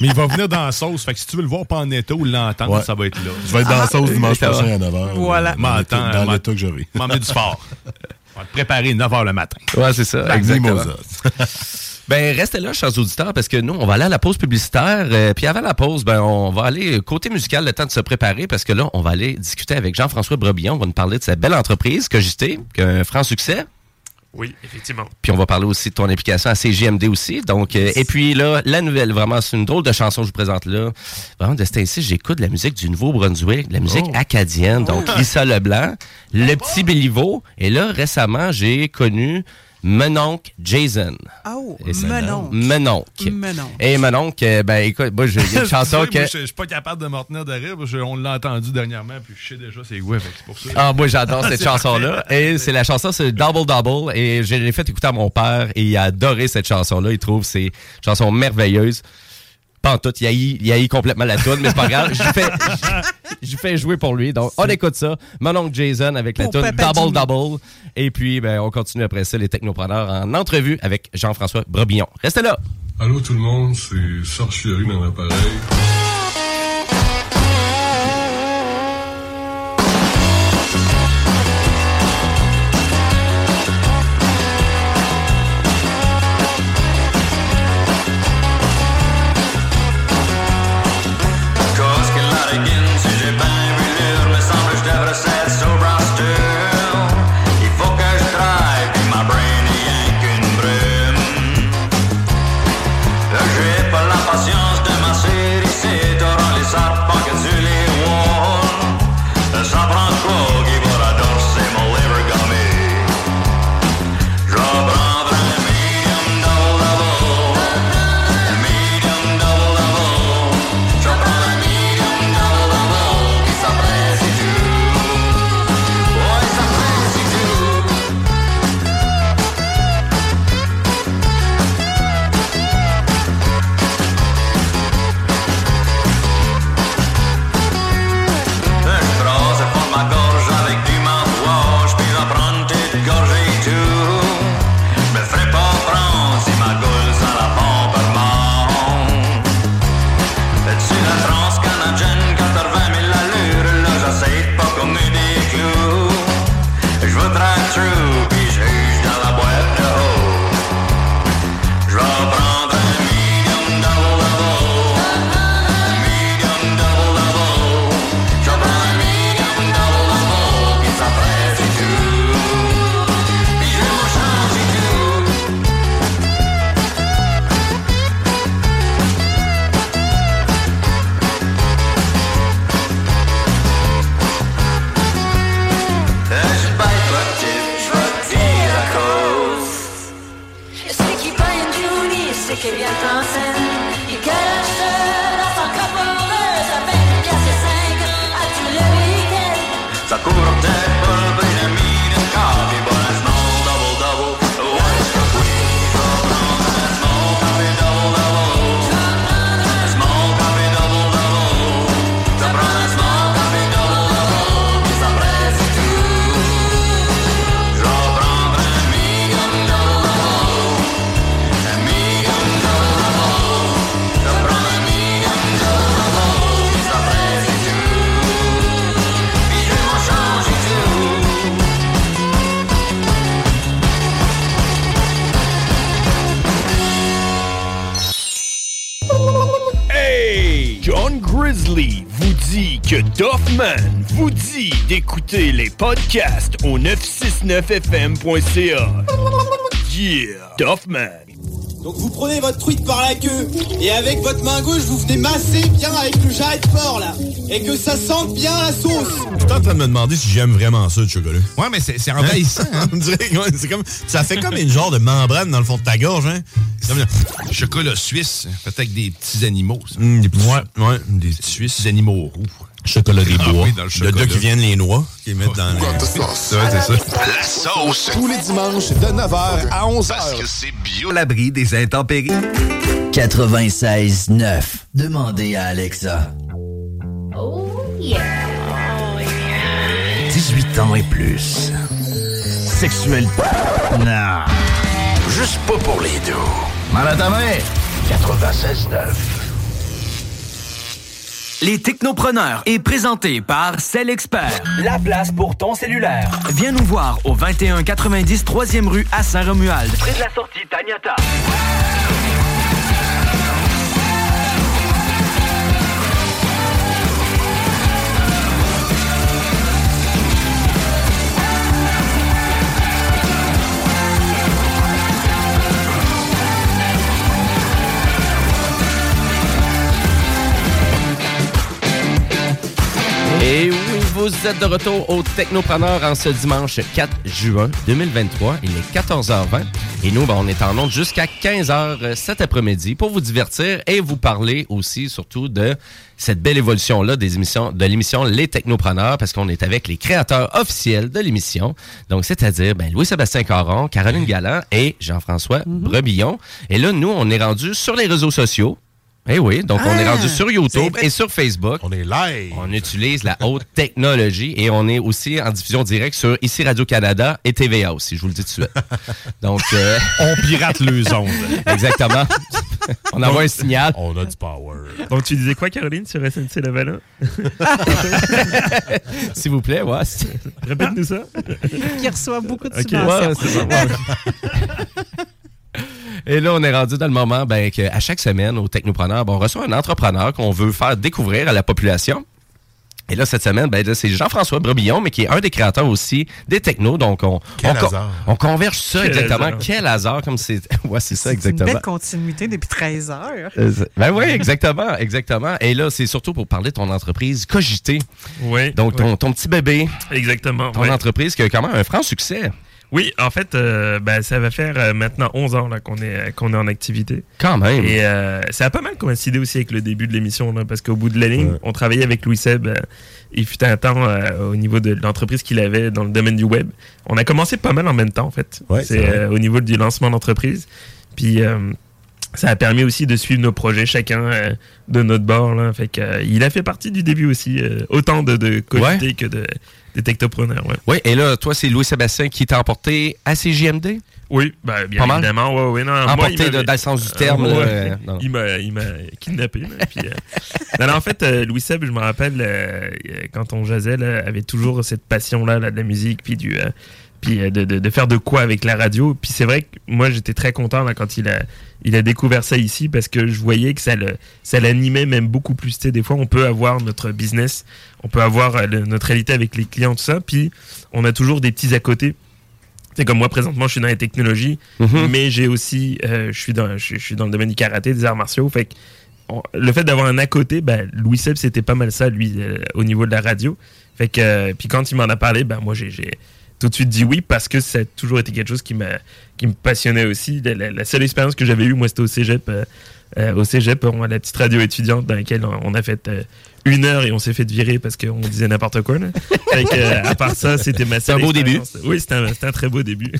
[SPEAKER 4] Mais il va venir dans la sauce. Fait que si tu veux le voir pas en état ou l'entendre,
[SPEAKER 8] Ouais.
[SPEAKER 4] Ça va être là.
[SPEAKER 8] Je vais être dans la sauce dimanche
[SPEAKER 6] ça va.
[SPEAKER 8] prochain à 9h.
[SPEAKER 7] Voilà.
[SPEAKER 4] M'entends,
[SPEAKER 8] Dans l'état que j'aurai.
[SPEAKER 4] M'emmener du sport. On va te préparer 9 h le matin.
[SPEAKER 6] Ouais, c'est ça.
[SPEAKER 8] Ben,
[SPEAKER 6] exactement. Ben, restez là, chers auditeurs, parce que nous, on va aller à la pause publicitaire. euh, puis avant la pause, ben, on va aller côté musical, le temps de se préparer, parce que là, on va aller discuter avec Jean-François Brebillon. On va nous parler de sa belle entreprise, Cogité, qui a un franc succès.
[SPEAKER 9] Oui, effectivement.
[SPEAKER 6] Puis on va parler aussi de ton implication à CGMD aussi. Donc, euh, et puis là, la nouvelle, vraiment, c'est une drôle de chanson que je vous présente là. Vraiment, de temps-ci, j'écoute de la musique du Nouveau-Brunswick, de la musique
[SPEAKER 8] Oh.
[SPEAKER 6] acadienne. Donc, Lisa Leblanc, le petit Béliveau. Et là, récemment, j'ai connu Menonc Jason.
[SPEAKER 7] Oh.
[SPEAKER 6] Menonc.
[SPEAKER 7] Menon.
[SPEAKER 6] Et Menonc, euh, ben écoute, moi, j'ai une chanson que...
[SPEAKER 4] Je suis pas capable de me retenir de rire. parce on l'a entendu dernièrement, puis je sais déjà c'est quoi. C'est pour ça.
[SPEAKER 6] Ah, moi, j'adore cette chanson-là. Et c'est la chanson, c'est Double Double. Et je l'ai fait écouter à mon père et il a adoré cette chanson-là. Il trouve c'est une chanson merveilleuse. Pas en tout, il a eu, il a eu complètement la tune, mais c'est pas grave. Je fais, je fais jouer pour lui. Donc, on écoute ça. Mon oncle Jason avec la
[SPEAKER 7] Papa
[SPEAKER 6] Double
[SPEAKER 7] Jimmy.
[SPEAKER 6] Double. Et puis, ben, on continue après ça, les technopreneurs en entrevue avec Jean-François Brebillon. Restez là.
[SPEAKER 14] Allô tout le monde, c'est Serge Fiori dans l'appareil.
[SPEAKER 15] Au 969fm.ca. Yeah! Doffman.
[SPEAKER 16] Donc vous prenez votre truite par la queue et avec votre main gauche vous venez masser bien avec le jarret de porc là et que ça sente bien la sauce.
[SPEAKER 17] Je suis en train de me demander si j'aime vraiment ça, le chocolat.
[SPEAKER 18] Ouais, mais c'est c'est envahissant. hein?
[SPEAKER 17] On dirait que, ouais, c'est comme, ça fait comme une genre de membrane dans le fond de ta gorge. Hein? Comme le-
[SPEAKER 18] Chocolat suisse, fait avec des petits animaux. ça.
[SPEAKER 17] Hum, des petits, ouais, ouais, des Suisses.
[SPEAKER 18] animaux roux.
[SPEAKER 17] Chocolat des bois.
[SPEAKER 18] dans le chocolat.
[SPEAKER 17] gars qui viennent les noix, qui les mettent dans les...
[SPEAKER 18] C'est ça, c'est ça.
[SPEAKER 10] La sauce. Tous les dimanches de 9h à 11h. Parce que c'est bio.
[SPEAKER 1] l'abri des intempéries. 96.9. Demandez à Alexa.
[SPEAKER 19] Oh yeah.
[SPEAKER 1] 18 ans et plus. Sexuel. Non. Juste pas pour les deux. Mal à ta main. 96.9.
[SPEAKER 20] Les Technopreneurs est présenté par Cell Expert. La place pour ton cellulaire. Viens nous voir au 2190 3e rue à Saint-Romuald. Près de la sortie Taniata.
[SPEAKER 6] Et oui, vous êtes de retour au Technopreneur en ce dimanche 4 juin 2023. Il est 14h20 et nous, ben, on est en onde jusqu'à 15h cet après-midi pour vous divertir et vous parler aussi surtout de cette belle évolution-là des émissions, de l'émission Les Technopreneurs parce qu'on est avec les créateurs officiels de l'émission. Donc, c'est-à-dire ben, Louis-Sébastien Caron, Caroline Galland et Jean-François Brebillon. Et là, nous, on est rendu sur les réseaux sociaux. Eh oui, donc on est
[SPEAKER 17] Ah,
[SPEAKER 6] rendu sur YouTube et sur Facebook. On est live. On utilise la haute technologie et on est aussi en diffusion directe sur ici Radio-Canada et TVA aussi, je vous le dis tout de suite. Donc, euh,
[SPEAKER 4] On pirate les ondes.
[SPEAKER 6] Exactement. on envoie un signal.
[SPEAKER 17] On a du power.
[SPEAKER 9] Donc, tu disais quoi, Caroline, sur SNC Lavalin
[SPEAKER 6] S'il vous plaît, ouais.
[SPEAKER 9] Répète-nous ça.
[SPEAKER 7] Qui reçoit beaucoup de
[SPEAKER 6] Ok,
[SPEAKER 7] subventions.
[SPEAKER 6] ouais, c'est ça, ouais. Et là, on est rendu dans le moment ben, qu'à chaque semaine, au Technopreneur, ben, on reçoit un entrepreneur qu'on veut faire découvrir à la population. Et là, cette semaine, ben, là, c'est Jean-François Brebillon, mais qui est un des créateurs aussi des technos. Donc, on,
[SPEAKER 17] Quel
[SPEAKER 6] on, co-
[SPEAKER 17] hasard.
[SPEAKER 6] on converge ça
[SPEAKER 7] Quel
[SPEAKER 6] exactement.
[SPEAKER 7] hasard.
[SPEAKER 6] Quel hasard, comme c'est. Ouais, c'est ça,
[SPEAKER 7] C'est une
[SPEAKER 6] exactement.
[SPEAKER 7] belle continuité depuis 13 heures.
[SPEAKER 6] Euh, Ben oui, exactement, exactement. Et là, c'est surtout pour parler de ton entreprise Cogité.
[SPEAKER 9] Oui.
[SPEAKER 6] Donc, ton, ton petit bébé.
[SPEAKER 9] Exactement.
[SPEAKER 6] Ton entreprise qui a quand même un franc succès.
[SPEAKER 9] Oui, en fait, euh, ben, ça va faire euh, maintenant 11 ans là, qu'on est, qu'on est en activité.
[SPEAKER 6] Quand même.
[SPEAKER 9] Et euh, ça a pas mal coïncidé aussi avec le début de l'émission, parce qu'au bout de la ligne, on travaillait avec Louis Seb. il fut un temps euh, au niveau de l'entreprise qu'il avait dans le domaine du web. On a commencé pas mal en même temps, en fait.
[SPEAKER 17] Ouais, c'est
[SPEAKER 9] au niveau du lancement d'entreprise. Puis euh, ça a permis aussi de suivre nos projets chacun euh, de notre bord. Là. Fait que, euh, il a fait partie du début aussi, euh, autant de, de que de, des technopreneurs. Ouais.
[SPEAKER 6] Oui, et là, toi, c'est Louis-Sébastien qui t'a emporté à CJMD?
[SPEAKER 9] Oui, ben, bien
[SPEAKER 6] Pas
[SPEAKER 9] évidemment. Ouais, ouais, non,
[SPEAKER 6] Emporté de- dans le sens du terme,
[SPEAKER 9] Euh,
[SPEAKER 6] là,
[SPEAKER 9] ouais.
[SPEAKER 6] euh, non.
[SPEAKER 9] il m'a kidnappé. là, puis, euh, non, en fait, euh, Louis Seb, je me rappelle, quand on jasait, là, avait toujours cette passion-là là, de la musique, puis du... puis de, de- de faire de quoi avec la radio. Puis c'est vrai que moi, j'étais très content là, quand il a, il a découvert ça ici parce que je voyais que ça le- ça l'animait même beaucoup plus. Tu sais, des fois, on peut avoir notre business, on peut avoir euh, le- notre réalité avec les clients, tout ça, puis on a toujours des petits à côté. C'est comme moi présentement, je suis dans les technologies,
[SPEAKER 6] Mhm.
[SPEAKER 9] mais j'ai aussi, euh, je suis dans, je, je suis dans le domaine du karaté, des arts martiaux. Fait que on- le fait d'avoir un à côté, ben, Louis Seb, c'était pas mal ça, lui, euh, au niveau de la radio. Fait que, euh, puis quand il m'en a parlé, ben, moi, j'ai, j'ai- tout de suite dit oui parce que ça a toujours été quelque chose qui m'a qui me passionnait aussi. La, la- la seule expérience que j'avais eue, moi, c'était au cégep. Euh, au cégep, on a la petite radio étudiante dans laquelle on, a fait euh, une heure et on s'est fait virer parce qu'on disait n'importe quoi. là. Fait que, euh, à part ça, c'était ma
[SPEAKER 6] C'est un
[SPEAKER 9] seule
[SPEAKER 6] beau début.
[SPEAKER 9] Oui, c'était un, très beau début.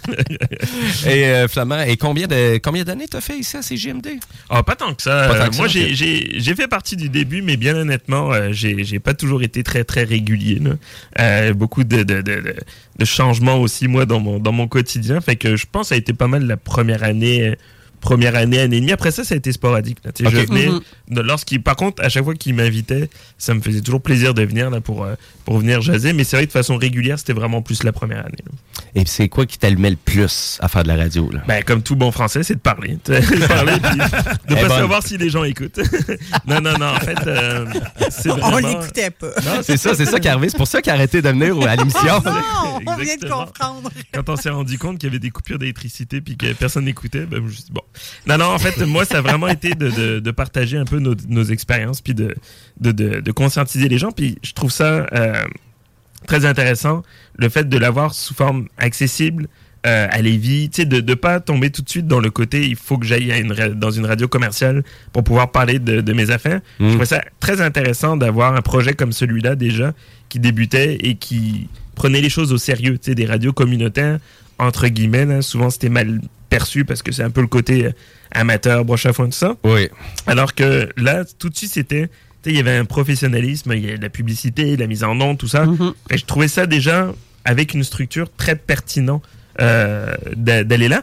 [SPEAKER 6] Et euh, Flamand, et combien de combien d'années t'as fait ici à CGMD?
[SPEAKER 9] Ah, pas tant que ça.
[SPEAKER 6] Pas tant
[SPEAKER 9] Euh,
[SPEAKER 6] que
[SPEAKER 9] moi, j'ai- fait partie du début, mais bien honnêtement, euh, j'ai pas toujours été très très régulier. là. Euh, beaucoup de, de, de, de- de changements aussi moi dans mon dans mon quotidien. Fait que je pense que ça a été pas mal la première année. Première année, année et demie. Après ça, ça a été sporadique. là. Je venais,
[SPEAKER 6] Mhm.
[SPEAKER 9] de- lorsqu'il, par contre, à chaque fois qu'il m'invitait, ça me faisait toujours plaisir de venir là pour euh, pour venir jaser. Mais c'est vrai que de façon régulière, c'était vraiment plus la première année. là.
[SPEAKER 6] Et c'est quoi qui t'allumait le plus à faire de la radio? Là?
[SPEAKER 9] Ben, comme tout bon français, c'est de parler. De parler puis de
[SPEAKER 6] Eh
[SPEAKER 9] pas
[SPEAKER 6] bonne.
[SPEAKER 9] savoir si les gens écoutent. non, non, non, en fait, euh, c'est
[SPEAKER 7] On
[SPEAKER 9] vraiment...
[SPEAKER 7] l'écoutait pas.
[SPEAKER 6] C'est ça, c'est ça qui est arrivé. C'est pour ça qu'il a arrêté de venir à l'émission.
[SPEAKER 7] Non, on vient de comprendre.
[SPEAKER 9] Quand on s'est rendu compte qu'il y avait des coupures d'électricité puis que personne n'écoutait, ben, je me suis dit, bon. Non, non, en fait, moi, ça a vraiment été de, de, de partager un peu nos, nos expériences puis de, de, de, de conscientiser les gens. Puis je trouve ça euh, très intéressant, le fait de l'avoir sous forme accessible euh, à Lévis, tu sais, de ne pas tomber tout de suite dans le côté il faut que j'aille dans une radio commerciale pour pouvoir parler de, de mes affaires.
[SPEAKER 6] Mm.
[SPEAKER 9] Je trouvais ça très intéressant d'avoir un projet comme celui-là déjà qui débutait et qui prenait les choses au sérieux, tu sais, des radios communautaires, entre guillemets, là, souvent c'était mal perçu parce que c'est un peu le côté euh, amateur, broche à foin, tout ça.
[SPEAKER 6] Oui.
[SPEAKER 9] Alors que là, tout de suite, c'était. tu sais, Il y avait un professionnalisme, il y a de la publicité, la mise en onde, tout ça. Et je trouvais ça déjà, avec une structure très pertinent euh, d'a- d'aller là.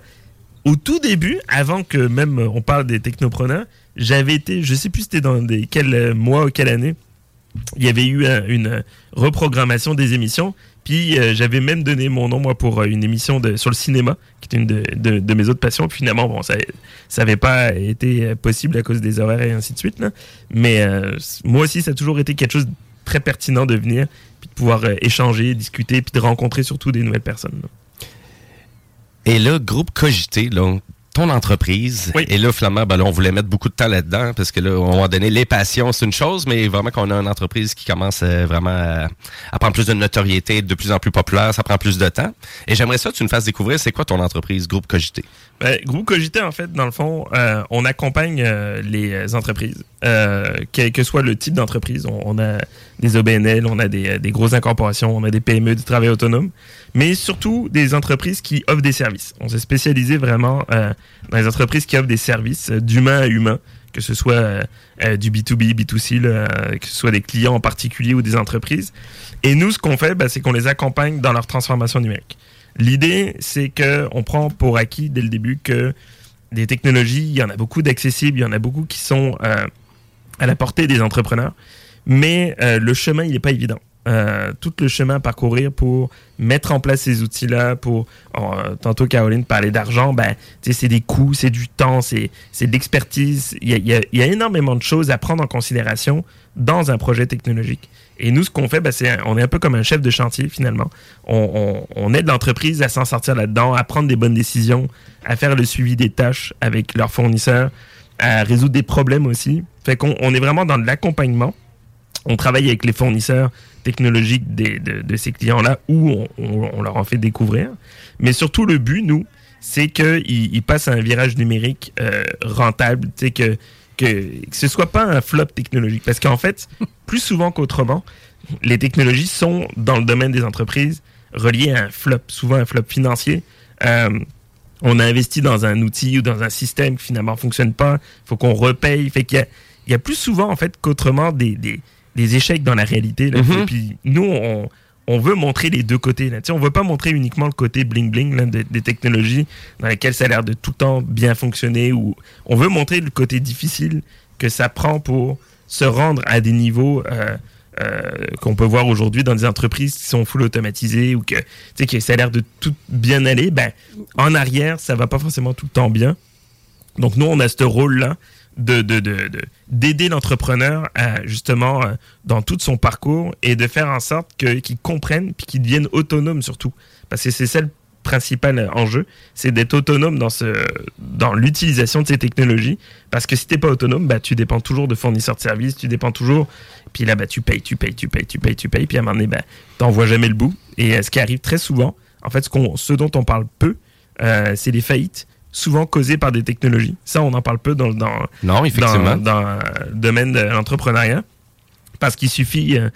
[SPEAKER 9] Au tout début, avant que même euh, on parle des technopreneurs, j'avais été, je sais plus c'était dans des, quel mois ou quelle année, il y avait eu une reprogrammation des émissions. Euh, j'avais même donné mon nom moi pour euh, une émission sur le cinéma, qui était une de, mes autres passions. Finalement, bon, ça n'avait pas été euh, possible à cause des horaires et ainsi de suite. Mais moi aussi, ça a toujours été quelque chose de très pertinent de venir, puis de pouvoir échanger, discuter, puis de rencontrer surtout des nouvelles personnes.
[SPEAKER 6] Et là, groupe Cogité, là, ton entreprise. Et là, Flamand, ben là, on voulait mettre beaucoup de temps là-dedans parce que là, on va donner les passions, c'est une chose, mais vraiment qu'on a une entreprise qui commence euh, vraiment à, à prendre plus de notoriété, de plus en plus populaire, ça prend plus de temps. Et j'aimerais ça que tu nous fasses découvrir, c'est quoi ton entreprise, groupe Cogité?
[SPEAKER 9] Ben, Groupe Cogité, en fait, dans le fond, euh, on accompagne euh, les entreprises, euh, quel que soit le type d'entreprise. On, a des OBNL, on a des, grosses incorporations, on a des PME, du travail autonome, mais surtout des entreprises qui offrent des services. On s'est spécialisé vraiment dans les entreprises qui offrent des services d'humain à humain, que ce soit du B2B, B2C, là, euh, que ce soit des clients en particulier ou des entreprises. Et nous, ce qu'on fait, ben, c'est qu'on les accompagne dans leur transformation numérique. L'idée, c'est que on prend pour acquis dès le début que des technologies, il y en a beaucoup d'accessibles, il y en a beaucoup qui sont euh, à la portée des entrepreneurs, mais euh, le chemin, il n'est pas évident. Euh, tout le chemin à parcourir pour mettre en place ces outils-là, pour euh, tantôt Caroline parlait d'argent, ben, c'est des coûts, c'est du temps, c'est de l'expertise. Il y a, y a énormément de choses à prendre en considération dans un projet technologique. Et nous, ce qu'on fait, ben, c'est on est un peu comme un chef de chantier finalement. On, aide l'entreprise à s'en sortir là-dedans, à prendre des bonnes décisions, à faire le suivi des tâches avec leurs fournisseurs, à résoudre des problèmes aussi. Fait qu'on on est vraiment dans de l'accompagnement. On travaille avec les fournisseurs technologiques de, ces clients-là où on, leur en fait découvrir. Mais surtout, le but, nous, c'est qu'ils ils passent à un virage numérique euh, rentable, tu sais, que, que, que ce soit pas un flop technologique. Parce qu'en fait, plus souvent qu'autrement, les technologies sont dans le domaine des entreprises reliées à un flop, souvent un flop financier. Euh, on a investi dans un outil ou dans un système qui finalement fonctionne pas, il faut qu'on repaye. Fait qu'il y a, il y a plus souvent en fait qu'autrement des, des, des échecs dans la réalité. Là.
[SPEAKER 6] Mhm.
[SPEAKER 9] Et puis nous, on, on veut montrer les deux côtés. Là. On veut pas montrer uniquement le côté bling-bling des, des technologies dans lesquelles ça a l'air de tout le temps bien fonctionner. Ou on veut montrer le côté difficile que ça prend pour se rendre à des niveaux euh, euh, qu'on peut voir aujourd'hui dans des entreprises qui sont full automatisées ou que, que ça a l'air de tout bien aller. Ben, en arrière, ça va pas forcément tout le temps bien. Donc nous, on a ce rôle-là de de- de- de- d'aider l'entrepreneur justement euh, dans tout son parcours et de faire en sorte que- qu'il comprenne puis qu'il devienne autonome surtout. Parce que c'est ça le principal euh, enjeu, c'est d'être autonome dans ce dans l'utilisation de ces technologies. Parce que si t'es pas autonome, bah tu dépends toujours de fournisseurs de services, tu dépends toujours. Puis là, bah tu payes, tu payes, tu payes, tu payes, tu payes. Puis à un moment donné, bah t'en vois jamais le bout. Et euh, ce qui arrive très souvent En fait, ce, qu'on, ce dont on parle peu, c'est les faillites, souvent causées par des technologies. Ça, on en parle peu dans, dans,
[SPEAKER 6] Non, effectivement.
[SPEAKER 9] dans, dans le domaine de l'entrepreneuriat. Parce qu'il suffit euh,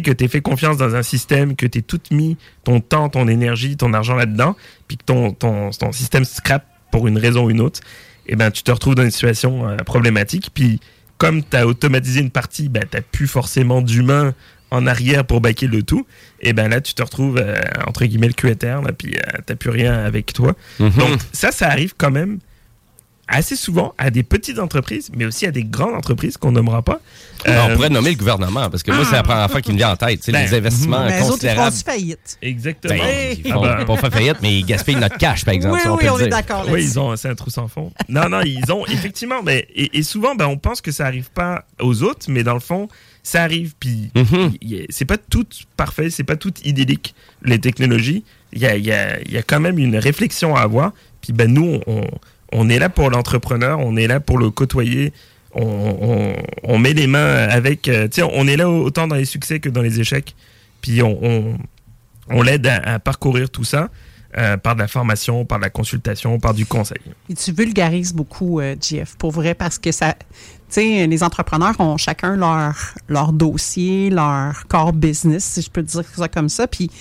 [SPEAKER 9] que tu aies fait confiance dans un système, que tu aies tout mis ton temps, ton énergie, ton argent là-dedans, puis que ton, ton, ton système scrap pour une raison ou une autre, et ben tu te retrouves dans une situation euh, problématique. Puis comme tu as automatisé une partie, ben, tu plus forcément d'humain en arrière pour baquer le tout, et ben là tu te retrouves euh, entre guillemets le cul à terre, là, puis euh, t'as plus rien avec toi.
[SPEAKER 6] Mhm.
[SPEAKER 9] Donc ça, ça arrive quand même assez souvent à des petites entreprises, mais aussi à des grandes entreprises qu'on nommera pas.
[SPEAKER 6] Ben,
[SPEAKER 9] Euh,
[SPEAKER 6] on pourrait nommer le gouvernement, parce que moi, c'est la première fois qui me vient en tête. C'est
[SPEAKER 9] Ben,
[SPEAKER 6] les investissements
[SPEAKER 7] Mais eux autres, ils
[SPEAKER 6] considérables.
[SPEAKER 7] font faillite.
[SPEAKER 9] Exactement.
[SPEAKER 6] Ben, ils
[SPEAKER 9] Ah
[SPEAKER 6] font
[SPEAKER 9] ben.
[SPEAKER 6] pas faire faillite, mais ils gaspillent notre cash, par exemple.
[SPEAKER 7] Oui,
[SPEAKER 6] si on
[SPEAKER 7] oui,
[SPEAKER 6] peut
[SPEAKER 7] on
[SPEAKER 6] le
[SPEAKER 7] est d'accord
[SPEAKER 9] Oui, ils ont, c'est un trou sans fond. Non, non, ils ont effectivement, mais et, et souvent, ben, on pense que ça arrive pas aux autres, mais dans le fond, ça arrive. Puis
[SPEAKER 6] Mhm.
[SPEAKER 9] c'est pas tout parfait, c'est pas tout idyllique les technologies. Il y a, y a- y a quand même une réflexion à avoir. Puis ben nous, on, on est là pour l'entrepreneur, on est là pour le côtoyer. On, on- on met les mains avec. euh, on est là autant dans les succès que dans les échecs. Puis on, on, on l'aide à, à parcourir tout ça euh, par de la formation, par de la consultation, par du conseil.
[SPEAKER 7] Et tu vulgarises beaucoup, euh, JF, pour vrai, parce que ça. Tu sais, les entrepreneurs ont chacun leur, leur dossier, leur core business, si je peux dire ça comme ça. Puis, tu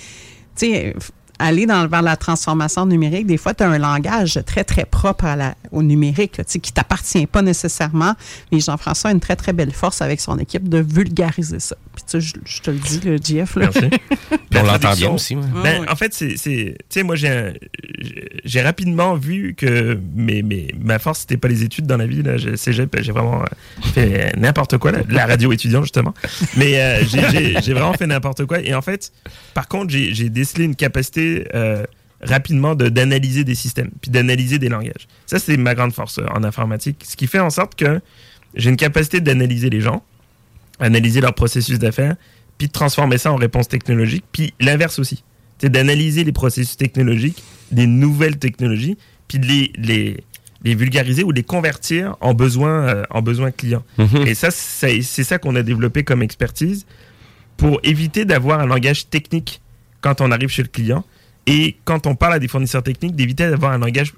[SPEAKER 7] sais, aller dans, vers la transformation numérique, des fois, tu as un langage très, très propre à la, au numérique, là, tu sais, qui t'appartient pas nécessairement. Mais Jean-François a une très, très belle force avec son équipe de vulgariser ça. Puis, tu sais, je, je te le dis, le JF. Là.
[SPEAKER 9] Merci.
[SPEAKER 6] on l'entend bien aussi, ouais.
[SPEAKER 9] Ben,
[SPEAKER 7] Ouais.
[SPEAKER 9] En fait, c'est, c'est- tu sais, moi, j'ai, rapidement vu que mes, mes- ma force, c'était pas les études dans la vie. Là. J'ai, cégep, j'ai vraiment fait n'importe quoi. là. La radio étudiant, justement. Mais euh, j'ai, vraiment fait n'importe quoi. Et en fait, par contre, j'ai, j'ai décelé une capacité euh, rapidement de, d'analyser des systèmes, puis d'analyser des langages. Ça, c'est ma grande force euh, en informatique. Ce qui fait en sorte que j'ai une capacité d'analyser les gens, analyser leur processus d'affaires, puis de transformer ça en réponse technologique, puis l'inverse aussi. C'est d'analyser les processus technologiques, des nouvelles technologies, puis de les, les, les vulgariser ou les convertir en besoins euh, en besoins clients.
[SPEAKER 6] Mhm.
[SPEAKER 9] Et ça, c'est ça qu'on a développé comme expertise pour éviter d'avoir un langage technique quand on arrive chez le client et quand on parle à des fournisseurs techniques, d'éviter d'avoir un langage,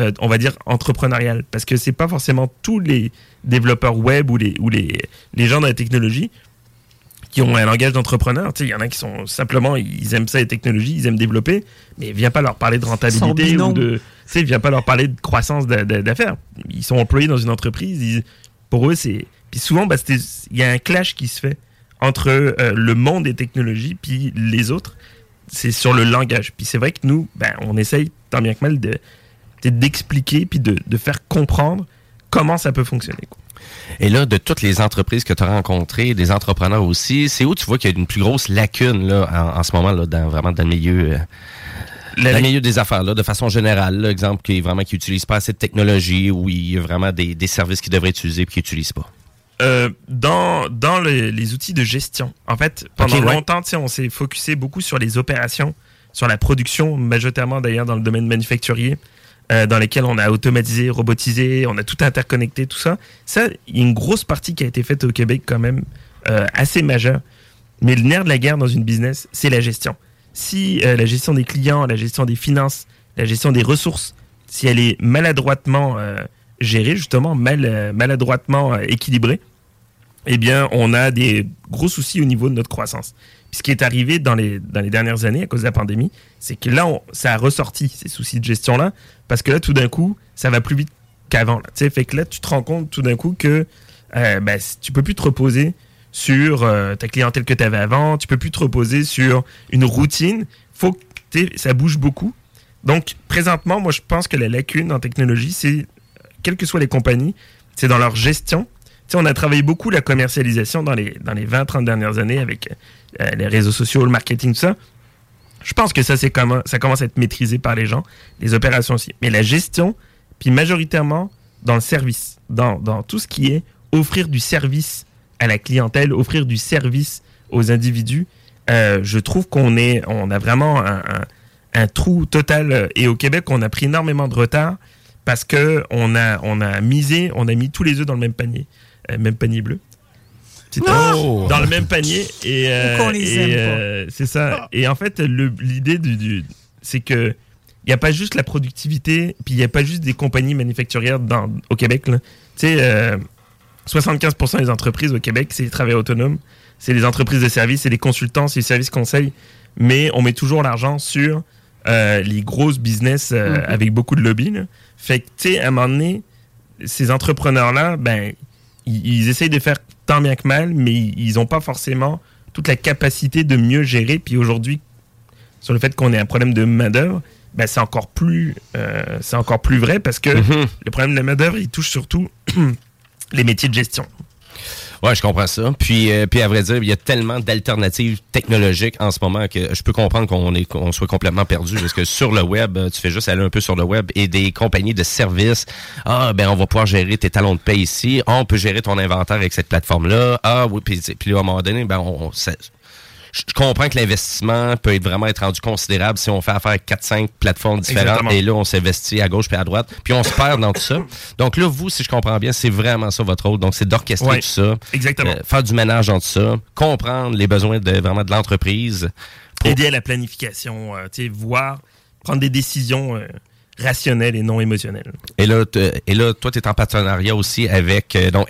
[SPEAKER 9] euh, on va dire, entrepreneurial. Parce que c'est pas forcément tous les développeurs web ou les, ou les, les gens dans la technologie qui ont un langage d'entrepreneur. Tu sais, Il y en a qui sont simplement, ils aiment ça les technologies, ils aiment développer, mais viens pas leur parler de rentabilité ou de. Tu sais, viens pas leur parler de croissance d'a- d'a- d'affaires. Ils sont employés dans une entreprise, ils- pour eux, c'est. Puis souvent, bah, il y a un clash qui se fait entre euh, le monde des technologies puis les autres. C'est sur le langage. Puis c'est vrai que nous, ben, on essaye tant bien que mal de d'expliquer puis de, de faire comprendre comment ça peut fonctionner. quoi.
[SPEAKER 6] Et là, de toutes les entreprises que tu as rencontrées, des entrepreneurs aussi, c'est où tu vois qu'il y a une plus grosse lacune là, en, en ce moment, là, dans, vraiment dans le milieu, euh,
[SPEAKER 9] La-
[SPEAKER 6] le milieu des affaires, là, de façon générale. Là, exemple, qui est vraiment qui n'utilise pas assez de technologie ou il y a vraiment des, des services qu'ils devraient utiliser et qui n'utilisent pas.
[SPEAKER 9] Euh, dans dans le- les outils de gestion. En fait, pendant
[SPEAKER 6] ouais.
[SPEAKER 9] longtemps, tu sais, on s'est focusé beaucoup sur les opérations, sur la production, majoritairement d'ailleurs dans le domaine manufacturier, euh, dans lesquels on a automatisé, robotisé, on a tout interconnecté, tout ça. Ça, il y a une grosse partie qui a été faite au Québec quand même, euh, assez majeure. Mais le nerf de la guerre dans une business, c'est la gestion. Si la gestion des clients, la gestion des finances, la gestion des ressources, si elle est maladroitement gérée, justement, mal, euh, maladroitement euh, équilibrée, eh bien, on a des gros soucis au niveau de notre croissance. Ce qui est arrivé dans les, dans les dernières années à cause de la pandémie, c'est que là, ça a ressorti ces soucis de gestion-là, parce que là, tout d'un coup, ça va plus vite qu'avant. Tu sais, Fait que là, tu te rends compte tout d'un coup que euh, ben, tu peux plus te reposer sur euh, ta clientèle que tu avais avant, tu peux plus te reposer sur une routine. Faut que ça bouge beaucoup. Donc, présentement, moi, je pense que la lacune en technologie, c'est, quelles que soient les compagnies, c'est dans leur gestion. Tu sais, on a travaillé beaucoup la commercialisation dans les, dans les 20-30 dernières années avec euh, les réseaux sociaux, le marketing, tout ça. Je pense que ça, c'est comment, ça commence à être maîtrisé par les gens, les opérations aussi. Mais la gestion, puis majoritairement dans le service, dans, dans tout ce qui est offrir du service à la clientèle, offrir du service aux individus, euh, je trouve qu'on on a vraiment un, un- un trou total. euh, Et au Québec, on a pris énormément de retard parce que on a, on a misé, on a mis tous les œufs dans le même panier, Euh, même panier bleu.
[SPEAKER 6] Oh!
[SPEAKER 9] dans le même panier et, euh,
[SPEAKER 7] les
[SPEAKER 9] et, euh, c'est ça. Et en fait, le- l'idée du, du- c'est que il n'y a pas juste la productivité, puis il n'y a pas juste des compagnies manufacturières dans, au Québec. là. Tu sais, euh, 75% des entreprises au Québec, c'est des travailleurs autonomes, c'est des entreprises de services, c'est des consultants, c'est des services conseils, mais on met toujours l'argent sur euh, les grosses business euh,
[SPEAKER 21] Mhm.
[SPEAKER 9] avec beaucoup de lobby. là. Fait que, tu sais, à un moment donné, ces entrepreneurs-là, ben, ils, ils essayent de faire tant bien que mal, mais ils n'ont pas forcément toute la capacité de mieux gérer. Puis aujourd'hui, sur le fait qu'on ait un problème de main-d'œuvre, ben, c'est encore, plus, euh, c'est encore plus vrai parce que
[SPEAKER 6] Mhm.
[SPEAKER 9] le problème de la main-d'œuvre, il touche surtout les métiers de gestion.
[SPEAKER 6] Ouais, je comprends ça. Puis, euh, puis à vrai dire, il y a tellement d'alternatives technologiques en ce moment que je peux comprendre qu'on est qu'on soit complètement perdu parce que sur le web, euh, tu fais juste aller un peu sur le web et des compagnies de services. Ah, ben on va pouvoir gérer tes talons de paie ici. Ah, on peut gérer ton inventaire avec cette plateforme là. Ah oui, puis puis à un moment donné, ben on, je comprends que l'investissement peut être vraiment être rendu considérable si on fait affaire avec 4-5 plateformes différentes
[SPEAKER 9] Exactement.
[SPEAKER 6] et là, on s'investit à gauche puis à droite, puis on se perd dans tout ça. Donc là, vous, si je comprends bien, c'est vraiment ça votre rôle. Donc, c'est d'orchestrer
[SPEAKER 9] Ouais,
[SPEAKER 6] tout ça.
[SPEAKER 9] exactement.
[SPEAKER 6] Euh, faire du ménage dans tout ça. Comprendre les besoins de vraiment de l'entreprise.
[SPEAKER 9] Aider à la planification, euh, tu sais, voir, prendre des décisions euh, rationnelles et non émotionnelles.
[SPEAKER 6] Et là, et là toi, tu es en partenariat aussi avec euh, donc.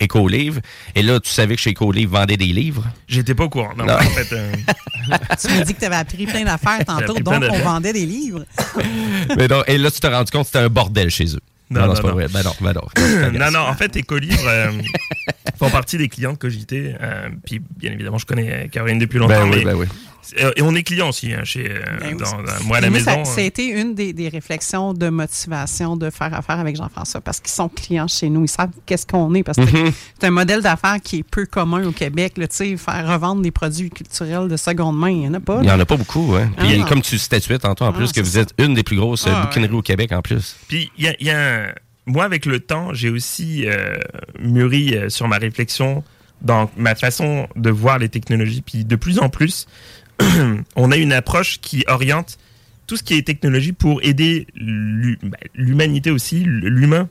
[SPEAKER 6] Et là, tu savais que chez Écolivre vendait des livres?
[SPEAKER 9] J'étais pas au courant. Non,
[SPEAKER 6] Non.
[SPEAKER 9] en fait, euh,
[SPEAKER 7] Tu m'as dit que tu avais appris plein d'affaires tantôt, donc on vendait des livres.
[SPEAKER 6] Mais donc, et là, tu t'es rendu compte que c'était un bordel chez eux.
[SPEAKER 9] Non, non,
[SPEAKER 6] c'est pas
[SPEAKER 9] non.
[SPEAKER 6] vrai. Ben non, ben non.
[SPEAKER 9] non, non, en fait, Écolivre euh, font partie des clients de Cogité. euh, puis, bien évidemment, je connais Caroline depuis longtemps.
[SPEAKER 6] Ben oui,
[SPEAKER 9] mais-
[SPEAKER 6] ben oui.
[SPEAKER 9] Euh, Et on est client aussi, hein, chez, euh,
[SPEAKER 7] Ben oui.
[SPEAKER 9] dans- dans- moi à la
[SPEAKER 7] Moi,
[SPEAKER 9] maison.
[SPEAKER 7] Ça,
[SPEAKER 9] euh,
[SPEAKER 7] ça a été une des, des réflexions de motivation de faire affaire avec Jean-François parce qu'ils sont clients chez nous. Ils savent qu'est-ce qu'on est parce que
[SPEAKER 6] Mhm.
[SPEAKER 7] c'est un modèle d'affaires qui est peu commun au Québec. Là, tu sais, faire revendre des produits culturels de seconde main, il n'y en a pas.
[SPEAKER 6] Il n'y en a pas beaucoup. Hein. Puis,
[SPEAKER 7] Ah, non.
[SPEAKER 6] comme tu statuais tantôt, en
[SPEAKER 7] Ah,
[SPEAKER 6] plus, que vous êtes une des plus grosses euh,
[SPEAKER 9] Ah, ouais.
[SPEAKER 6] bouquineries au Québec, en plus.
[SPEAKER 9] Puis, il y a, y a un- moi, avec le temps, j'ai aussi euh, mûri euh, sur ma réflexion dans ma façon de voir les technologies. Puis, de plus en plus, on a une approche qui oriente tout ce qui est technologie pour aider ben, l'humanité aussi, l'humain.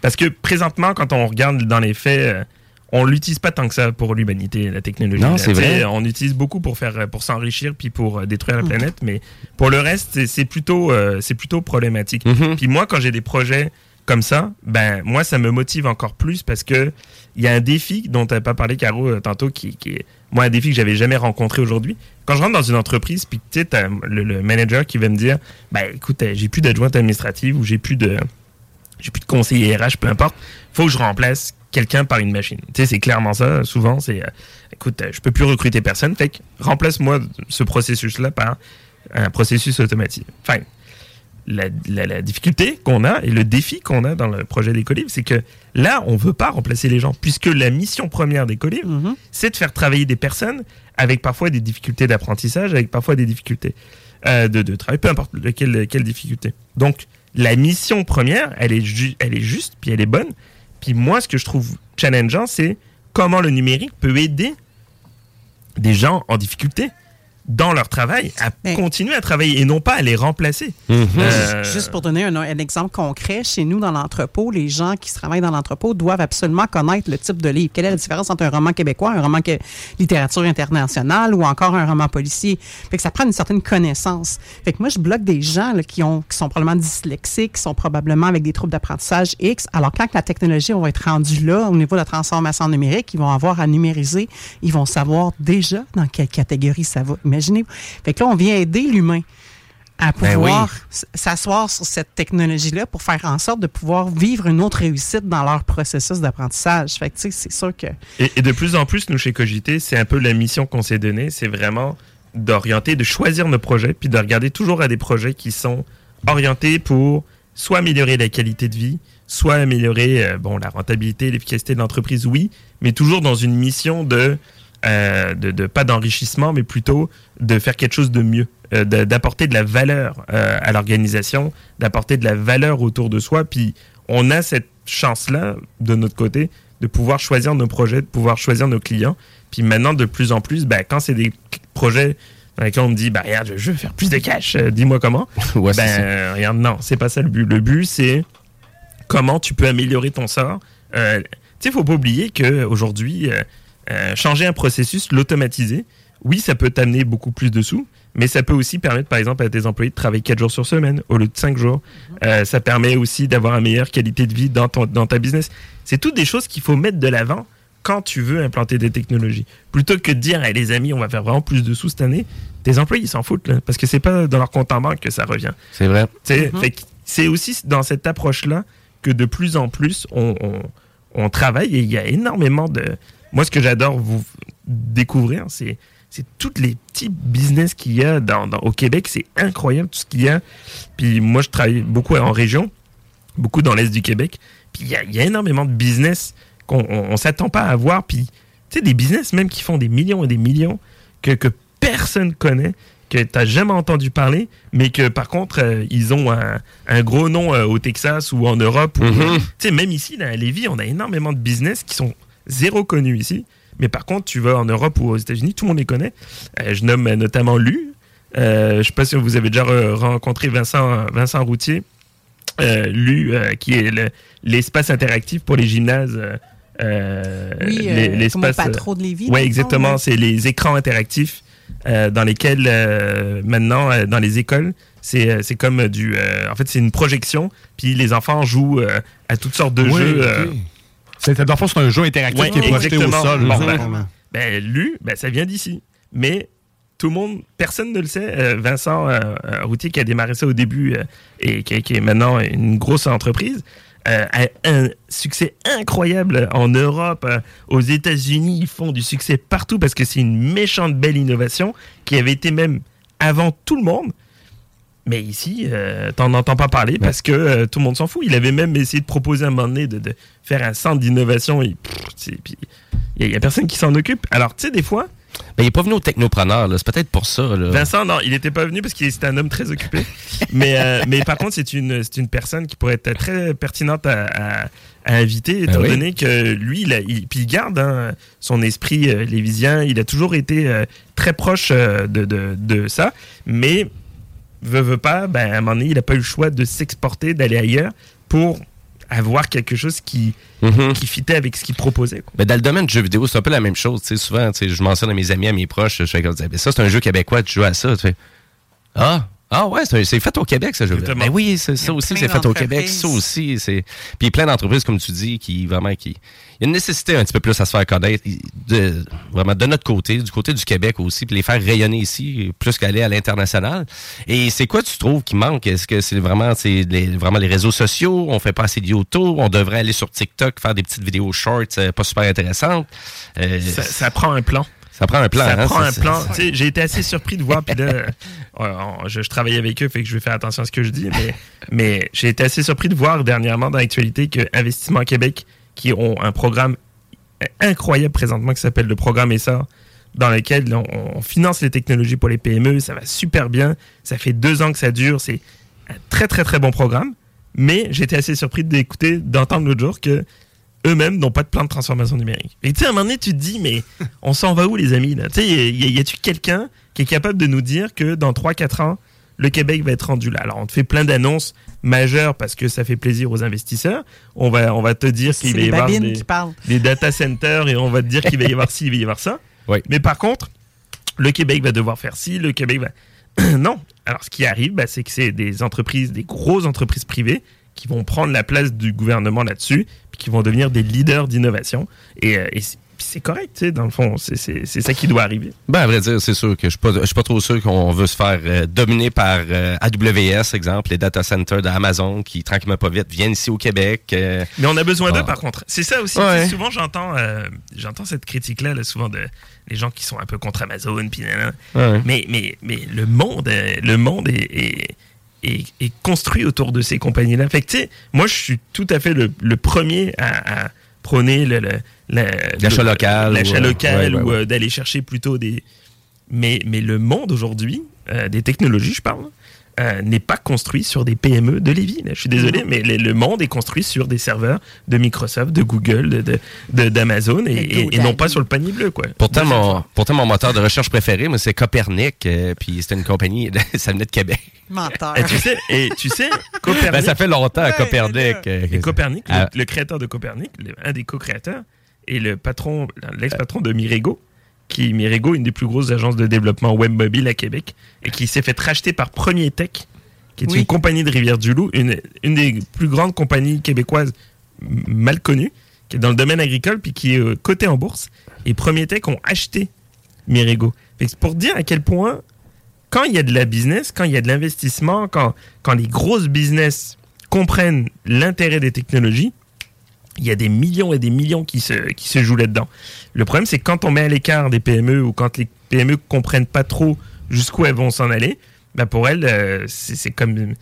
[SPEAKER 9] Parce que présentement, quand on regarde dans les faits, euh, on l'utilise pas tant que ça pour l'humanité, la technologie.
[SPEAKER 6] Non, c'est vrai.
[SPEAKER 9] On utilise beaucoup pour faire, pour s'enrichir puis pour euh, détruire la
[SPEAKER 6] Mhm.
[SPEAKER 9] planète, mais pour le reste, c'est- plutôt, euh, c'est plutôt problématique.
[SPEAKER 6] Mhm.
[SPEAKER 9] Puis moi, quand j'ai des projets comme ça, ben moi, ça me motive encore plus parce que il y a un défi dont tu pas parlé, Caro, euh, tantôt, qui, est moi un défi que j'avais jamais rencontré aujourd'hui. Quand je rentre dans une entreprise, puis tu sais, le, le manager qui va me dire, ben écoute, euh, j'ai plus d'adjointe administrative ou j'ai plus de j'ai plus de conseiller RH, peu importe. Faut que je remplace quelqu'un par une machine. Tu sais, c'est clairement ça. Souvent, c'est, euh, écoute, je peux plus recruter personne. Fait que remplace-moi ce processus-là par un processus automatique. Enfin, la, la- la difficulté qu'on a et le défi qu'on a dans le projet d'Écolivre, c'est que là, on veut pas remplacer les gens, puisque la mission première d'Écolivre, c'est de faire travailler des personnes avec parfois des difficultés d'apprentissage, avec parfois des difficultés euh, de, de travail, peu importe lequel, quelle difficulté. Donc, la mission première, elle est, ju- elle est juste, puis elle est bonne. Puis moi, ce que je trouve challengeant, c'est comment le numérique peut aider des gens en difficulté dans leur travail à continuer à travailler et non pas à les remplacer. Euh,
[SPEAKER 7] Juste pour donner un, un exemple concret, chez nous, dans l'entrepôt, les gens qui travaillent dans l'entrepôt doivent absolument connaître le type de livre. Quelle est la différence entre un roman québécois, un roman que, littérature internationale ou encore un roman policier? Fait que ça prend une certaine connaissance. Fait que moi, je bloque des gens là, qui, ont, qui sont probablement dyslexiques, qui sont probablement avec des troubles d'apprentissage X. Alors, quand la technologie va être rendue là, au niveau de la transformation numérique, ils vont avoir à numériser, ils vont savoir déjà dans quelle catégorie ça va. Imaginez. Fait que là, on vient aider l'humain à
[SPEAKER 6] Ben
[SPEAKER 7] pouvoir
[SPEAKER 6] oui.
[SPEAKER 7] s'asseoir sur cette technologie-là pour faire en sorte de pouvoir vivre une autre réussite dans leur processus d'apprentissage. Fait que, tu sais, c'est sûr que...
[SPEAKER 9] Et, et de plus en plus, nous, chez Cogité, c'est un peu la mission qu'on s'est donnée, c'est vraiment d'orienter, de choisir nos projets, puis de regarder toujours à des projets qui sont orientés pour soit améliorer la qualité de vie, soit améliorer euh, bon, la rentabilité, l'efficacité de l'entreprise, oui, mais toujours dans une mission de, euh, de, de- pas d'enrichissement, mais plutôt de faire quelque chose de mieux, euh, d'apporter de la valeur euh, à l'organisation, d'apporter de la valeur autour de soi, puis on a cette chance-là, de notre côté, de pouvoir choisir nos projets, de pouvoir choisir nos clients. Puis maintenant, de plus en plus, ben, quand c'est des projets dans lesquels on me dit, bah, regarde, je veux faire plus de cash, dis-moi comment.
[SPEAKER 6] Ouais,
[SPEAKER 9] ben, regarde, non, c'est pas ça le but. Le but, c'est comment tu peux améliorer ton sort. Tu sais, faut pas oublier qu'aujourd'hui, changer un processus, l'automatiser, oui, ça peut t'amener beaucoup plus de sous, Mais ça peut aussi permettre, par exemple, à tes employés de travailler 4 jours sur semaine au lieu de 5 jours. Euh, ça permet aussi d'avoir une meilleure qualité de vie dans, ton, dans ta business. C'est toutes des choses qu'il faut mettre de l'avant quand tu veux implanter des technologies. Plutôt que de dire, hey, les amis, on va faire vraiment plus de sous cette année, tes employés, ils s'en foutent, là, parce que c'est pas dans leur compte en banque que ça revient.
[SPEAKER 6] C'est vrai. Mhm.
[SPEAKER 9] que C'est aussi dans cette approche-là que de plus en plus on, on- on travaille et il y a énormément de. Moi, ce que j'adore vous découvrir, c'est c'est tous les petits business qu'il y a dans, dans- au Québec. C'est incroyable tout ce qu'il y a. Puis moi, je travaille beaucoup en région, beaucoup dans l'Est du Québec. Puis il y a, il y a énormément de business qu'on on, on s'attend pas à voir. Puis tu sais, des business même qui font des millions et des millions que, que personne connaît, que tu n'as jamais entendu parler, mais que par contre, euh, ils ont un, un gros nom euh, au Texas ou en Europe.
[SPEAKER 6] Mhm.
[SPEAKER 9] Tu sais, même ici, là, à Lévis, on a énormément de business qui sont zéro connus ici. Mais par contre, tu vas en Europe ou aux États-Unis, tout le monde les connaît. Euh, je nomme notamment Lu. Euh, je ne sais pas si vous avez déjà re- rencontré Vincent, Vincent Routier. Euh, Lu, euh, qui est le- l'espace interactif pour les gymnases.
[SPEAKER 7] Oui, euh,
[SPEAKER 9] l'espace,
[SPEAKER 7] Patro de Lévis,
[SPEAKER 9] Oui, exactement.
[SPEAKER 7] ouais.
[SPEAKER 9] C'est les écrans interactifs euh, dans lesquels, euh, maintenant, euh, dans les écoles, c'est c'est comme du. euh, en fait, c'est une projection, puis les enfants jouent euh, à toutes sortes de
[SPEAKER 4] Oui,
[SPEAKER 9] jeux.
[SPEAKER 4] C'est dans le fond, c'est un jeu interactif
[SPEAKER 9] Ouais,
[SPEAKER 4] qui est projeté au sol.
[SPEAKER 9] Bon, ben, ben, lui, ben, ça vient d'ici. Mais tout le monde, personne ne le sait. Euh, Vincent euh, euh, Routier, qui a démarré ça au début euh, et qui, qui est maintenant une grosse entreprise, a un succès incroyable en Europe, aux États-Unis. Ils font du succès partout parce que c'est une méchante belle innovation qui avait été même avant tout le monde. Mais ici, euh, t'en entends pas parler parce que euh, tout le monde s'en fout. Il avait même essayé de proposer à un moment donné de, de faire un centre d'innovation et il y, a personne qui s'en occupe. Alors, tu sais, des fois,
[SPEAKER 6] Ben, il n'est pas venu au technopreneur, là. c'est peut-être pour ça. Là.
[SPEAKER 9] Vincent, non, il n'était pas venu parce qu'il était un homme très occupé. mais, euh, mais par contre, c'est une, c'est une personne qui pourrait être très pertinente à, à- à inviter, étant
[SPEAKER 6] Ah oui.
[SPEAKER 9] donné que lui, il, a- il- puis il garde hein, son esprit euh, lévisien. Il a toujours été euh, très proche euh, de, de, de ça. Mais, veut, veut pas, ben, à un moment donné, il n'a pas eu le choix de s'exporter, d'aller ailleurs pour avoir quelque chose qui,
[SPEAKER 6] Mhm.
[SPEAKER 9] qui fitait avec ce qu'il proposait. quoi.
[SPEAKER 6] Ben, dans le domaine du jeu vidéo, c'est un peu la même chose. Tu sais, souvent, tu sais, je mentionne à mes amis, à mes proches, je fais comme Ben, ça, c'est un jeu québécois, tu joues à ça. Tu fais Ah, ah ouais, c'est fait au Québec, ce jeu.
[SPEAKER 9] Exactement.
[SPEAKER 6] Ben oui, ça aussi, c'est fait au Québec. Ça aussi, c'est. Puis plein d'entreprises, comme tu dis, qui vraiment qui. Il y a une nécessité un petit peu plus à se faire connaître, de, vraiment de notre côté, du côté du Québec aussi, puis les faire rayonner ici, plus qu'aller à l'international. Et c'est quoi tu trouves qui manque? Est-ce que c'est vraiment, c'est les, vraiment les réseaux sociaux? On fait pas assez de YouTube? On devrait aller sur TikTok, faire des petites vidéos shorts, euh, pas super intéressantes? Euh,
[SPEAKER 9] Ça, ça prend un plan.
[SPEAKER 6] Ça prend un plan.
[SPEAKER 9] Ça
[SPEAKER 6] hein,
[SPEAKER 9] prend un plan. J'ai été assez surpris de voir. Puis là, euh, je, je travaille avec eux, fait que je vais faire attention à ce que je dis. Mais, mais j'ai été assez surpris de voir dernièrement dans l'actualité que Investissement Québec, qui ont un programme incroyable présentement qui s'appelle le programme ESSA, dans lequel on, on finance les technologies pour les PME. Ça va super bien. Ça fait deux ans que ça dure. C'est un très, très, très bon programme. Mais j'étais assez surpris d'écouter, d'entendre l'autre jour que eux-mêmes n'ont pas de plan de transformation numérique. Et tu sais, à un moment donné, tu te dis, mais on s'en va où, les amis? Tu sais, y, a- y a-tu quelqu'un qui est capable de nous dire que dans 3-4 ans, le Québec va être rendu là? Alors, on te fait plein d'annonces majeures parce que ça fait plaisir aux investisseurs. On va, on va te dire qu'il va y avoir des, data centers et on va te dire qu'il va y avoir ci, il va y avoir ça. Mais par contre, le Québec va devoir faire ci, le Québec va. non. Alors, ce qui arrive, bah, c'est que c'est des entreprises, des grosses entreprises privées qui vont prendre la place du gouvernement là-dessus, qui vont devenir des leaders d'innovation. Et, euh, et c'est correct, tu sais, dans le fond. C'est- ça qui doit arriver.
[SPEAKER 6] Ben, à vrai dire, c'est sûr que je suis pas, je suis pas trop sûr qu'on veut se faire euh, dominer par euh, AWS, exemple, les data centers d'Amazon qui, tranquillement pas vite, viennent ici au Québec. euh.
[SPEAKER 9] Mais on a besoin d'eux,
[SPEAKER 6] Ah.
[SPEAKER 9] par contre. C'est ça aussi.
[SPEAKER 6] Ouais.
[SPEAKER 9] Souvent, j'entends j'entends cette critique-là, là, souvent, de les gens qui sont un peu contre Amazon. Puis.
[SPEAKER 6] Ouais.
[SPEAKER 9] mais, mais, mais le monde, le monde est, est, est- est construit autour de ces compagnies-là. Fait que, tu sais, moi, je suis tout à fait le, le premier à, à prôner le-
[SPEAKER 6] L'achat
[SPEAKER 9] le-
[SPEAKER 6] local
[SPEAKER 9] l'achat
[SPEAKER 6] ou, euh,
[SPEAKER 9] local
[SPEAKER 6] ouais, ouais,
[SPEAKER 9] ou euh, d'aller chercher plutôt des. Mais, mais le monde aujourd'hui, euh, des technologies, je parle, euh, n'est pas construit sur des PME de Lévis. là. Je suis désolé, mais le, le monde est construit sur des serveurs de Microsoft, de Google, de- de- de- d'Amazon et, et- et non pas sur le panier bleu. Quoi.
[SPEAKER 6] Pourtant mon, pourtant, mon moteur de recherche préféré, moi, c'est Copernic, euh, puis c'était une compagnie, ça venait de Québec.
[SPEAKER 7] Menteur.
[SPEAKER 9] Et tu sais, et tu sais Copernic.
[SPEAKER 6] Ben, ça fait longtemps, Copernic. euh,
[SPEAKER 9] Et Copernic, le,
[SPEAKER 6] Ah.
[SPEAKER 9] le créateur de Copernic, le- un des co-créateurs, et le patron, l'ex-patron de Mirego, qui est Mirigo, une des plus grosses agences de développement web mobile à Québec, et qui s'est fait racheter par Premier Tech, qui est
[SPEAKER 7] Oui.
[SPEAKER 9] une compagnie de Rivière-du-Loup, une, une des plus grandes compagnies québécoises mal connues, qui est dans le domaine agricole, puis qui est euh, cotée en bourse. Et Premier Tech ont acheté Mirigo. Pour dire à quel point, quand il y a de la business, quand il y a de l'investissement, quand, quand les grosses business comprennent l'intérêt des technologies, il y a des millions et des millions qui se, qui se jouent là-dedans. Le problème, c'est que quand on met à l'écart des PME ou quand les PME comprennent pas trop jusqu'où elles vont s'en aller, ben pour elles, euh, c'est comme,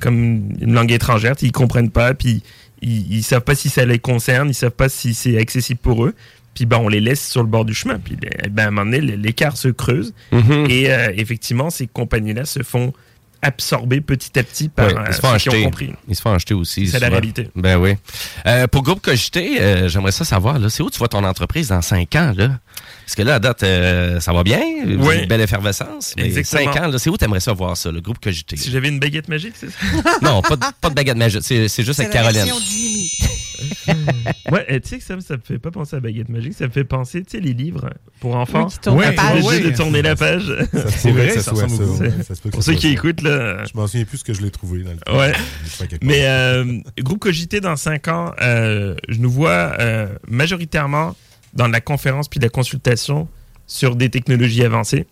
[SPEAKER 9] comme une langue étrangère. Ils comprennent pas, puis ils, ils savent pas si ça les concerne, ils savent pas si c'est accessible pour eux. Puis ben, on les laisse sur le bord du chemin. Puis ben, à un moment donné, l'écart se creuse.
[SPEAKER 6] Mhm.
[SPEAKER 9] Et euh, effectivement, ces compagnies-là se font absorber petit à petit par
[SPEAKER 6] Ouais,
[SPEAKER 9] euh,
[SPEAKER 6] ils se font
[SPEAKER 9] ceux qui ont
[SPEAKER 6] acheter.
[SPEAKER 9] compris.
[SPEAKER 6] Ils se font acheter aussi.
[SPEAKER 9] C'est la réalité.
[SPEAKER 6] Ben oui. Euh, pour Groupe Cogité, euh, j'aimerais ça savoir, là, c'est où tu vois ton entreprise dans 5 ans, là? Parce que là, à date, euh, ça va bien. Vous
[SPEAKER 9] Oui.
[SPEAKER 6] avez une belle effervescence. Mais
[SPEAKER 9] Exactement.
[SPEAKER 6] 5 ans, là, c'est où tu aimerais ça voir ça, le Groupe Cogité?
[SPEAKER 9] Si j'avais une baguette magique, c'est ça?
[SPEAKER 6] non, pas de, pas de baguette magique. C'est c'est juste avec Caroline.
[SPEAKER 9] Ouais, eh, tu sais que ça, me- ça me fait pas penser à baguette magique, ça me fait penser, tu sais, les livres pour enfants.
[SPEAKER 7] Oui, qui tournent la
[SPEAKER 9] T'es
[SPEAKER 7] page.
[SPEAKER 9] obligé
[SPEAKER 7] Oui.
[SPEAKER 9] de tourner la page.
[SPEAKER 8] Pourrait que ça soit ça, ouais. Ça se peut que
[SPEAKER 9] Pour ceux qui écoutent, là.
[SPEAKER 8] Je m'en souviens plus ce que je l'ai trouvé. Dans le
[SPEAKER 9] Ouais. Mais euh, groupe Cogité dans 5 ans, euh, je nous vois euh, majoritairement dans la conférence puis la consultation sur des technologies avancées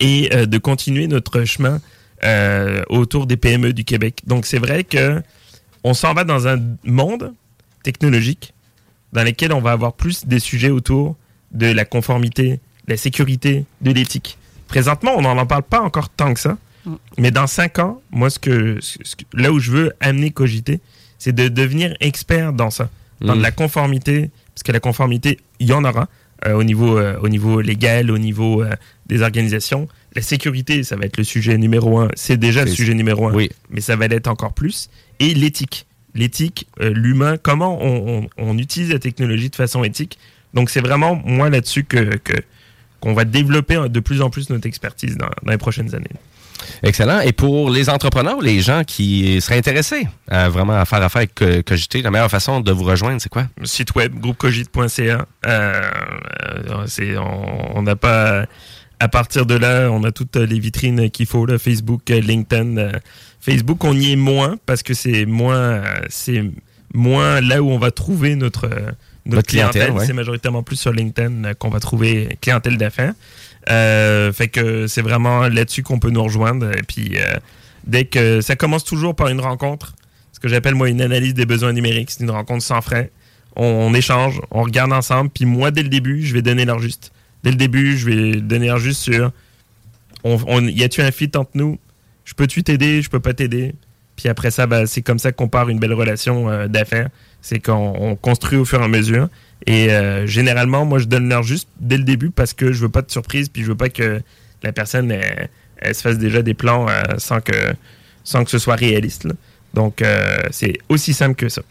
[SPEAKER 9] et euh, de continuer notre chemin euh, autour des PME du Québec. Donc c'est vrai que on s'en va dans un monde technologique dans lequel on va avoir plus des sujets autour de la conformité, de la sécurité, de l'éthique. Présentement, on n'en parle pas encore tant que ça. Mais dans cinq ans, moi, ce que, ce que- là où je veux amener Cogité, c'est de devenir expert dans ça, dans
[SPEAKER 6] Mm.
[SPEAKER 9] de la conformité, parce que la conformité, il y en aura euh, au, niveau, euh, au niveau légal, au niveau euh, des organisations. La sécurité, ça va être le sujet numéro un. C'est déjà le sujet numéro un,
[SPEAKER 6] oui.
[SPEAKER 9] mais ça va l'être encore plus. Et l'éthique. L'éthique, euh, l'humain, comment on, on- on utilise la technologie de façon éthique. Donc, c'est vraiment, moi, là-dessus que que- qu'on va développer de plus en plus notre expertise dans, dans les prochaines années.
[SPEAKER 6] Excellent. Et pour les entrepreneurs, les gens qui seraient intéressés à vraiment faire affaire avec Co- Cogité, la meilleure façon de vous rejoindre, c'est quoi?
[SPEAKER 9] site web groupecogite.ca. Euh, euh, c'est on n'a pas à partir de là, on a toutes les vitrines qu'il faut là, Facebook, LinkedIn. Facebook, on y est moins parce que c'est moins euh, c'est moins là où on va trouver notre euh, notre,
[SPEAKER 6] clientèle,
[SPEAKER 9] clientèle.
[SPEAKER 6] ouais.
[SPEAKER 9] C'est majoritairement plus sur LinkedIn euh, qu'on va trouver clientèle d'affaires. Euh, fait que c'est vraiment là-dessus qu'on peut nous rejoindre. Et puis euh, dès que ça commence toujours par une rencontre, ce que j'appelle moi une analyse des besoins numériques, c'est une rencontre sans frais. On, on échange, on regarde ensemble, puis moi dès le début, je vais donner l'heure juste. Dès le début, je vais donner l'heure juste sur on, on- y a-tu un fit entre nous? Je peux-tu t'aider Je peux pas t'aider Puis après ça, bah, c'est comme ça qu'on part une belle relation euh, d'affaires. C'est qu'on on construit au fur et à mesure. Et euh, généralement, moi, je donne l'heure juste dès le début parce que je veux pas de surprise, puis je veux pas que la personne elle, elle se fasse déjà des plans euh, sans que sans que ce soit réaliste. là. Donc, c'est aussi simple que ça.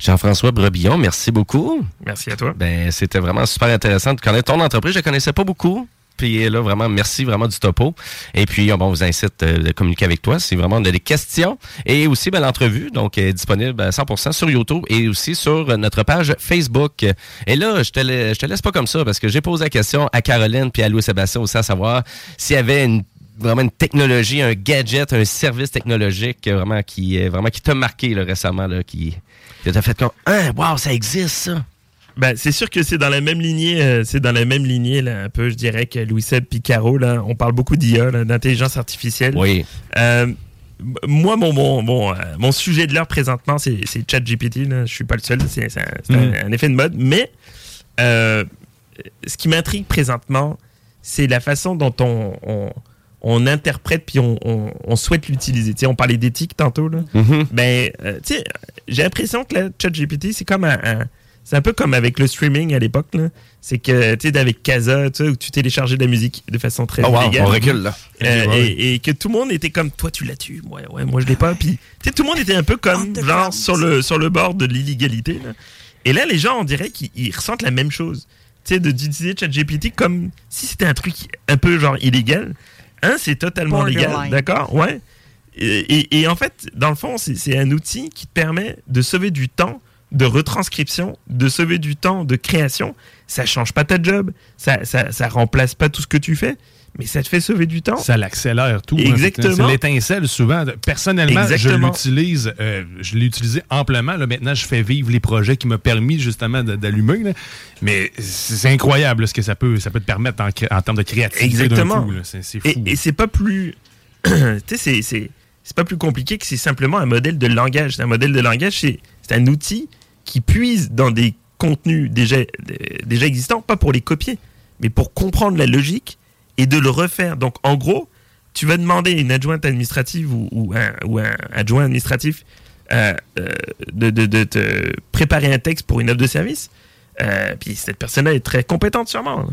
[SPEAKER 6] Jean-François Brebillon, merci beaucoup.
[SPEAKER 9] Merci à toi.
[SPEAKER 6] Ben, c'était vraiment super intéressant de connaître ton entreprise. Je ne connaissais pas beaucoup. Puis là, vraiment, merci vraiment du topo. Et puis, on vous incite euh, de communiquer avec toi si vraiment on a des questions. Et aussi, ben, l'entrevue, donc, est disponible à 100% sur YouTube et aussi sur notre page Facebook. Et là, je te, te laisse pas comme ça parce que j'ai posé la question à Caroline puis à Louis-Sébastien aussi à savoir s'il y avait vraiment une technologie, un gadget, un service technologique euh, vraiment qui vraiment qui t'a marqué récemment qui t'a fait comme ah wow ça existe ça.
[SPEAKER 9] Ben, c'est sûr que c'est dans la même lignée, euh, c'est dans la même lignée, là, un peu, je dirais, que Louis Seb Picaro, là. On parle beaucoup d'IA, d'intelligence artificielle.
[SPEAKER 6] Oui.
[SPEAKER 9] Euh, moi, mon, mon, mon, euh, mon sujet de l'heure présentement, c'est ChatGPT, là. Je suis pas le seul, c'est un,
[SPEAKER 6] Mm.
[SPEAKER 9] un effet de mode. Mais, euh, ce qui m'intrigue présentement, c'est la façon dont on, on, on interprète puis on, on, souhaite l'utiliser. Tu sais, on parlait d'éthique tantôt, là.
[SPEAKER 6] Mhm.
[SPEAKER 9] Ben, tu sais, j'ai l'impression que ChatGPT, c'est comme un, un- c'est un peu comme avec le streaming à l'époque, là. C'est que, tu sais, avec Casa, où tu téléchargeais de la musique de façon très
[SPEAKER 6] Oh, wow,
[SPEAKER 9] illégale.
[SPEAKER 6] on recule, là.
[SPEAKER 9] Euh,
[SPEAKER 6] Ouais.
[SPEAKER 9] et, et que tout le monde était comme, toi, tu l'as tu Ouais, ouais, moi, je l'ai pas. Puis, tu sais, tout le monde était un peu comme, genre, sur le, sur le bord de l'illégalité, là. Et là, les gens, on dirait qu'ils ils ressentent la même chose. Tu sais, de- d'utiliser ChatGPT comme si c'était un truc un peu, genre, illégal. Un, c'est totalement légal, d'accord? Ouais. Et, et- et en fait, dans le fond, c'est c'est un outil qui te permet de sauver du temps de retranscription, de sauver du temps, de création. Ça change pas ta job, ça, ça, ça remplace pas tout ce que tu fais, mais ça te fait sauver du temps.
[SPEAKER 4] Ça l'accélère tout. hein.
[SPEAKER 9] Exactement.
[SPEAKER 4] C'est l'étincelle souvent. Personnellement,
[SPEAKER 9] Exactement.
[SPEAKER 4] je l'utilise. euh, je l'ai utilisé amplement. Là, maintenant, je fais vivre les projets qui m'ont permis justement d'allumer. Mais c'est incroyable là, ce que ça peut, ça peut te permettre en, termes de créativité.
[SPEAKER 9] Exactement.
[SPEAKER 4] C'est fou.
[SPEAKER 9] Et, et c'est pas plus. tu sais, c'est- c'est c'est pas plus compliqué que c'est simplement un modèle de langage. Un modèle de langage, c'est c'est un outil qui puise dans des contenus déjà, déjà existants, pas pour les copier, mais pour comprendre la logique et de le refaire. Donc, en gros, tu vas demander à une adjointe administrative ou, un, ou un adjoint administratif euh, euh, de, te préparer un texte pour une œuvre de service. Euh, puis cette personne-là est très compétente sûrement.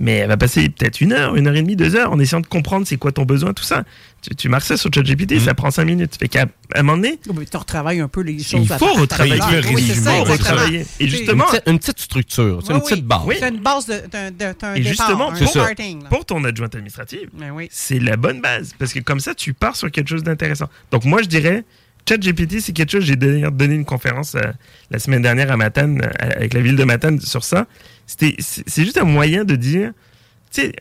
[SPEAKER 9] Mais elle va passer peut-être une heure, une heure et demie, deux heures en essayant de comprendre c'est quoi ton besoin, tout ça. Tu, tu marques ça sur ChatGPT, ça prend cinq minutes. Fait qu'à un moment donné,
[SPEAKER 7] Oh, mais tu retravailles un peu les choses.
[SPEAKER 9] il faut retravailler
[SPEAKER 7] Oui,
[SPEAKER 9] résumé,
[SPEAKER 7] exactement.
[SPEAKER 9] retravailler. Et justement,
[SPEAKER 6] Une petite, une petite structure, c'est
[SPEAKER 7] Oui,
[SPEAKER 6] une petite
[SPEAKER 7] oui.
[SPEAKER 6] base.
[SPEAKER 7] C'est une base de- d'un d'un
[SPEAKER 9] Et
[SPEAKER 7] départ,
[SPEAKER 9] justement,
[SPEAKER 7] un
[SPEAKER 9] pour,
[SPEAKER 7] starting. là.
[SPEAKER 9] pour ton adjointe administrative,
[SPEAKER 7] Ben oui.
[SPEAKER 9] c'est la bonne base. Parce que comme ça, tu pars sur quelque chose d'intéressant. Donc moi, je dirais, ChatGPT, c'est quelque chose. J'ai d'ailleurs donné une conférence euh, la semaine dernière à Matane, euh, avec la ville de Matane, sur ça. C'est juste un moyen de dire, tu sais,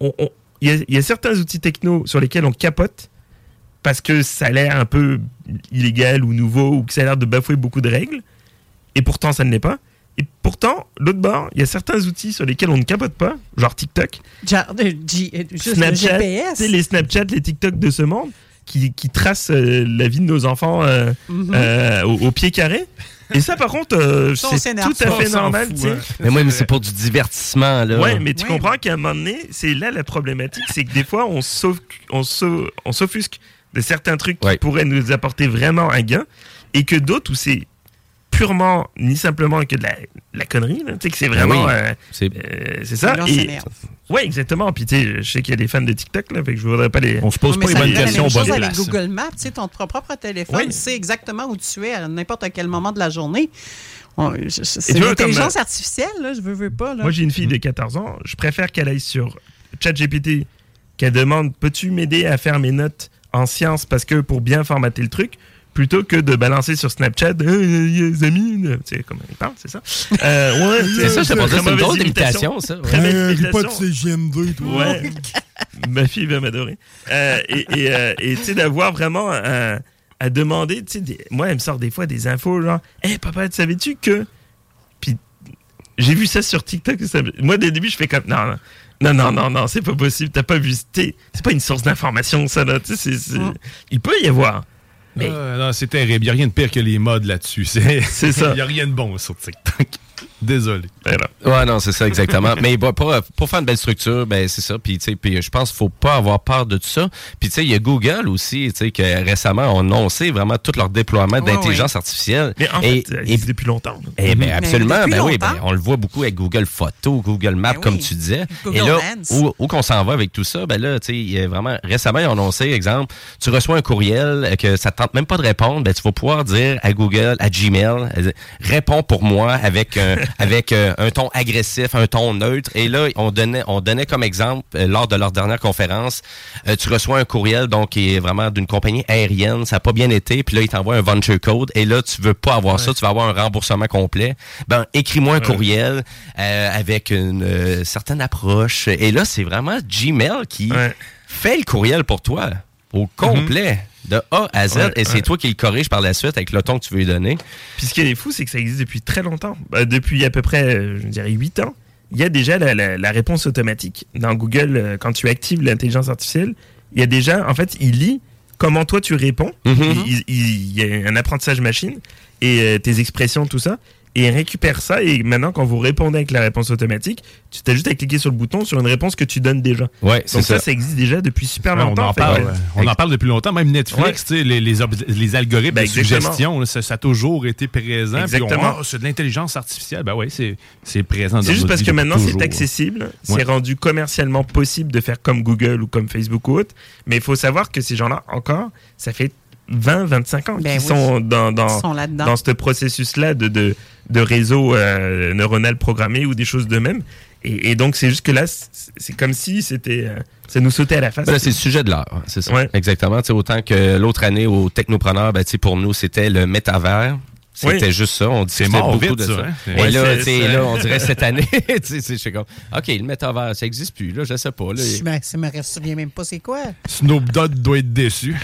[SPEAKER 9] on- on- il y, a- il y a certains outils techno sur lesquels on capote parce que ça a l'air un peu illégal ou nouveau ou que ça a l'air de bafouer beaucoup de règles. Et pourtant, ça ne l'est pas. Et pourtant, l'autre bord, il y a certains outils sur lesquels on ne capote pas, genre TikTok,
[SPEAKER 7] Genre, euh, euh, le
[SPEAKER 9] Snapchat, sais, les Snapchat, les TikTok de ce monde, qui, qui tracent euh, la vie de nos enfants euh,
[SPEAKER 7] Mhm.
[SPEAKER 9] euh, au, au pied carré. Et ça, par contre, euh, c'est tout à fait normal.
[SPEAKER 7] fout, hein.
[SPEAKER 6] Mais moi, mais c'est pour du divertissement. Là.
[SPEAKER 9] Ouais, mais tu comprends qu'à un moment donné, c'est là la problématique, c'est que des fois, on s'offusque de certains trucs qui pourraient nous apporter vraiment un gain, et que d'autres où c'est purement, ni simplement que de la, la connerie, tu sais, que c'est
[SPEAKER 6] Ben
[SPEAKER 9] vraiment...
[SPEAKER 6] oui.
[SPEAKER 9] euh,
[SPEAKER 6] C'est-
[SPEAKER 9] euh, c'est ça. Ouais, exactement. Puis tu sais, je sais qu'il y a des fans de TikTok, là, fait que je voudrais pas les...
[SPEAKER 4] On se pose
[SPEAKER 7] mais ça fait la même chose avec
[SPEAKER 9] place.
[SPEAKER 7] Google Maps, tu sais, ton propre téléphone
[SPEAKER 9] Oui.
[SPEAKER 7] sait exactement où tu es à n'importe quel moment de la journée. C'est l'intelligence
[SPEAKER 9] comme, euh,
[SPEAKER 7] artificielle, là, je veux, veux pas. Là.
[SPEAKER 9] Moi, j'ai une fille de 14 ans. Je préfère qu'elle aille sur ChatGPT, qu'elle demande Peux-tu m'aider à faire mes notes en sciences parce que pour bien formater le truc? Plutôt que de balancer sur Snapchat, Euh, euh, les amis, tu sais comment il parle, c'est ça? Euh, ouais,
[SPEAKER 6] C'est ça, je te c'est une
[SPEAKER 9] mauvaise
[SPEAKER 6] drôle d'imitation, ça.
[SPEAKER 9] Très
[SPEAKER 6] Ouais. Euh, ris pas
[SPEAKER 9] imitation.
[SPEAKER 6] de
[SPEAKER 8] CGM2, toi.
[SPEAKER 9] Ouais. Ma fille va m'adorer. Euh, et et, euh, et, tu sais, d'avoir vraiment un- à demander, tu sais, des- moi, elle me sort des fois des infos genre, hé papa, tu savais-tu que. Puis j'ai vu ça sur TikTok. ça- moi, dès le début, je fais comme, non, non. Non, non, non, non, c'est pas possible. T'as pas vu. C'est pas une source d'information, ça, là. Tu sais, c'est- c'est- Il peut y avoir. Mais
[SPEAKER 4] Ah, non, c'est terrible. Il n'y a rien de pire que les modes là-dessus. C'est
[SPEAKER 9] C'est ça.
[SPEAKER 4] Il n'y a rien de bon sur TikTok. Désolé.
[SPEAKER 6] Ouais, non, c'est ça, exactement. Mais pour, pour faire une belle structure, ben, c'est ça. Puis, tu sais, puis je pense qu'il faut pas avoir peur de tout ça. Puis, tu sais, il y a Google aussi, tu sais, que récemment ont annoncé vraiment tout leur déploiement d'intelligence artificielle.
[SPEAKER 9] Mais en
[SPEAKER 6] Et-
[SPEAKER 9] fait,
[SPEAKER 6] et-
[SPEAKER 9] existe depuis longtemps. là.
[SPEAKER 6] eh ben, absolument,
[SPEAKER 9] depuis
[SPEAKER 6] ben oui, ben, on le voit beaucoup avec Google Photos, Google Maps,
[SPEAKER 9] Ben
[SPEAKER 6] comme
[SPEAKER 9] oui.
[SPEAKER 6] tu disais.
[SPEAKER 9] Google
[SPEAKER 6] Et là,
[SPEAKER 9] Lens.
[SPEAKER 6] où, où qu'on s'en va avec tout ça, ben là, tu sais, il y a vraiment, récemment, ils ont annoncé, exemple, tu reçois un courriel euh, que ça te tente même pas de répondre, ben, tu vas pouvoir dire à Google, à Gmail, euh, réponds pour moi avec, un- avec euh, un ton agressif, un ton neutre. Et là, on donnait, on donnait comme exemple, euh, lors de leur dernière conférence, euh, tu reçois un courriel, donc, qui est vraiment d'une compagnie aérienne, ça n'a pas bien été, puis là, ils t'envoient un venture code, et là, tu veux pas avoir ça, tu vas avoir un remboursement complet. Ben, écris-moi un courriel euh, avec une euh, certaine approche. Et là, c'est vraiment Gmail qui fait le courriel pour toi, au complet. De A à Z,
[SPEAKER 9] Ouais,
[SPEAKER 6] et c'est
[SPEAKER 9] ouais.
[SPEAKER 6] toi qui le corrige par la suite avec le ton que tu veux lui donner.
[SPEAKER 9] Puis ce qui est fou, c'est que ça existe depuis très longtemps. Bah, depuis à peu près, euh, je dirais, 8 ans. Il y a déjà la, la- la réponse automatique. Dans Google, euh, quand tu actives l'intelligence artificielle, il y a déjà, en fait, il lit comment toi tu réponds.
[SPEAKER 6] Mhm.
[SPEAKER 9] il, il- il y a un apprentissage machine et euh, tes expressions, tout ça. Et récupère ça. Et maintenant, quand vous répondez avec la réponse automatique, tu t'as juste à cliquer sur le bouton sur une réponse que tu donnes déjà.
[SPEAKER 6] Ouais, c'est
[SPEAKER 9] Donc ça,
[SPEAKER 6] ça.
[SPEAKER 9] ça existe déjà depuis super
[SPEAKER 4] Ouais, on,
[SPEAKER 9] longtemps.
[SPEAKER 4] en parle, on en parle depuis longtemps. Même Netflix,
[SPEAKER 9] Ouais.
[SPEAKER 4] les, les, les algorithmes
[SPEAKER 9] Ben,
[SPEAKER 4] de suggestion, là, ça, ça a toujours été présent.
[SPEAKER 9] Exactement.
[SPEAKER 4] C'est de l'intelligence artificielle. Ben oui, c'est présent
[SPEAKER 9] C'est juste parce que maintenant c'est accessible, c'est rendu commercialement possible de faire comme Google ou comme Facebook ou autre. Mais il faut savoir que ces gens-là, encore, ça fait 20, 25 ans
[SPEAKER 7] Ben oui.
[SPEAKER 9] sont dans, dans,
[SPEAKER 7] Ils sont là-dedans.
[SPEAKER 9] dans ce processus-là de, de, de réseau euh, neuronal programmé ou des choses de même. Et, et donc c'est juste que là, c'est comme si c'était, euh, ça nous sautait à la face.
[SPEAKER 6] Ben là, c'est le sujet de l'heure, c'est ça.
[SPEAKER 9] Ouais.
[SPEAKER 6] Exactement. Tu sais, autant que l'autre année au Technopreneur, ben, pour nous, c'était le métavers. C'était juste ça. On discutait
[SPEAKER 4] mort
[SPEAKER 6] beaucoup
[SPEAKER 4] vite,
[SPEAKER 6] de
[SPEAKER 4] ça,
[SPEAKER 6] ça.
[SPEAKER 4] hein?
[SPEAKER 6] Et
[SPEAKER 4] Ouais,
[SPEAKER 6] là, là, on dirait cette année, c'est- je suis comme, OK, le métavers, ça n'existe plus, là, je sais pas. Là,
[SPEAKER 7] Je me, je me souviens même pas c'est quoi?
[SPEAKER 4] Snoop Dogg doit être déçu.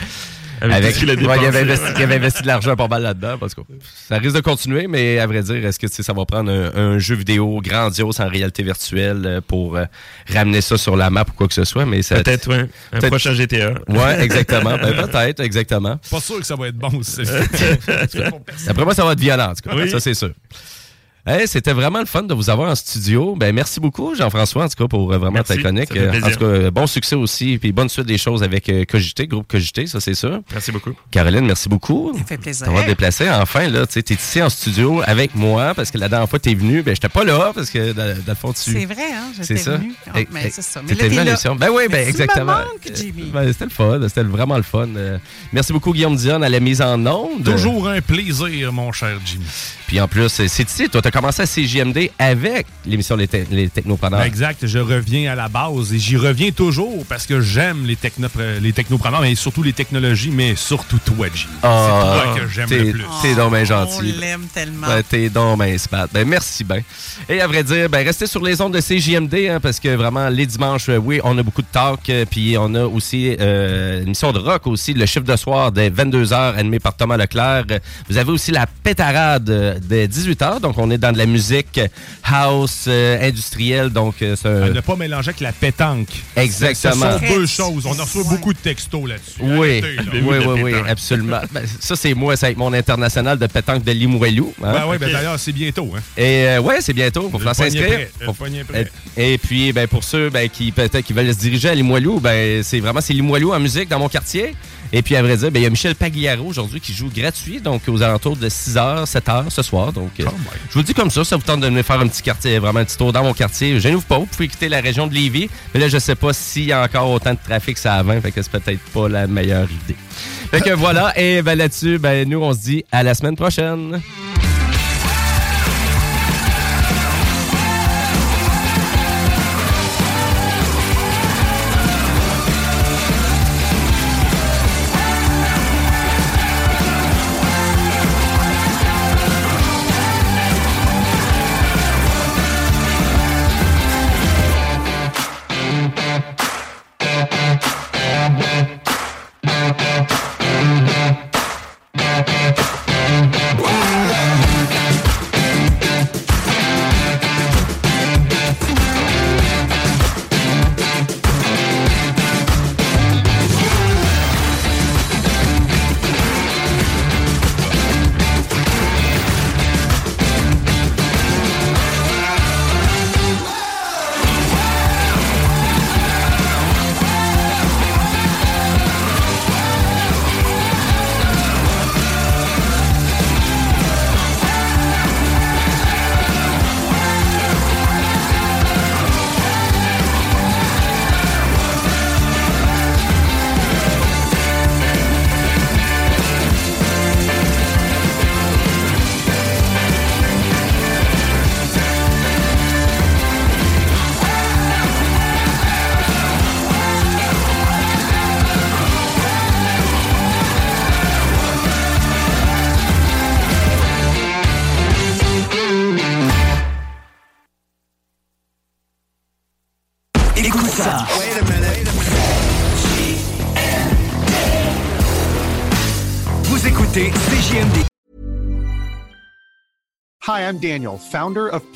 [SPEAKER 6] Avec,
[SPEAKER 4] a
[SPEAKER 6] Ouais, il, avait investi, il avait investi de l'argent pas mal là-dedans. Parce que ça risque de continuer, mais à vrai dire, est-ce que tu sais, ça va prendre un, un jeu vidéo grandiose en réalité virtuelle euh, pour euh, ramener ça sur la map ou quoi que ce soit? mais ça-
[SPEAKER 9] Peut-être, ouais. Un
[SPEAKER 6] Peut-être-
[SPEAKER 9] prochain GTA.
[SPEAKER 6] Ouais, exactement. Ben, peut-être, exactement.
[SPEAKER 4] Pas sûr que ça va être bon aussi.
[SPEAKER 6] Après moi, ça va être violent, en tout cas.
[SPEAKER 4] Oui.
[SPEAKER 6] Ça, c'est sûr. Hey, C'était vraiment le fun de vous avoir en studio. Ben, merci beaucoup, Jean-François, en tout cas, pour euh, vraiment
[SPEAKER 9] Merci,
[SPEAKER 6] ta chronique.
[SPEAKER 9] ça fait
[SPEAKER 6] Euh, en tout cas, euh, bon succès aussi, puis bonne suite des choses avec euh, Cogité, groupe Cogité, ça c'est sûr.
[SPEAKER 9] Merci beaucoup.
[SPEAKER 6] Caroline, merci beaucoup.
[SPEAKER 7] Ça fait plaisir.
[SPEAKER 6] On va te déplacer. Enfin, là, tu es ici en studio avec moi parce que la dernière fois que tu es venu, ben, j'étais pas là parce que dans, dans le fond, tu.
[SPEAKER 7] C'est vrai, hein? J'étais
[SPEAKER 6] ça.
[SPEAKER 7] Ah, mais c'est ça. Mais
[SPEAKER 6] t'étais
[SPEAKER 7] là,
[SPEAKER 6] venu à l'émission. Ben oui, ben exactement. Ben, c'était le fun. C'était vraiment le fun. Euh, merci beaucoup, Guillaume Dion, à la mise en onde.
[SPEAKER 4] Toujours un plaisir, mon cher Jimmy.
[SPEAKER 6] Puis en plus, c'est ici. Toi, tu as commencé à CJMD avec l'émission Les, Te- les Technopreneurs.
[SPEAKER 4] Exact, je reviens à la base et j'y reviens toujours parce que j'aime les, les technopreneurs, mais surtout les technologies, mais surtout toi, Jimmy.
[SPEAKER 6] Ah,
[SPEAKER 4] c'est toi que j'aime le plus.
[SPEAKER 6] T'es donc bien
[SPEAKER 7] On
[SPEAKER 6] gentil.
[SPEAKER 7] l'aime tellement.
[SPEAKER 6] Ben, t'es donc ben smart. Ben, merci bien. Et à vrai dire, ben, restez sur les ondes de CJMD, hein, parce que vraiment, les dimanches, euh, oui, on a beaucoup de talk, euh, puis on a aussi euh, une émission de rock aussi, le chiffre de soir dès 22h, animé par Thomas Leclerc. Vous avez aussi la pétarade euh, dès 18h, donc on est dans de la musique house, euh, industrielle, donc euh, c'est un-
[SPEAKER 4] À ne pas mélanger avec la pétanque.
[SPEAKER 6] Exactement.
[SPEAKER 4] Ce sont deux choses. On a reçu beaucoup de textos là-dessus.
[SPEAKER 6] Oui,
[SPEAKER 4] Arrêtez, là.
[SPEAKER 6] oui, oui, oui, absolument. Ben, ça, c'est moi, c'est avec mon international de pétanque de Limoilou. hein.
[SPEAKER 4] Ben oui, ben d'ailleurs, c'est bientôt. Hein.
[SPEAKER 6] Et euh, ouais, c'est bientôt. Falloir
[SPEAKER 4] poignet
[SPEAKER 6] s'inscrire. Et, et puis, ben, pour ceux ben, qui peut-être qui veulent se diriger à Limoilou, ben, c'est vraiment c'est Limoilou en musique dans mon quartier. Et puis, à vrai dire, ben, il y a Michel Pagliaro aujourd'hui qui joue gratuit, donc aux alentours de 6h, 7h ce soir. Donc, euh, je vous le dis comme ça, ça vous tente de venir faire un petit quartier, vraiment un petit tour dans mon quartier. Je vous pas, vous pouvez quitter la région de Lévis. Mais là, je sais pas s'il y a encore autant de trafic ça 20, fait que c'est peut-être pas la meilleure idée. Fait que voilà, et ben, là-dessus, ben, nous, on se dit à la semaine prochaine.
[SPEAKER 21] Daniel, founder of